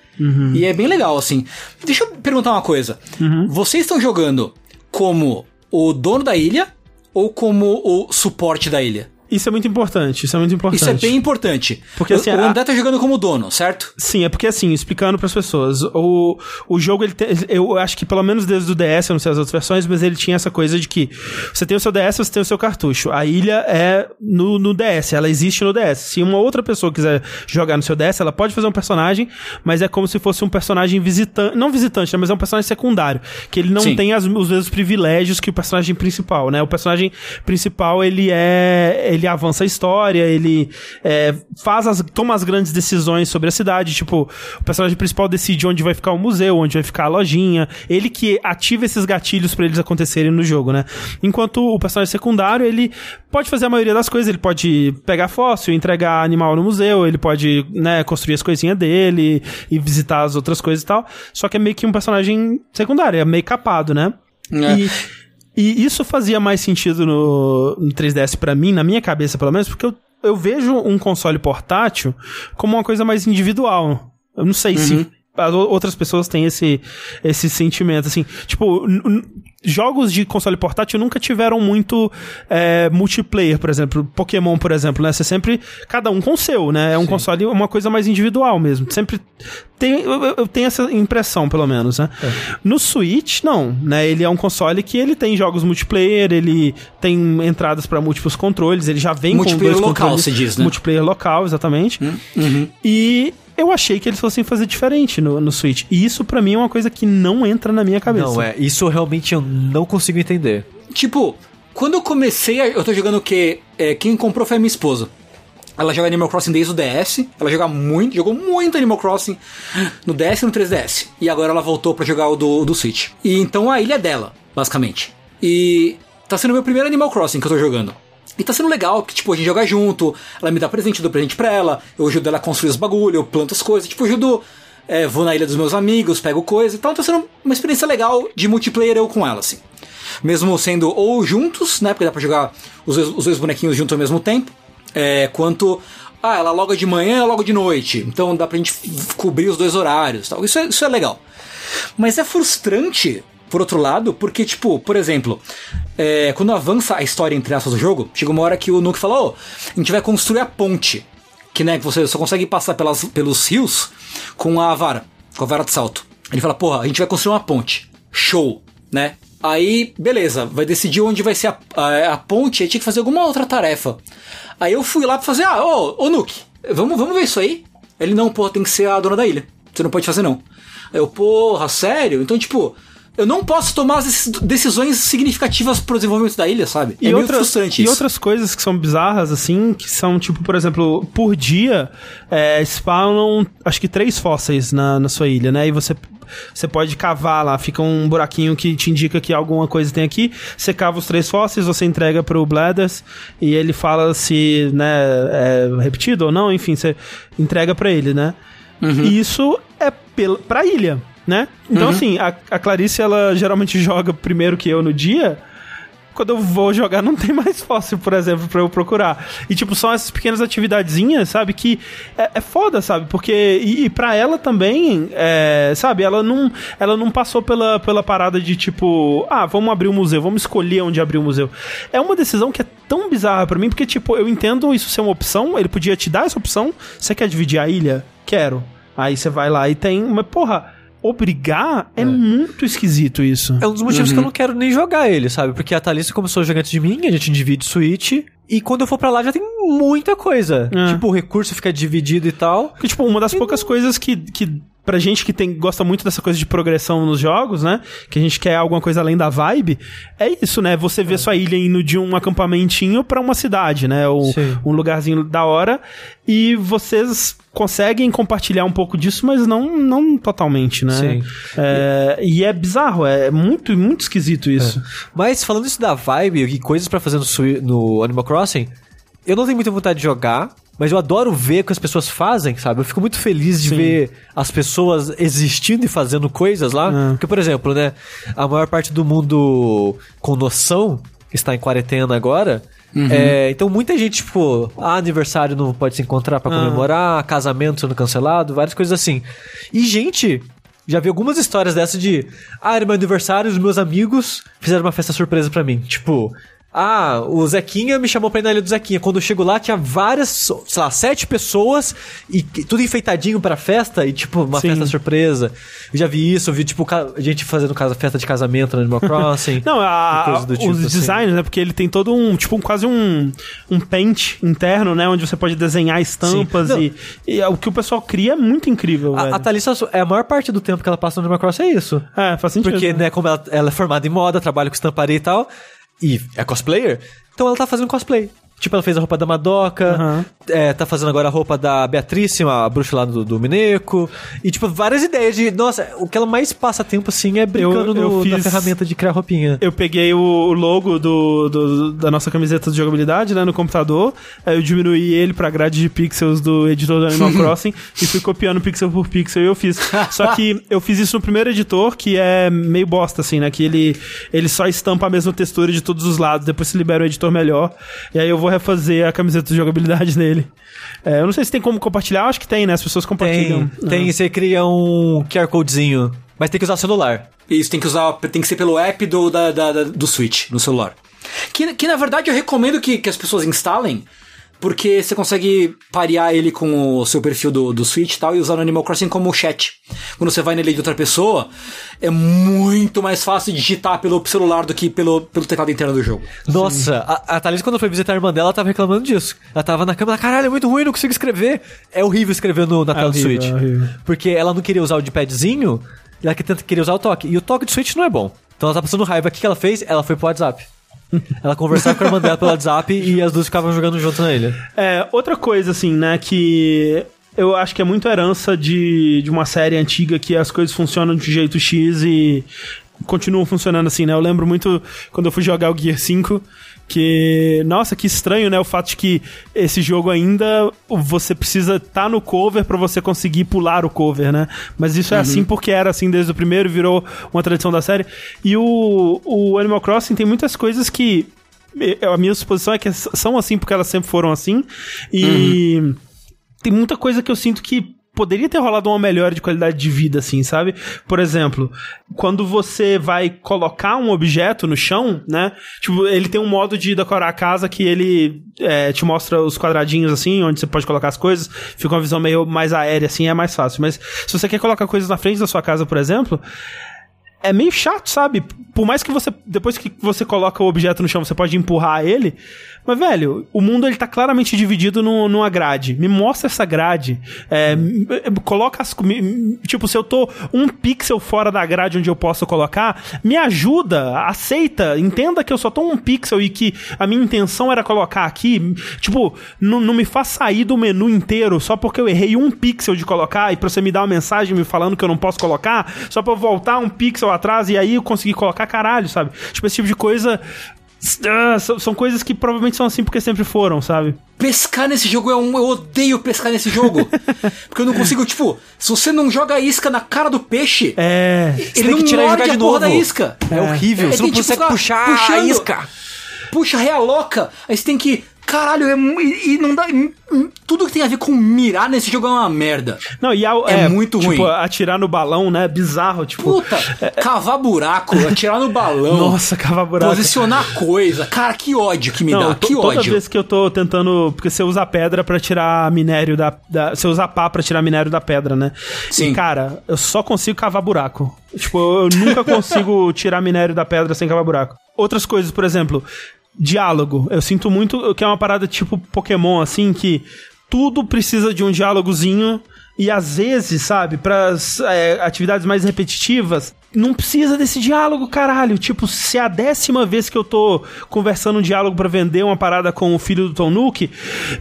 E é bem legal, assim. Deixa eu perguntar uma coisa. Vocês estão jogando como o dono da ilha ou como o suporte da ilha? Isso é muito importante, isso é muito importante. Isso é bem importante. Porque, assim, o a- André tá jogando como dono, certo? Sim, é porque assim, explicando pras pessoas, o, o jogo, ele tem, eu acho que pelo menos desde o DS, eu não sei as outras versões, mas ele tinha essa coisa de que você tem o seu DS, você tem o seu cartucho. A ilha é no, no DS, ela existe no DS. Se uma outra pessoa quiser jogar no seu DS, ela pode fazer um personagem, mas é como se fosse um personagem visitante, não visitante, né, mas é um personagem secundário, que ele não Sim. tem as- os mesmos privilégios que o personagem principal, né? O personagem principal, ele é, ele avança a história, ele é, faz as, toma as grandes decisões sobre a cidade, tipo, o personagem principal decide onde vai ficar o museu, onde vai ficar a lojinha, ele que ativa esses gatilhos pra eles acontecerem no jogo, né? Enquanto o personagem secundário, ele pode fazer a maioria das coisas, ele pode pegar fóssil, entregar animal no museu, ele pode, né, construir as coisinhas dele e visitar as outras coisas e tal, só que é meio que um personagem secundário, é meio capado, né? É. E, e isso fazia mais sentido no, no 3DS pra mim, na minha cabeça pelo menos, porque eu, eu vejo um console portátil como uma coisa mais individual. Eu não sei se as o- outras pessoas têm esse, esse sentimento, assim. Tipo, jogos de console portátil nunca tiveram muito é, multiplayer, por exemplo. Pokémon, por exemplo, né? Você sempre... Cada um com o seu, né? É um console, uma coisa mais individual mesmo. Sempre tem, eu, eu- tenho essa impressão, pelo menos, né? No Switch, não, né? Ele é um console que ele tem jogos multiplayer, ele tem entradas pra múltiplos controles, ele já vem Multiplayer com dois local, controles. se diz, né? Multiplayer local, exatamente. Uhum. E eu achei que eles fossem fazer diferente no, no Switch. E isso pra mim é uma coisa que não entra na minha cabeça. Não, é. Isso realmente eu não consigo entender. Tipo, quando eu comecei, a- eu tô jogando o que é, quem comprou foi a minha esposa. Ela joga Animal Crossing desde o DS. Ela joga muito, jogou muito Animal Crossing no DS e no 3DS. E agora ela voltou pra jogar o do, do Switch. E então a ilha é dela, basicamente. E tá sendo meu primeiro Animal Crossing que eu tô jogando. E tá sendo legal, que tipo, a gente joga junto, ela me dá presente, eu dou presente pra ela, eu ajudo ela a construir os bagulho, eu planto as coisas, tipo, ajudo. é, vou na ilha dos meus amigos, pego coisa e tal. Tá sendo uma experiência legal de multiplayer eu com ela, assim mesmo sendo ou juntos, né? Porque dá pra jogar os, dois- os dois bonequinhos juntos ao mesmo tempo, é, quanto. Ah, ela loga de manhã, loga de noite. Então dá pra gente cobrir os dois horários. Tal. Isso, é, isso é legal. Mas é frustrante, por outro lado, porque, tipo, por exemplo, é, quando avança a história entre aspas do jogo, chega uma hora que o Nuke fala: Ô, a gente vai construir a ponte. Que né, que você só consegue passar pelas, pelos rios com a vara, com a vara de salto. Ele fala: Porra, a gente vai construir uma ponte. Show, né? Aí, beleza, vai decidir onde vai ser a, a, a ponte, aí tinha que fazer alguma outra tarefa. Aí eu fui lá pra fazer, ah, ô, ô Nuke, vamos, vamos ver isso aí? Ele, não, porra, tem que ser a dona da ilha. Você não pode fazer, não. Eu, porra, sério? Então, tipo, eu não posso tomar decisões significativas pro desenvolvimento da ilha, sabe? E, é outras, frustrante e isso. outras coisas que são bizarras, assim, que são, tipo, por exemplo, por dia, é, spawnam, acho que três fósseis na, na sua ilha, né? E você, você pode cavar lá, fica um buraquinho que te indica que alguma coisa tem aqui. Você cava os três fósseis, você entrega pro Blathers e ele fala se, né, é repetido ou não, enfim, você entrega pra ele, né? E isso é pela, pra ilha, né? Então, assim, a, a Clarice, ela geralmente joga primeiro que eu no dia quando eu vou jogar não tem mais fóssil, por exemplo, pra eu procurar. E, tipo, são essas pequenas atividadezinhas, sabe, que é, é foda, sabe? Porque, e, e pra ela também, é, sabe, ela não, ela não passou pela, pela parada de, tipo, ah, vamos abrir o museu, vamos escolher onde abrir o museu. É uma decisão que é tão bizarra pra mim, porque, tipo, eu entendo isso ser uma opção, ele podia te dar essa opção, você quer dividir a ilha? Quero. Aí você vai lá e tem, mas, porra... Obrigar é, muito esquisito isso. É um dos motivos que eu não quero nem jogar ele, sabe? Porque a Thalissa começou a jogar antes de mim, a gente divide Switch, e quando eu for pra lá já tem muita coisa. É. Tipo, o recurso fica dividido e tal. Porque, tipo, uma das poucas coisas que, que pra gente que tem, gosta muito dessa coisa de progressão nos jogos, né? Que a gente quer alguma coisa além da vibe, é isso, né? Você vê sua ilha indo de um acampamentinho pra uma cidade, né? Ou Sim. um lugarzinho da hora. E vocês conseguem compartilhar um pouco disso, mas não, não totalmente, né? Sim. É, e é bizarro, é muito, muito esquisito isso. Mas falando isso da vibe e coisas pra fazer no, no Animal Crossing, eu não tenho muita vontade de jogar, mas eu adoro ver o que as pessoas fazem, sabe? Eu fico muito feliz de Sim. ver as pessoas existindo e fazendo coisas lá. É. Porque, por exemplo, né, a maior parte do mundo com noção está em quarentena agora. É, então muita gente, tipo, ah, aniversário não pode se encontrar pra Ah. comemorar, casamento sendo cancelado, várias coisas assim. E gente, já vi algumas histórias dessa de, ah, era meu aniversário, os meus amigos fizeram uma festa surpresa pra mim. Tipo, Ah, o Zequinha me chamou pra ir na ilha do Zequinha. Quando eu chego lá, tinha várias, sei lá, sete pessoas e tudo enfeitadinho pra festa e, tipo, uma Sim. festa surpresa. Eu já vi isso, eu vi, tipo, ca- gente fazendo casa, festa de casamento no Animal Crossing. Não, a- do tipo, os assim. designs, né? Porque ele tem todo um, tipo, um- quase um, um paint interno, né? Onde você pode desenhar estampas e, e o que o pessoal cria é muito incrível, velho. A, a Thalissa, é a maior parte do tempo que ela passa no Animal Crossing é isso. É, faz sentido. Porque, né, como ela, ela é formada em moda, trabalha com estamparia e tal, e é cosplayer, então ela tá fazendo cosplay. Tipo, ela fez a roupa da Madoka, Aham. é, tá fazendo agora a roupa da Beatrice, a bruxa lá do, do Mineco. E, tipo, várias ideias de. Nossa, o que ela mais passa tempo, assim, é brincando Eu- eu no- na fiz- ferramenta de criar roupinha. Eu peguei o o logo do, do- da nossa camiseta de jogabilidade, né, no computador. Aí eu diminuí ele pra grade de pixels do editor do Animal Crossing e fui copiando pixel por pixel e eu fiz. Só que eu fiz isso no primeiro editor, que é meio bosta, assim, né? Que ele, ele só estampa a mesma textura de todos os lados, depois se libera o editor melhor. E aí eu vou refazer a camiseta de jogabilidade nele. É, eu não sei se tem como compartilhar, acho que tem, né? As pessoas compartilham. Tem, tem, você cria um QR Codezinho, mas tem que usar celular. Isso tem que usar, tem que ser pelo app do, da, da- da- do Switch, no celular. Que, que na verdade eu recomendo que, que as pessoas instalem, porque você consegue parear ele com o seu perfil do, do Switch e tal e usar no Animal Crossing como chat. Quando você vai na lei de outra pessoa, é muito mais fácil digitar pelo celular do que pelo, pelo teclado interno do jogo. Nossa, a, a Thalys, quando foi visitar a irmã dela, ela tava reclamando disso. Ela tava na cama, ela, caralho, é muito ruim, não consigo escrever. É horrível escrever no, na tela do horrível, Switch. é. Porque ela não queria usar o de padzinho, ela que- tenta- queria usar o toque. E o toque do Switch não é bom. Então ela tá passando raiva. O que que ela fez? Ela foi pro WhatsApp. ela conversava com a irmã dela pelo WhatsApp e as duas ficavam jogando junto na ilha. É, outra coisa, assim, né, que eu acho que é muito herança de, de uma série antiga que as coisas funcionam de jeito X e continuam funcionando assim, né? Eu lembro muito quando eu fui jogar o Gear 5, que, nossa, que estranho, né? O fato de que esse jogo ainda você precisa estar no cover pra você conseguir pular o cover, né? Mas isso é assim porque era assim desde o primeiro, virou uma tradição da série. E o, o Animal Crossing tem muitas coisas que a minha suposição é que são assim porque elas sempre foram assim. E tem muita coisa que eu sinto que poderia ter rolado uma melhora de qualidade de vida, assim, sabe? Por exemplo, quando você vai colocar um objeto no chão, né? Tipo, ele tem um modo de decorar a casa que ele é, te mostra os quadradinhos, assim, onde você pode colocar as coisas. Fica uma visão meio mais aérea, assim, é mais fácil. Mas se você quer colocar coisas na frente da sua casa, por exemplo, é meio chato, sabe? Por mais que você, depois que você coloca o objeto no chão, você pode empurrar ele. Mas, velho, o mundo ele tá claramente dividido no, numa grade. Me mostra essa grade. É, m- coloca as. me- tipo, se eu tô um pixel fora da grade onde eu posso colocar, me ajuda, aceita, entenda que eu só tô um pixel e que a minha intenção era colocar aqui. Tipo, não, não me faz sair do menu inteiro só porque eu errei um pixel de colocar e pra você me dar uma mensagem me falando que eu não posso colocar, só pra eu voltar um pixel atrás e aí eu conseguir colocar caralho, sabe? Tipo, esse tipo de coisa. ah, são, são coisas que provavelmente são assim porque sempre foram, sabe? Pescar nesse jogo é um. Eu odeio pescar nesse jogo. porque eu não consigo, tipo, se você não joga a isca na cara do peixe, É. ele tem não que tirar e morde jogar a de porra novo. da isca. É, horrível, É, você não tem, tipo, consegue puxar a puxando. isca. Puxa, realoca. Aí você tem que. Caralho, é, e, e não dá. tudo que tem a ver com mirar nesse jogo é uma merda. Não, e a, É muito tipo, ruim. atirar no balão, né? Bizarro, tipo. Puta, cavar buraco, atirar no balão. Nossa, cava buraco. Posicionar coisa. Cara, que ódio que me Não, dá. Que toda ódio. vez que eu tô tentando. Porque você usa pedra pra tirar minério da, da. Você usa pá pra tirar minério da pedra, né? Sim. E, cara, eu só consigo cavar buraco. Tipo, eu nunca consigo tirar minério da pedra sem cavar buraco. Outras coisas, por exemplo, diálogo. Eu sinto muito que é uma parada tipo Pokémon, assim, que tudo precisa de um diálogozinho. E às vezes, sabe, para atividades mais repetitivas, não precisa desse diálogo, caralho. Tipo, se é a décima vez que eu tô conversando um diálogo pra vender uma parada com o filho do Tom Nook,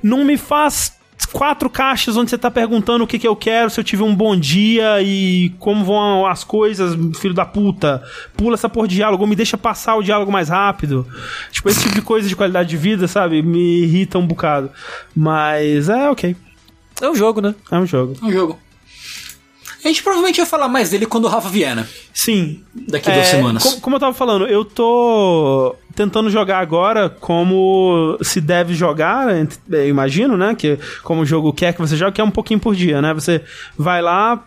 não me faz quatro caixas onde você tá perguntando o que que eu quero, se eu tive um bom dia e como vão as coisas, filho da puta. Pula essa porra de diálogo, me deixa passar o diálogo mais rápido. Tipo, esse tipo de coisa de qualidade de vida, sabe? Me irrita um bocado. Mas é ok. É um jogo, né? É um jogo. É um jogo. A gente provavelmente vai falar mais dele quando o Rafa vier, né? Sim. Daqui a duas É, semanas. co- como eu tava falando, eu tô tentando jogar agora como se deve jogar, imagino, né? Que como o jogo quer que você jogue, que é um pouquinho por dia, né? Você vai lá,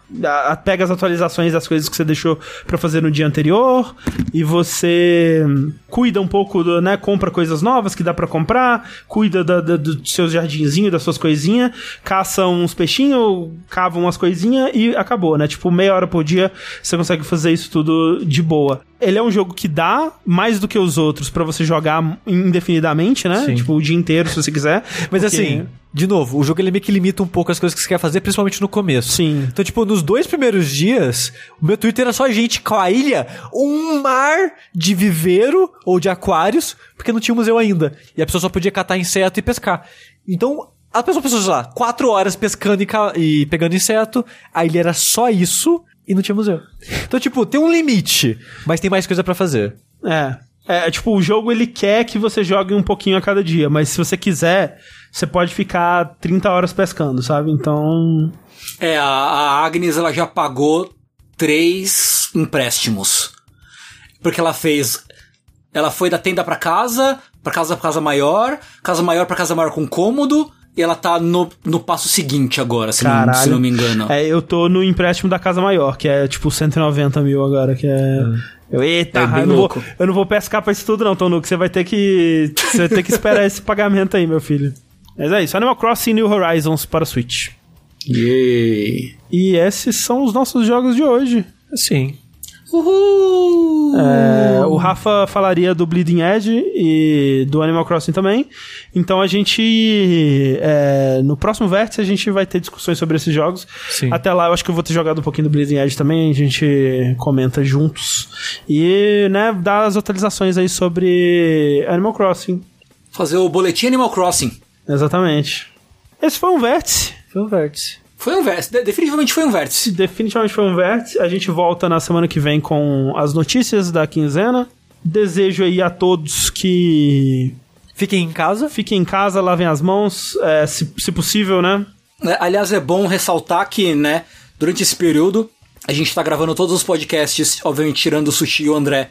pega as atualizações das coisas que você deixou pra fazer no dia anterior e você cuida um pouco, do, né? Compra coisas novas que dá pra comprar, cuida da, da, dos seus jardinzinhos, das suas coisinhas, caça uns peixinhos, cava umas coisinhas e acabou, né? Tipo, meia hora por dia você consegue fazer isso tudo de boa. Ele é um jogo que dá mais do que os outros pra você jogar indefinidamente, né? Sim. Tipo, o dia inteiro, se você quiser. Mas assim, de novo, o jogo ele meio que limita um pouco as coisas que você quer fazer, principalmente no começo. Sim. Então, tipo, nos dois primeiros dias, o meu Twitter era só gente com a ilha, um mar de viveiro ou de aquários, porque não tinha museu ainda. E a pessoa só podia catar inseto e pescar. Então, a pessoa passou, sei lá, quatro horas pescando e, e pegando inseto, a ilha era só isso e não tinha museu. Então, tipo, tem um limite, mas tem mais coisa pra fazer. É. É, tipo, o jogo ele quer que você jogue um pouquinho a cada dia, mas se você quiser, você pode ficar 30 horas pescando, sabe? Então. É, a, a Agnes ela já pagou três empréstimos. Porque ela fez. Ela foi da tenda pra casa, pra casa pra casa maior, casa maior pra casa maior com cômodo, ela tá no, no passo seguinte agora, se, não, se não me engano. É, eu tô no empréstimo da Casa Maior, que é tipo 190 mil agora, que é. Eu, eita, É eu, não vou, eu não vou pescar pra isso tudo, não, Tonuco. Você vai ter que. Você vai ter que esperar esse pagamento aí, meu filho. Mas é isso. Animal Crossing New Horizons para Switch. Yay. E esses são os nossos jogos de hoje. Sim. Uhul! É, o Rafa falaria do Bleeding Edge e do Animal Crossing também. Então a gente. é, no próximo vértice a gente vai ter discussões sobre esses jogos. Sim. Até lá eu acho que eu vou ter jogado um pouquinho do Bleeding Edge também. A gente comenta juntos. E, né, dá as atualizações aí sobre Animal Crossing. Fazer o boletim Animal Crossing. Exatamente. Esse foi um vértice. Foi o vértice. Foi um vértice, de- definitivamente foi um vértice. Definitivamente foi um vértice. A gente volta na semana que vem com as notícias da quinzena. Desejo aí a todos que Fiquem em casa. fiquem em casa, lavem as mãos, é, se, se possível, né? É, Aliás, é bom ressaltar que, né, durante esse período, a gente tá gravando todos os podcasts, obviamente tirando o Sushi e o André.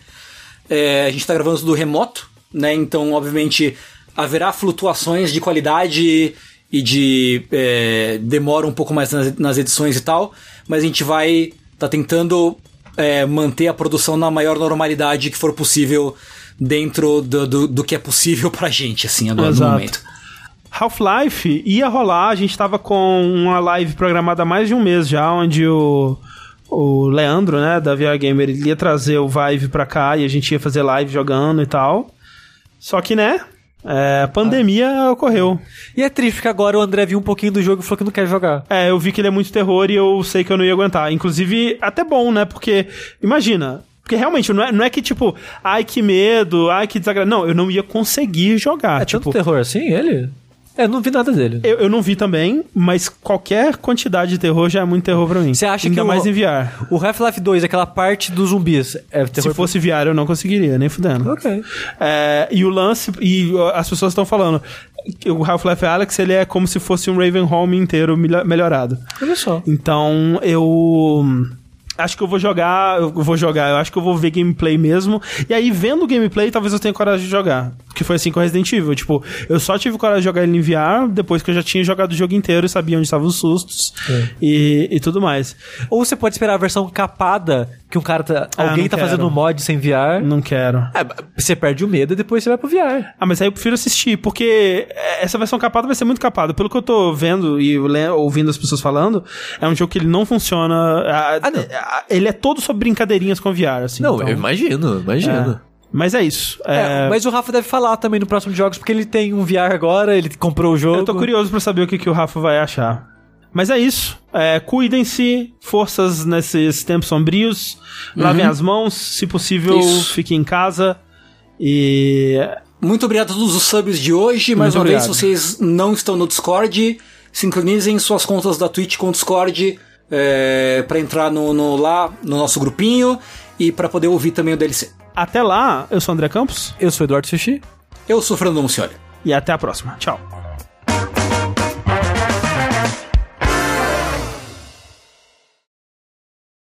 É, a gente tá gravando tudo remoto, né? Então, obviamente, haverá flutuações de qualidade e de é, demora um pouco mais nas, nas edições e tal, mas a gente vai tá tentando é, manter a produção na maior normalidade que for possível dentro do, do, do que é possível pra gente, assim, agora Exato. no momento. Half-Life ia rolar, a gente tava com uma live programada há mais de um mês já, onde o, o Leandro, né, da VR Gamer, ele ia trazer o Vive pra cá e a gente ia fazer live jogando e tal. Só que, né, é, a pandemia ocorreu. E é triste, porque agora o André viu um pouquinho do jogo e falou que não quer jogar. É, eu vi que ele é muito terror e eu sei que eu não ia aguentar. Inclusive, até bom, né? Porque, imagina. Porque realmente, não é, não é que tipo, ai que medo, ai que desagradável. Não, eu não ia conseguir jogar. É tipo, tanto terror assim, ele? É, não vi nada dele. eu, eu não vi também, mas qualquer quantidade de terror já é muito terror pra mim. Você acha Ainda que o- mais em VR. O Half-Life 2, aquela parte dos zumbis, é terror Se fosse VR, eu não conseguiria, nem fudendo. Ok. É, e o lance, e ó, as pessoas estão falando, que o Half-Life Alex, ele é como se fosse um Raven Home inteiro melho- melhorado. Olha só. Então, eu acho que eu vou jogar, eu vou jogar, eu acho que eu vou ver gameplay mesmo. E aí, vendo o gameplay, talvez eu tenha coragem de jogar. Que foi assim com Resident Evil. Tipo, eu só tive coragem de jogar ele em VR depois que eu já tinha jogado o jogo inteiro e sabia onde estavam os sustos É. e, e tudo mais. Ou você pode esperar a versão capada, que um cara tá. Ah, alguém tá quero. fazendo um mod sem VR. Não quero. É, você perde o medo e depois você vai pro VR. Ah, mas aí eu prefiro assistir, porque essa versão capada vai ser muito capada. Pelo que eu tô vendo e ouvindo as pessoas falando, é um jogo que ele não funciona. ah, Ah, não. Ele é todo sobre brincadeirinhas com VR, assim. então- imagino, imagino. Mas é isso. É, É, mas o Rafa deve falar também no próximo de jogos, porque ele tem um VR agora, ele comprou o jogo. Eu tô curioso pra saber o que, que o Rafa vai achar. Mas é isso. É, Cuidem-se, forças nesses tempos sombrios. Lavem as mãos, se possível, Uhum. Isso. fiquem em casa. E. Muito obrigado a todos os subs de hoje. Mais Muito uma vez, obrigado. se vocês não estão no Discord, sincronizem suas contas da Twitch com o Discord é, para entrar no, no- lá no nosso grupinho e para poder ouvir também o DLC. Até lá, eu sou o André Campos. Eu sou o Eduardo Sushi. Eu sou o Fernando Mucioli. E até a próxima. Tchau.